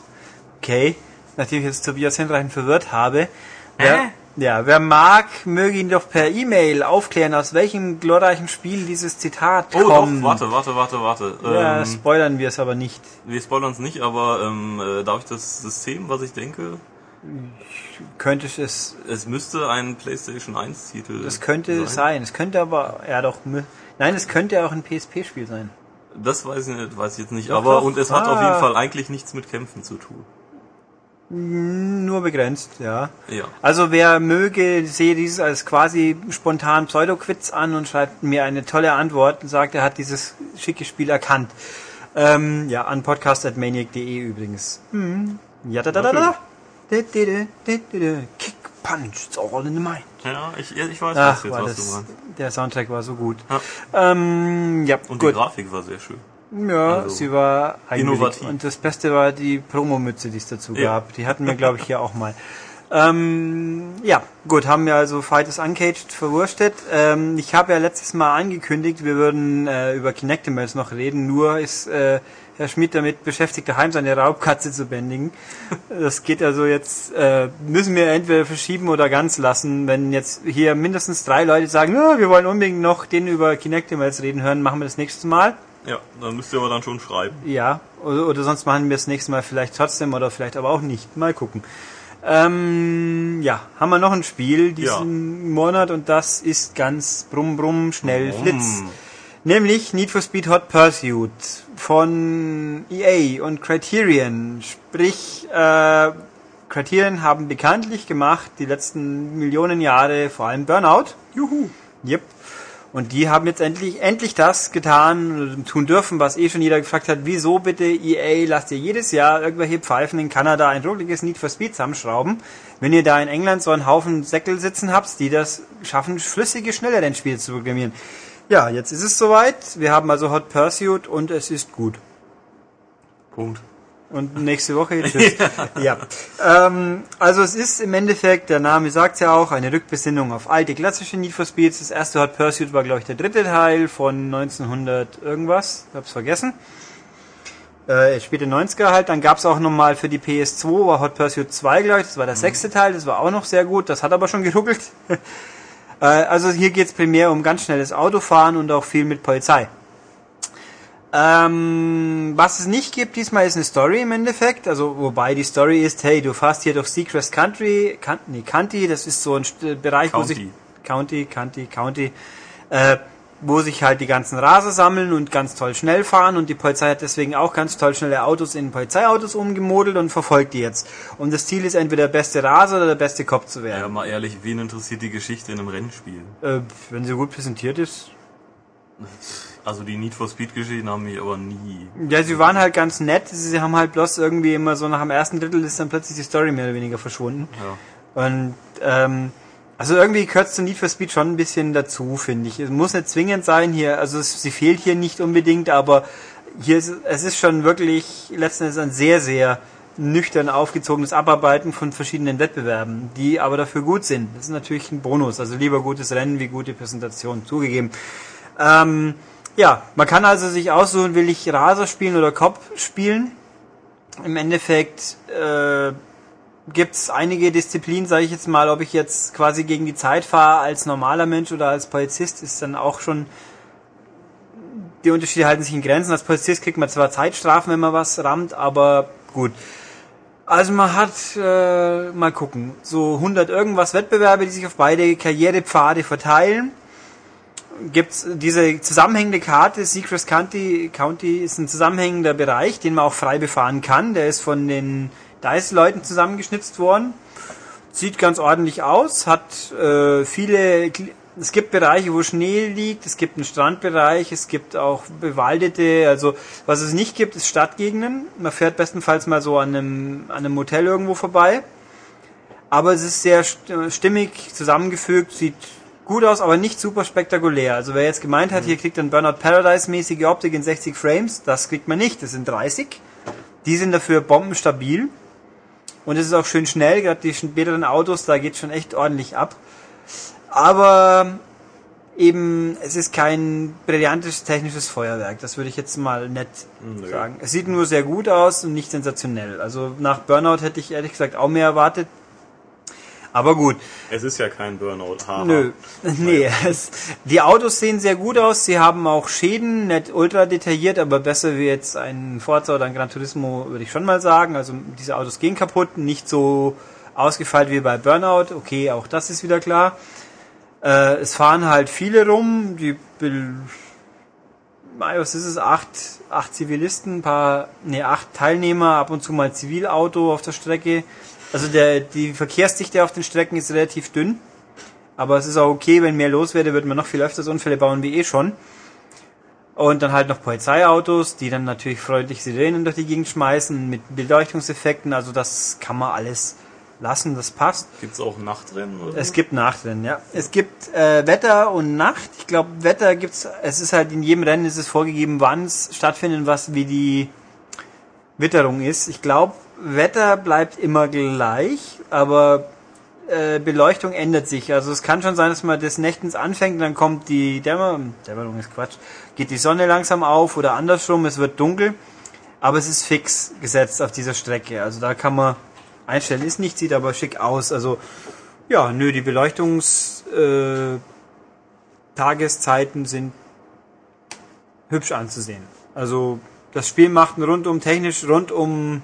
Okay, nachdem ich jetzt Tobias hinreichend verwirrt habe. Äh? Ja, wer mag, möge ihn doch per E-Mail aufklären, aus welchem glorreichen Spiel dieses Zitat oh, kommt. Oh, warte, warte, warte, warte. Ja, ähm, spoilern wir es aber nicht. Wir spoilern es nicht, aber ähm, äh, darf ich das System, was ich denke? Könnte es... Es müsste ein PlayStation 1 Titel Das könnte sein. sein. Es könnte aber... Ja doch... Nein, es könnte auch ein PSP-Spiel sein. Das weiß ich, nicht, weiß ich jetzt nicht, doch, aber doch. und es ah. hat auf jeden ah. Fall eigentlich nichts mit Kämpfen zu tun. Nur begrenzt, ja. ja. Also wer möge, sehe dieses als quasi spontan Pseudo-Quiz an und schreibt mir eine tolle Antwort und sagt, er hat dieses schicke Spiel erkannt. Ähm, ja, an podcast.maniac.de übrigens. Hm. Ja, da, da, da, da. Kick, Punch, it's all in the mind. Ja, ich, ich weiß Ach, jetzt, was das, du meinst. Der Soundtrack war so gut. Ja, ähm, ja Und gut. die Grafik war sehr schön. Ja, also sie war innovativ. Und das Beste war die Promomütze, die es dazu ja. gab. Die hatten wir, glaube ich, hier auch mal. Ähm, ja, gut, haben wir also Fighters Uncaged verwurstet. Ähm, ich habe ja letztes Mal angekündigt, wir würden äh, über Kinectimals noch reden, nur ist äh, Herr Schmidt damit beschäftigt, daheim seine Raubkatze zu bändigen. Das geht also jetzt, äh, müssen wir entweder verschieben oder ganz lassen. Wenn jetzt hier mindestens drei Leute sagen, wir wollen unbedingt noch den über Kinectimals reden hören, machen wir das nächste Mal. Ja, dann müsst ihr aber dann schon schreiben. Ja, oder, oder sonst machen wir das nächste Mal vielleicht trotzdem oder vielleicht aber auch nicht. Mal gucken. Ähm, ja, haben wir noch ein Spiel diesen ja. Monat und das ist ganz brumm brumm schnell brumm. Flitz. Nämlich Need for Speed Hot Pursuit von EA und Criterion. Sprich, äh, Criterion haben bekanntlich gemacht die letzten Millionen Jahre vor allem Burnout. Juhu. Yep. Und die haben jetzt endlich, endlich das getan, tun dürfen, was eh schon jeder gefragt hat. Wieso bitte EA lasst ihr jedes Jahr irgendwelche Pfeifen in Kanada ein ruckliges Need for Speed zusammenschrauben, wenn ihr da in England so einen Haufen Säckel sitzen habt, die das schaffen, flüssige, schnelle Rennspiele zu programmieren. Ja, jetzt ist es soweit. Wir haben also Hot Pursuit und es ist gut. Punkt. Und nächste Woche tschüss. ja. Ähm, also es ist im Endeffekt, der Name sagt ja auch, eine Rückbesinnung auf alte klassische Need for Speeds. Das erste Hot Pursuit war, glaube ich, der dritte Teil von 1900 irgendwas. Ich hab's vergessen. Äh, späte 90er halt. Dann gab's auch nochmal für die PS2, war Hot Pursuit 2, glaube ich. Das war der mhm. sechste Teil. Das war auch noch sehr gut. Das hat aber schon geruckelt. äh, also hier geht's primär um ganz schnelles Autofahren und auch viel mit Polizei. Ähm, was es nicht gibt diesmal ist eine Story im Endeffekt, also wobei die Story ist, hey, du fährst hier durch Seacrest Country, kan nee, County, das ist so ein Bereich, County. wo sich County, County, County, äh, wo sich halt die ganzen Raser sammeln und ganz toll schnell fahren und die Polizei hat deswegen auch ganz toll schnelle Autos in Polizeiautos umgemodelt und verfolgt die jetzt. Und das Ziel ist entweder der beste Raser oder der beste Cop zu Ja, werden. mal ehrlich, wen interessiert die Geschichte in einem Rennspiel? Äh, wenn sie gut präsentiert ist. Also die Need for Speed Geschichten haben mich aber nie. Ja, sie waren halt ganz nett. Sie haben halt bloß irgendwie immer so nach dem ersten Drittel ist dann plötzlich die Story mehr oder weniger verschwunden. Ja. Und ähm, also irgendwie gehört zu Need for Speed schon ein bisschen dazu, finde ich. Es muss nicht zwingend sein hier, also es, sie fehlt hier nicht unbedingt, aber hier ist es ist schon wirklich letzten Endes ein sehr, sehr nüchtern aufgezogenes Abarbeiten von verschiedenen Wettbewerben, die aber dafür gut sind. Das ist natürlich ein Bonus. Also lieber gutes Rennen wie gute Präsentation, zugegeben. Ähm, ja, man kann also sich aussuchen, will ich Raser spielen oder Cop spielen. Im Endeffekt äh, gibt es einige Disziplinen, sage ich jetzt mal, ob ich jetzt quasi gegen die Zeit fahre als normaler Mensch oder als Polizist, ist dann auch schon die Unterschiede halten sich in Grenzen. Als Polizist kriegt man zwar Zeitstrafen, wenn man was rammt, aber gut. Also man hat, äh, mal gucken, so 100 irgendwas Wettbewerbe, die sich auf beide Karrierepfade verteilen. Gibt's diese zusammenhängende Karte, Secret County, County ist ein zusammenhängender Bereich, den man auch frei befahren kann. Der ist von den DICE-Leuten zusammengeschnitzt worden. Sieht ganz ordentlich aus, hat äh, viele, es gibt Bereiche, wo Schnee liegt, es gibt einen Strandbereich, es gibt auch bewaldete, also was es nicht gibt, ist Stadtgegenden. Man fährt bestenfalls mal so an einem, an einem Motel irgendwo vorbei. Aber es ist sehr st- stimmig zusammengefügt, sieht gut aus, aber nicht super spektakulär. Also wer jetzt gemeint hat, hier kriegt ein Burnout Paradise-mäßige Optik in 60 Frames, das kriegt man nicht, das sind 30. Die sind dafür bombenstabil. Und es ist auch schön schnell, gerade die späteren Autos, da geht schon echt ordentlich ab. Aber eben, es ist kein brillantes technisches Feuerwerk. Das würde ich jetzt mal nett Nö. sagen. Es sieht nur sehr gut aus und nicht sensationell. Also nach Burnout hätte ich ehrlich gesagt auch mehr erwartet. Aber gut. Es ist ja kein Burnout. Haha. Nö, nee. Es, die Autos sehen sehr gut aus. Sie haben auch Schäden, nicht ultra detailliert, aber besser wie jetzt ein Forza oder ein Gran Turismo, würde ich schon mal sagen. Also diese Autos gehen kaputt, nicht so ausgefeilt wie bei Burnout. Okay, auch das ist wieder klar. Äh, es fahren halt viele rum. Die was ist es? Acht, acht Zivilisten, ein paar, nee, acht Teilnehmer, ab und zu mal Zivilauto auf der Strecke. Also der, die Verkehrsdichte auf den Strecken ist relativ dünn. Aber es ist auch okay, wenn mehr los wäre, würden wir noch viel öfters Unfälle bauen wie eh schon. Und dann halt noch Polizeiautos, die dann natürlich freundlich Sirenen durch die Gegend schmeißen mit Beleuchtungseffekten. Also das kann man alles lassen, das passt. Gibt's auch Nachtrennen oder? Es gibt Nachtrennen, ja. Es gibt äh, Wetter und Nacht. Ich glaube, Wetter gibt's. Es ist halt in jedem Rennen ist es vorgegeben, wann es stattfindet, was wie die Witterung ist. Ich glaube, Wetter bleibt immer gleich, aber äh, Beleuchtung ändert sich. Also es kann schon sein, dass man des Nächtens anfängt dann kommt die Dämmer Dämmerung ist Quatsch, geht die Sonne langsam auf oder andersrum, es wird dunkel. Aber es ist fix gesetzt auf dieser Strecke. Also da kann man einstellen, ist nicht, sieht aber schick aus. Also ja, nö, die Beleuchtungs äh, sind hübsch anzusehen. Also das Spiel macht einen rundum technisch rundum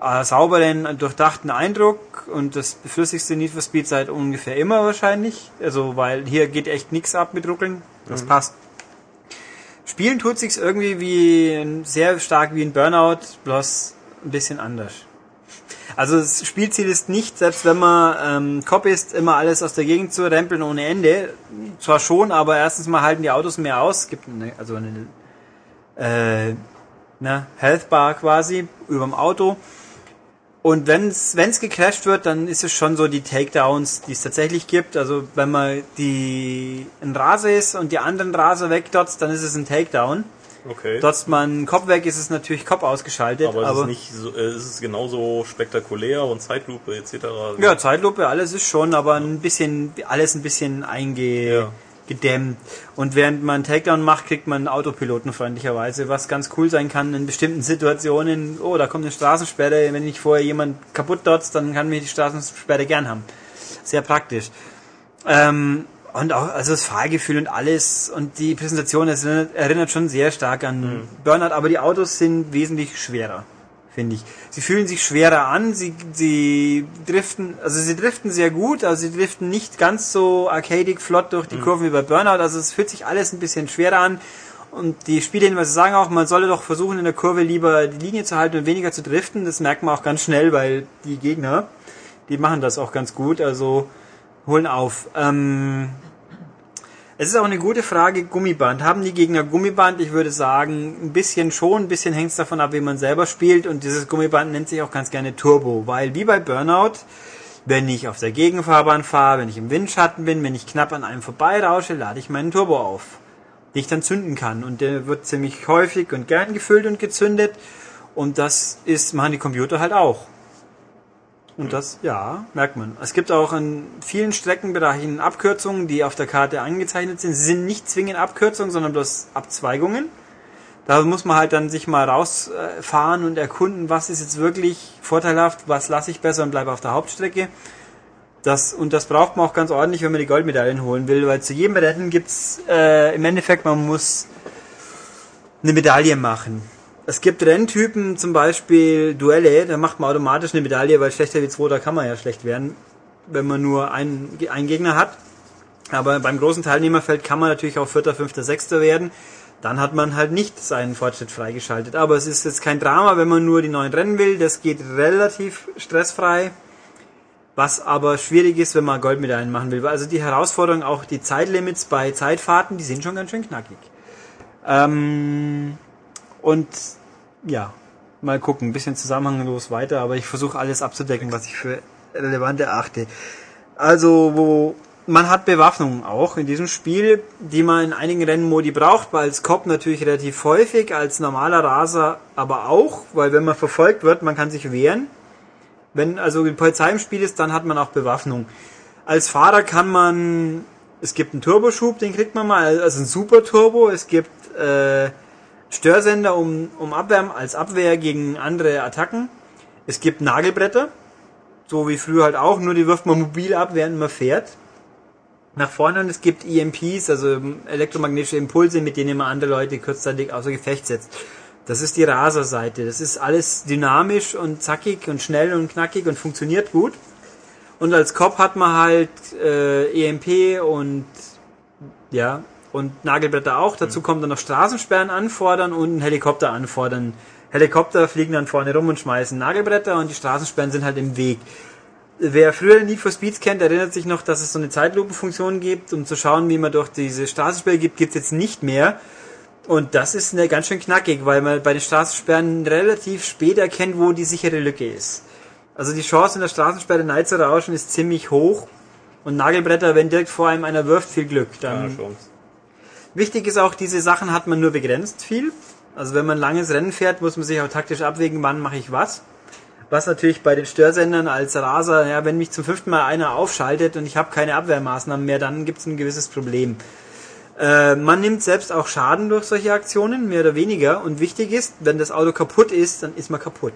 äh, sauberen, durchdachten Eindruck und das beflüssigste Need for Speed seit ungefähr immer wahrscheinlich. Also weil hier geht echt nichts ab mit Ruckeln. Das passt. Spielen tut sich's irgendwie wie sehr stark wie ein Burnout, bloß ein bisschen anders. Also das Spielziel ist nicht, selbst wenn man ähm, Cop ist, immer alles aus der Gegend zu rempeln ohne Ende. Zwar schon, aber erstens mal halten die Autos mehr aus. Es gibt eine, also eine äh, ne, Health Bar quasi überm Auto. Und wenn's wenn's gecrashed wird, dann ist es schon so die Takedowns, die es tatsächlich gibt. Also wenn man die ein Raser ist und die anderen Raser wegdotzt, dann ist es ein Takedown. Okay. Dotzt man Kopf weg, ist es natürlich Kopf ausgeschaltet. aber, aber es ist nicht so, äh, es ist genauso spektakulär und Zeitlupe etc. Ja, Zeitlupe, alles ist schon, aber ein bisschen, alles ein bisschen einge, Ja. Gedämmt. Und während man einen Takedown macht, kriegt man einen Autopiloten freundlicherweise, was ganz cool sein kann in bestimmten Situationen. Oh, da kommt eine Straßensperre, wenn ich vorher jemand kaputt dotzt, dann kann mir die Straßensperre gern haben. Sehr praktisch. Ähm, und auch, also das Fahrgefühl und alles und die Präsentation, erinnert, erinnert schon sehr stark an Burnout, aber die Autos sind wesentlich schwerer. Finde ich. Sie fühlen sich schwerer an, sie, sie driften, also sie driften sehr gut, also sie driften nicht ganz so arcadic flott durch die Kurven wie bei Burnout, also es fühlt sich alles ein bisschen schwerer an. Und die Spielehinweise sagen auch, man solle doch versuchen, in der Kurve lieber die Linie zu halten und weniger zu driften. Das merkt man auch ganz schnell, weil die Gegner, die machen das auch ganz gut, also holen auf. Ähm, es ist auch eine gute Frage, Gummiband. Haben die Gegner Gummiband? Ich würde sagen, ein bisschen schon, ein bisschen hängt es davon ab, wie man selber spielt. Und dieses Gummiband nennt sich auch ganz gerne Turbo, weil wie bei Burnout, wenn ich auf der Gegenfahrbahn fahre, wenn ich im Windschatten bin, wenn ich knapp an einem vorbeirausche, lade ich meinen Turbo auf, den ich dann zünden kann. Und der wird ziemlich häufig und gern gefüllt und gezündet. Und das ist, machen die Computer halt auch. Und das, ja, merkt man. Es gibt auch in vielen Streckenbereichen Abkürzungen, die auf der Karte angezeichnet sind. Sie sind nicht zwingend Abkürzungen, sondern bloß Abzweigungen. Da muss man halt dann sich mal rausfahren und erkunden, was ist jetzt wirklich vorteilhaft, was lasse ich besser und bleibe auf der Hauptstrecke. Das, und das braucht man auch ganz ordentlich, wenn man die Goldmedaillen holen will, weil zu jedem Rennen gibt's äh, im Endeffekt, man muss eine Medaille machen. Es gibt Renntypen, zum Beispiel Duelle, da macht man automatisch eine Medaille, weil schlechter wie zweiter kann man ja schlecht werden, wenn man nur einen, einen Gegner hat. Aber beim großen Teilnehmerfeld kann man natürlich auch Vierter, Fünfter, Sechster werden. Dann hat man halt nicht seinen Fortschritt freigeschaltet. Aber es ist jetzt kein Drama, wenn man nur die neuen Rennen will. Das geht relativ stressfrei. Was aber schwierig ist, wenn man Goldmedaillen machen will. Also die Herausforderung, auch die Zeitlimits bei Zeitfahrten, die sind schon ganz schön knackig. Ähm, und ja, mal gucken, ein bisschen zusammenhanglos weiter, aber ich versuche alles abzudecken, was ich für relevant erachte. Also, wo man hat Bewaffnung auch in diesem Spiel, die man in einigen Rennmodi braucht, weil als Cop natürlich relativ häufig, als normaler Raser aber auch, weil wenn man verfolgt wird, man kann sich wehren. Wenn also die Polizei im Spiel ist, dann hat man auch Bewaffnung. Als Fahrer kann man, es gibt einen Turboschub, den kriegt man mal, also ein Super Turbo, es gibt äh, Störsender um, um Abwärmen als Abwehr gegen andere Attacken. Es gibt Nagelbretter, so wie früher halt auch, nur die wirft man mobil ab, während man fährt. Nach vorne und es gibt EMPs, also elektromagnetische Impulse, mit denen man andere Leute kurzzeitig außer Gefecht setzt. Das ist die Raserseite. Das ist alles dynamisch und zackig und schnell und knackig und funktioniert gut. Und als Cop hat man halt äh, EMP und ja, und Nagelbretter auch. Dazu kommt dann noch Straßensperren anfordern und einen Helikopter anfordern. Helikopter fliegen dann vorne rum und schmeißen Nagelbretter und die Straßensperren sind halt im Weg. Wer früher Need for Speeds kennt, erinnert sich noch, dass es so eine Zeitlupenfunktion gibt, um zu schauen, wie man durch diese Straßensperre gibt, gibt's jetzt nicht mehr. Und das ist eine ganz schön knackig, weil man bei den Straßensperren relativ spät erkennt, wo die sichere Lücke ist. Also die Chance in der Straßensperre Neid zu rauschen ist ziemlich hoch. Und Nagelbretter, wenn direkt vor einem einer wirft, viel Glück. Dann Ja, Wichtig ist auch, diese Sachen hat man nur begrenzt viel. Also wenn man langes Rennen fährt, muss man sich auch taktisch abwägen, wann mache ich was. Was natürlich bei den Störsendern als Raser, ja, wenn mich zum fünften Mal einer aufschaltet und ich habe keine Abwehrmaßnahmen mehr, dann gibt es ein gewisses Problem. Äh, man nimmt selbst auch Schaden durch solche Aktionen, mehr oder weniger. Und wichtig ist, wenn das Auto kaputt ist, dann ist man kaputt.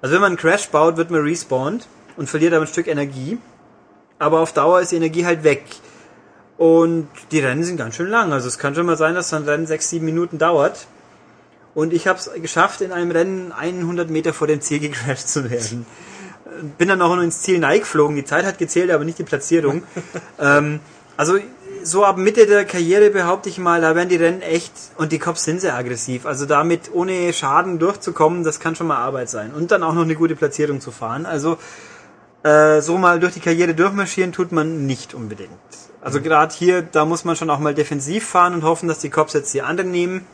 Also wenn man einen Crash baut, wird man respawned und verliert aber ein Stück Energie. Aber auf Dauer ist die Energie halt weg. Und die Rennen sind ganz schön lang. Also es kann schon mal sein, dass so ein Rennen sechs, sieben Minuten dauert. Und ich habe es geschafft, in einem Rennen 100 Meter vor dem Ziel gecrashed zu werden. Bin dann auch noch ins Ziel geflogen. Die Zeit hat gezählt, aber nicht die Platzierung. ähm, also so ab Mitte der Karriere behaupte ich mal, da werden die Rennen echt und die Cops sind sehr aggressiv. Also damit ohne Schaden durchzukommen, das kann schon mal Arbeit sein. Und dann auch noch eine gute Platzierung zu fahren. Also äh, so mal durch die Karriere durchmarschieren tut man nicht unbedingt. Also gerade hier, da muss man schon auch mal defensiv fahren und hoffen, dass die Cops jetzt die anderen nehmen.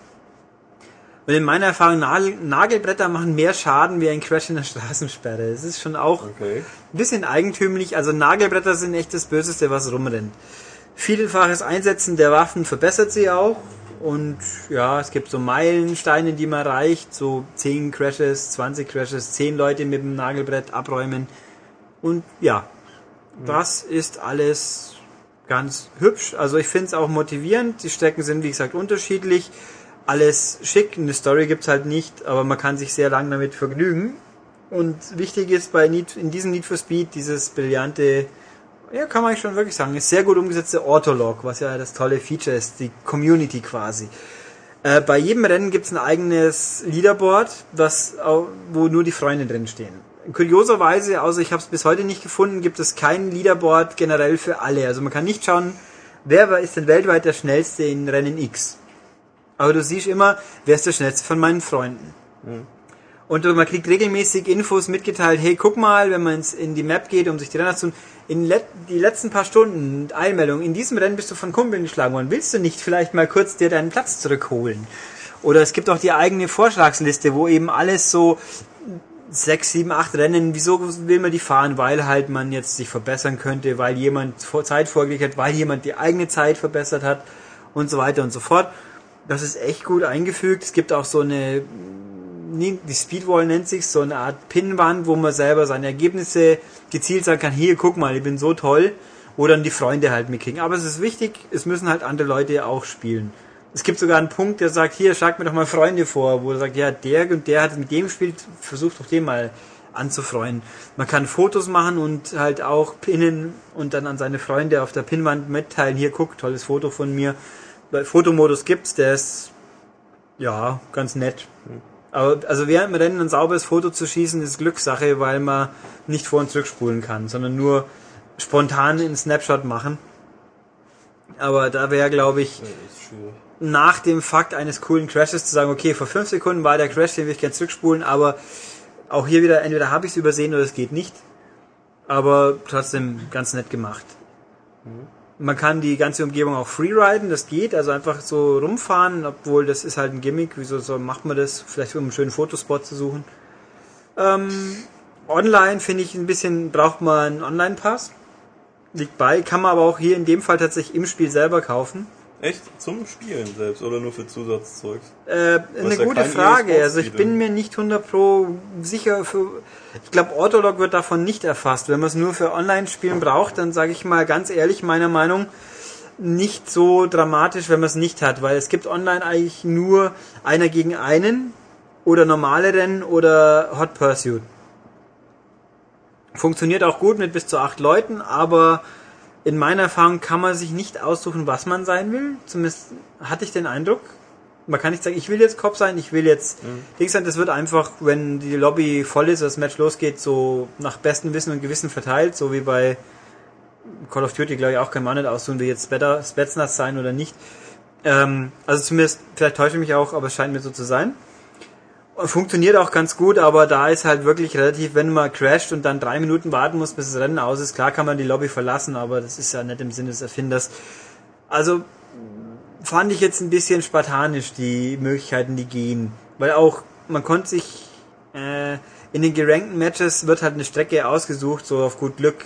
Und in meiner Erfahrung, Nagel, Nagelbretter machen mehr Schaden wie ein Crash in der Straßensperre. Das ist schon auch Okay. ein bisschen eigentümlich. Also Nagelbretter sind echt das Böseste, was rumrennt. Vielfaches Einsetzen der Waffen verbessert sie auch. Und ja, es gibt so Meilensteine, die man erreicht. So 10 Crashes, 20 Crashes, 10 Leute mit dem Nagelbrett abräumen. Und ja, das ist alles ganz hübsch. Also ich finde es auch motivierend. Die Strecken sind, wie gesagt, unterschiedlich. Alles schick. Eine Story gibt's halt nicht, aber man kann sich sehr lang damit vergnügen. Und wichtig ist bei Need, in diesem Need for Speed dieses brillante, ja, kann man schon wirklich sagen, ist sehr gut umgesetzte Autolog, was ja das tolle Feature ist, die Community quasi. Äh, bei jedem Rennen gibt's ein eigenes Leaderboard, au- wo nur die Freunde drin stehen. Kurioserweise, außer ich habe es bis heute nicht gefunden, gibt es kein Leaderboard generell für alle. Also man kann nicht schauen, wer ist denn weltweit der schnellste in Rennen X. Aber du siehst immer, wer ist der schnellste von meinen Freunden. Und man kriegt regelmäßig Infos mitgeteilt, hey, guck mal, wenn man in die Map geht, um sich die Rennen zu in let die letzten paar Stunden Einmeldung, in diesem Rennen bist du von Kumpeln geschlagen worden. Willst du nicht vielleicht mal kurz dir deinen Platz zurückholen? Oder es gibt auch die eigene Vorschlagsliste, wo eben alles so sechs, sieben, acht Rennen, wieso will man die fahren? Weil halt man jetzt sich verbessern könnte, weil jemand Zeit vorgelegt hat, weil jemand die eigene Zeit verbessert hat und so weiter und so fort. Das ist echt gut eingefügt. Es gibt auch so eine, nie- die Speedwall nennt sich, so eine Art Pinnwand, wo man selber seine Ergebnisse gezielt sagen kann, hier, guck mal, ich bin so toll, wo dann die Freunde halt mitkriegen. Aber es ist wichtig, es müssen halt andere Leute auch spielen. Es gibt sogar einen Punkt, der sagt, hier, schlag mir doch mal Freunde vor, wo er sagt, ja, der und der hat mit dem gespielt, versucht doch den mal anzufreuen. Man kann Fotos machen und halt auch pinnen und dann an seine Freunde auf der Pinnwand mitteilen, hier, guck, tolles Foto von mir. Fotomodus gibt's, der ist, ja, ganz nett. Aber, also während man Rennen ein sauberes Foto zu schießen, ist Glückssache, weil man nicht vor- und zurückspulen kann, sondern nur spontan einen Snapshot machen. Aber da wäre, glaube ich, nach dem Fakt eines coolen Crashes zu sagen, okay, vor fünf Sekunden war der Crash, den will ich gerne zurückspulen, aber auch hier wieder, entweder habe ich es übersehen oder es geht nicht. Aber trotzdem ganz nett gemacht. Man kann die ganze Umgebung auch freeriden, das geht, also einfach so rumfahren, obwohl das ist halt ein Gimmick, wieso so macht man das? Vielleicht um einen schönen Fotospot zu suchen. Ähm, online finde ich ein bisschen, braucht man einen Online-Pass. Liegt bei, kann man aber auch hier in dem Fall tatsächlich im Spiel selber kaufen. Echt? Zum Spielen selbst oder nur für Zusatzzeugs? Äh, eine ja gute Frage. EA Also ich bin mir nicht 100 pro sicher für. Ich glaube, Autolog wird davon nicht erfasst. Wenn man es nur für Online-Spielen braucht, dann sage ich mal ganz ehrlich, meiner Meinung nicht so dramatisch, wenn man es nicht hat, weil es gibt online eigentlich nur einer gegen einen oder normale Rennen oder Hot Pursuit. Funktioniert auch gut mit bis zu acht Leuten, aber in meiner Erfahrung kann man sich nicht aussuchen, was man sein will. Zumindest hatte ich den Eindruck. Man kann nicht sagen, ich will jetzt Cop sein, ich will jetzt Dings sein. Das wird einfach, wenn die Lobby voll ist, das Match losgeht, so nach bestem Wissen und Gewissen verteilt, so wie bei Call of Duty, glaube ich, auch kann man nicht aussuchen, will jetzt Spetsnaz sein oder nicht. Ähm, also zumindest, vielleicht täusche ich mich auch, aber es scheint mir so zu sein. Funktioniert auch ganz gut, aber da ist halt wirklich relativ, wenn man crasht und dann drei Minuten warten muss, bis das Rennen aus ist, klar kann man die Lobby verlassen, aber das ist ja nicht im Sinne des Erfinders. Also fand ich jetzt ein bisschen spartanisch, die Möglichkeiten, die gehen. Weil auch, man konnte sich äh, in den gerankten Matches wird halt eine Strecke ausgesucht, so auf gut Glück.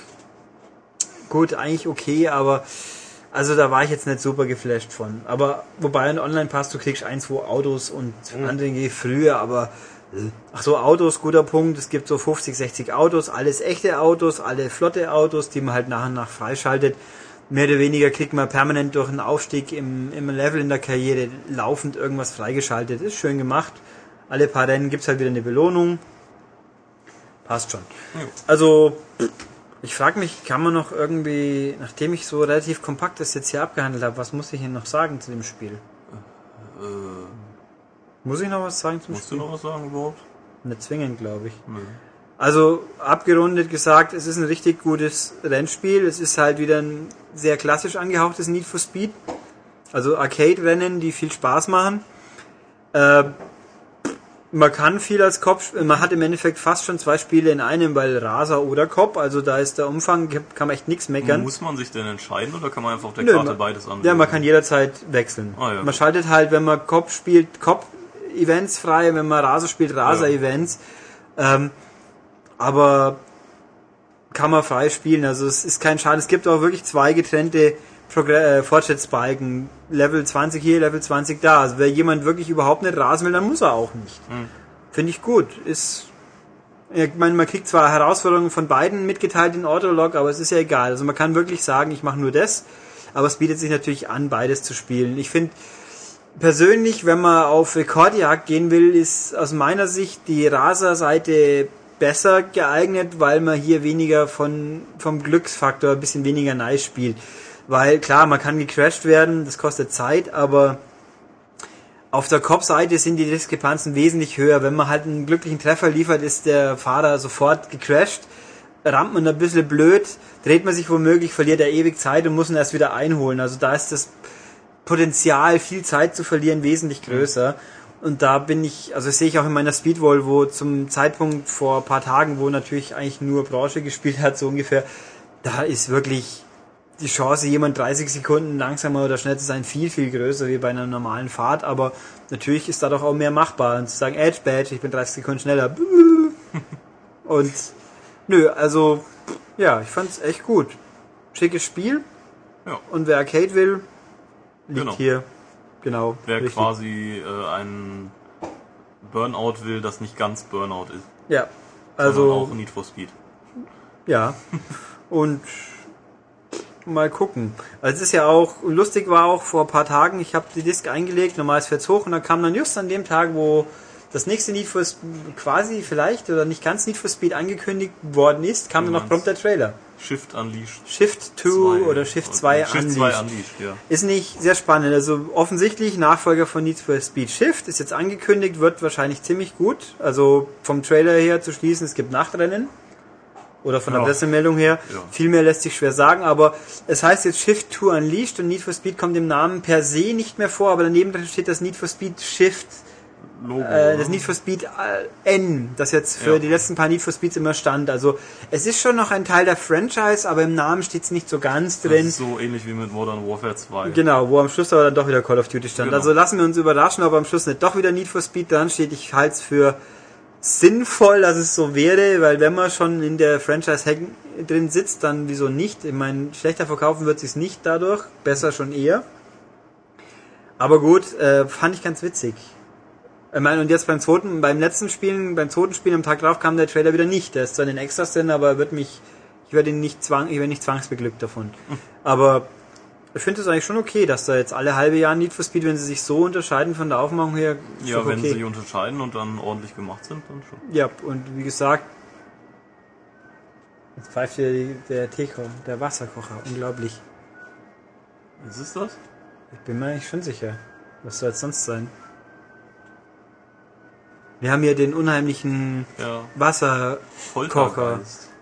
Gut, eigentlich okay, aber also da war ich jetzt nicht super geflasht von. Aber wobei ein Online-Pass, du kriegst ein, zwei Autos und andere gehen früher, aber äh, ach so, Autos, guter Punkt. Es gibt so 50, 60 Autos, alles echte Autos, alle flotte Autos, die man halt nach und nach freischaltet. Mehr oder weniger kriegt man permanent durch einen Aufstieg im, im Level in der Karriere laufend irgendwas freigeschaltet. Ist schön gemacht. Alle paar Rennen gibt's halt wieder eine Belohnung. Passt schon. Also, ich frage mich, kann man noch irgendwie, nachdem ich so relativ kompakt das jetzt hier abgehandelt habe, was muss ich Ihnen noch sagen zu dem Spiel? Äh, Muss ich noch was sagen zum musst du Spiel? noch was sagen überhaupt? Nicht zwingend, glaube ich. Nö. Also abgerundet gesagt, es ist ein richtig gutes Rennspiel. Es ist halt wieder ein sehr klassisch angehauchtes Need for Speed. Also Arcade-Rennen, die viel Spaß machen. Äh, man kann viel als sp- man hat im Endeffekt fast schon zwei Spiele in einem, weil Raser oder Cop, also da ist der Umfang, kann man echt nichts meckern. Muss man sich denn entscheiden oder kann man einfach auf der Nö, Karte man- beides anwählen? Ja, man kann jederzeit wechseln. Ah, ja, man schaltet halt, wenn man Cop spielt, Cop-Events frei, wenn man Raser spielt, Raser-Events. Ähm, aber kann man frei spielen, also es ist kein Schaden. Es gibt auch wirklich zwei getrennte äh, Fortschrittsbalken. Level 20 hier, Level 20 da. Also wer jemand wirklich überhaupt nicht rasen will, dann muss er auch nicht. Hm. Finde ich gut. Ist ich meine, man kriegt zwar Herausforderungen von beiden mitgeteilt in Autolog, aber es ist ja egal. Also man kann wirklich sagen, ich mache nur das, aber es bietet sich natürlich an, beides zu spielen. Ich finde persönlich, wenn man auf Rekordjagd gehen will, ist aus meiner Sicht die Raser-Seite besser geeignet, weil man hier weniger von vom Glücksfaktor ein bisschen weniger nice spielt. Weil klar, man kann gecrashed werden, das kostet Zeit, aber Auf der Cop-Seite sind die Diskrepanzen wesentlich höher. Wenn man halt einen glücklichen Treffer liefert, ist der Fahrer sofort gecrashed. Rammt man ein bisschen blöd, dreht man sich womöglich, verliert er ewig Zeit und muss ihn erst wieder einholen. Also da ist das Potenzial, viel Zeit zu verlieren, wesentlich größer. Und da bin ich, also das sehe ich auch in meiner Speedwall, wo zum Zeitpunkt vor ein paar Tagen, wo natürlich eigentlich nur Branche gespielt hat, so ungefähr, da ist wirklich die Chance, jemand 30 Sekunden langsamer oder schnell zu sein, viel, viel größer wie bei einer normalen Fahrt. Aber natürlich ist da doch auch mehr machbar. Und zu sagen, Edge Badge, ich bin 30 Sekunden schneller. Und nö, also ja, ich fand's echt gut. Schickes Spiel. Ja. Und wer Arcade will, liegt Genau. hier. Genau. Wer richtig. quasi äh, ein Burnout will, das nicht ganz Burnout ist, Ja. also Also, auch Need for Speed. ja. Und mal gucken. Also es ist ja auch, lustig war auch vor ein paar Tagen, ich habe die Disk eingelegt, normales fährt's hoch und dann kam dann just an dem Tag, wo das nächste Need for Speed quasi vielleicht oder nicht ganz Need for Speed angekündigt worden ist, kam dann noch prompt der Trailer. Shift Unleashed Shift 2 2 oder Shift 2 Shift 2 Unleashed. Unleashed, ja. Ist nicht sehr spannend. Also offensichtlich Nachfolger von Need for Speed Shift ist jetzt angekündigt, wird wahrscheinlich ziemlich gut. Also vom Trailer her zu schließen, es gibt Nachtrennen. Oder von der Ja. Pressemeldung her. Ja. Viel mehr lässt sich schwer sagen, aber es heißt jetzt Shift 2 Unleashed und Need for Speed kommt im Namen per se nicht mehr vor, aber daneben steht das Need for Speed Shift, Logo. äh, das? Need for Speed äh, N, das jetzt für Ja. die letzten paar Need for Speeds immer stand. Also es ist schon noch ein Teil der Franchise, aber im Namen steht es nicht so ganz das drin. ist so ähnlich wie mit Modern Warfare 2. Genau, wo am Schluss aber dann doch wieder Call of Duty stand. Genau. Also lassen wir uns überraschen, ob am Schluss nicht doch wieder Need for Speed dran steht. Ich halte es für sinnvoll, dass es so wäre, weil wenn man schon in der Franchise hängen- drin sitzt, dann wieso nicht? Ich meine, schlechter verkaufen wird sich's nicht dadurch, besser schon eher. Aber gut, äh, fand ich ganz witzig. Ich meine, und jetzt beim zweiten, beim letzten Spielen, beim zweiten Spiel am Tag drauf kam der Trailer wieder nicht. Der ist zwar in den Extras drin, aber er wird mich, ich werde ihn nicht zwang, ich werde nicht zwangsbeglückt davon. Aber ich finde es eigentlich schon okay, dass da jetzt alle halbe Jahre Need for Speed, wenn sie sich so unterscheiden von der Aufmachung her, ist Ja, wenn okay. sie sich unterscheiden und dann ordentlich gemacht sind, dann schon. Ja, und wie gesagt, jetzt pfeift hier die- der Teekocher, der Wasserkocher, unglaublich. Ist es das? Ich bin mir eigentlich schon sicher. Was soll es sonst sein? Wir haben hier den unheimlichen Ja. Wasserkocher,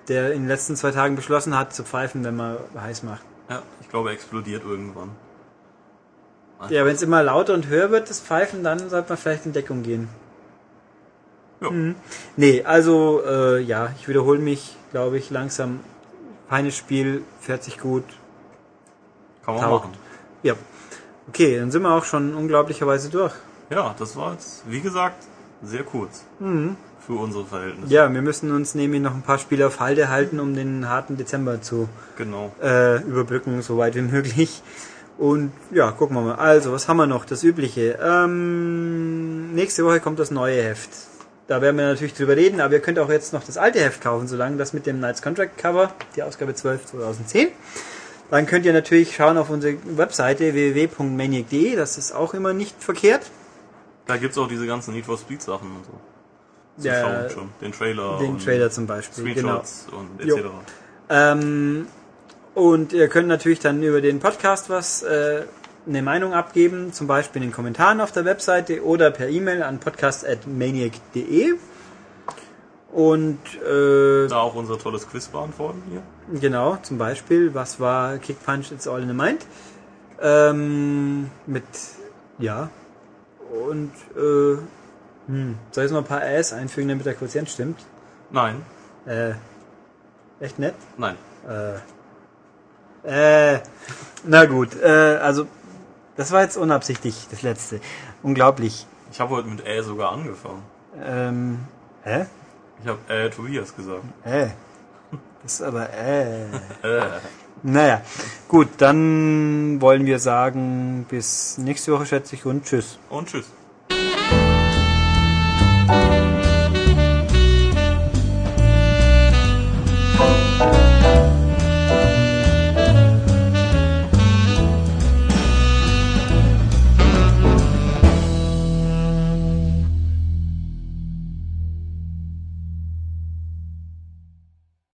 der in den letzten zwei Tagen beschlossen hat zu pfeifen, wenn man heiß macht. Ja, glaube, er explodiert irgendwann. Ja, wenn es immer lauter und höher wird, das Pfeifen, dann sollte man vielleicht in Deckung gehen. Ja. Mhm. Nee, also äh, ja, ich wiederhole mich, glaube ich, langsam. Feines Spiel, fährt sich gut. Kann man Taugt. machen. Ja. Okay, dann sind wir auch schon unglaublicherweise durch. Ja, das war jetzt, wie gesagt, sehr kurz. Für unsere Verhältnisse. Ja, wir müssen uns nämlich noch ein paar Spiele auf Halde halten, um den harten Dezember zu Genau. äh, überbrücken, so weit wie möglich. Und ja, gucken wir mal. Also, was haben wir noch? Das Übliche. Ähm, nächste Woche kommt das neue Heft. Da werden wir natürlich drüber reden, aber ihr könnt auch jetzt noch das alte Heft kaufen, solange das mit dem Knights Contract Cover, die Ausgabe 12 2010. Dann könnt ihr natürlich schauen auf unsere Webseite www.maniac.de, das ist auch immer nicht verkehrt. Da gibt's auch diese ganzen Need for Speed Sachen und so. Zu Ja, schauen schon. Den Trailer. Den und Trailer zum Beispiel, genau. Screenshots und Jo. etc. Ähm, und ihr könnt natürlich dann über den Podcast was äh, eine Meinung abgeben, zum Beispiel in den Kommentaren auf der Webseite oder per E-Mail an podcast.maniac.de. Und äh, Da auch unser tolles Quiz beantworten hier. genau, zum Beispiel, was war Kick Punch It's All in the Mind? Ähm, mit, ja. Und, äh, hm, soll ich jetzt noch ein paar Äs einfügen, damit der Quotient stimmt? Nein, Äh, echt nett? nein. Äh, äh, na gut, äh, also das war jetzt unabsichtlich, das letzte. Unglaublich. Ich habe heute mit Ä sogar angefangen. Ähm, hä? Ich habe äh Tobias gesagt. Äh. Das ist aber äh. Äh. Naja, gut, dann wollen wir sagen, bis nächste Woche schätze ich und tschüss. Und tschüss.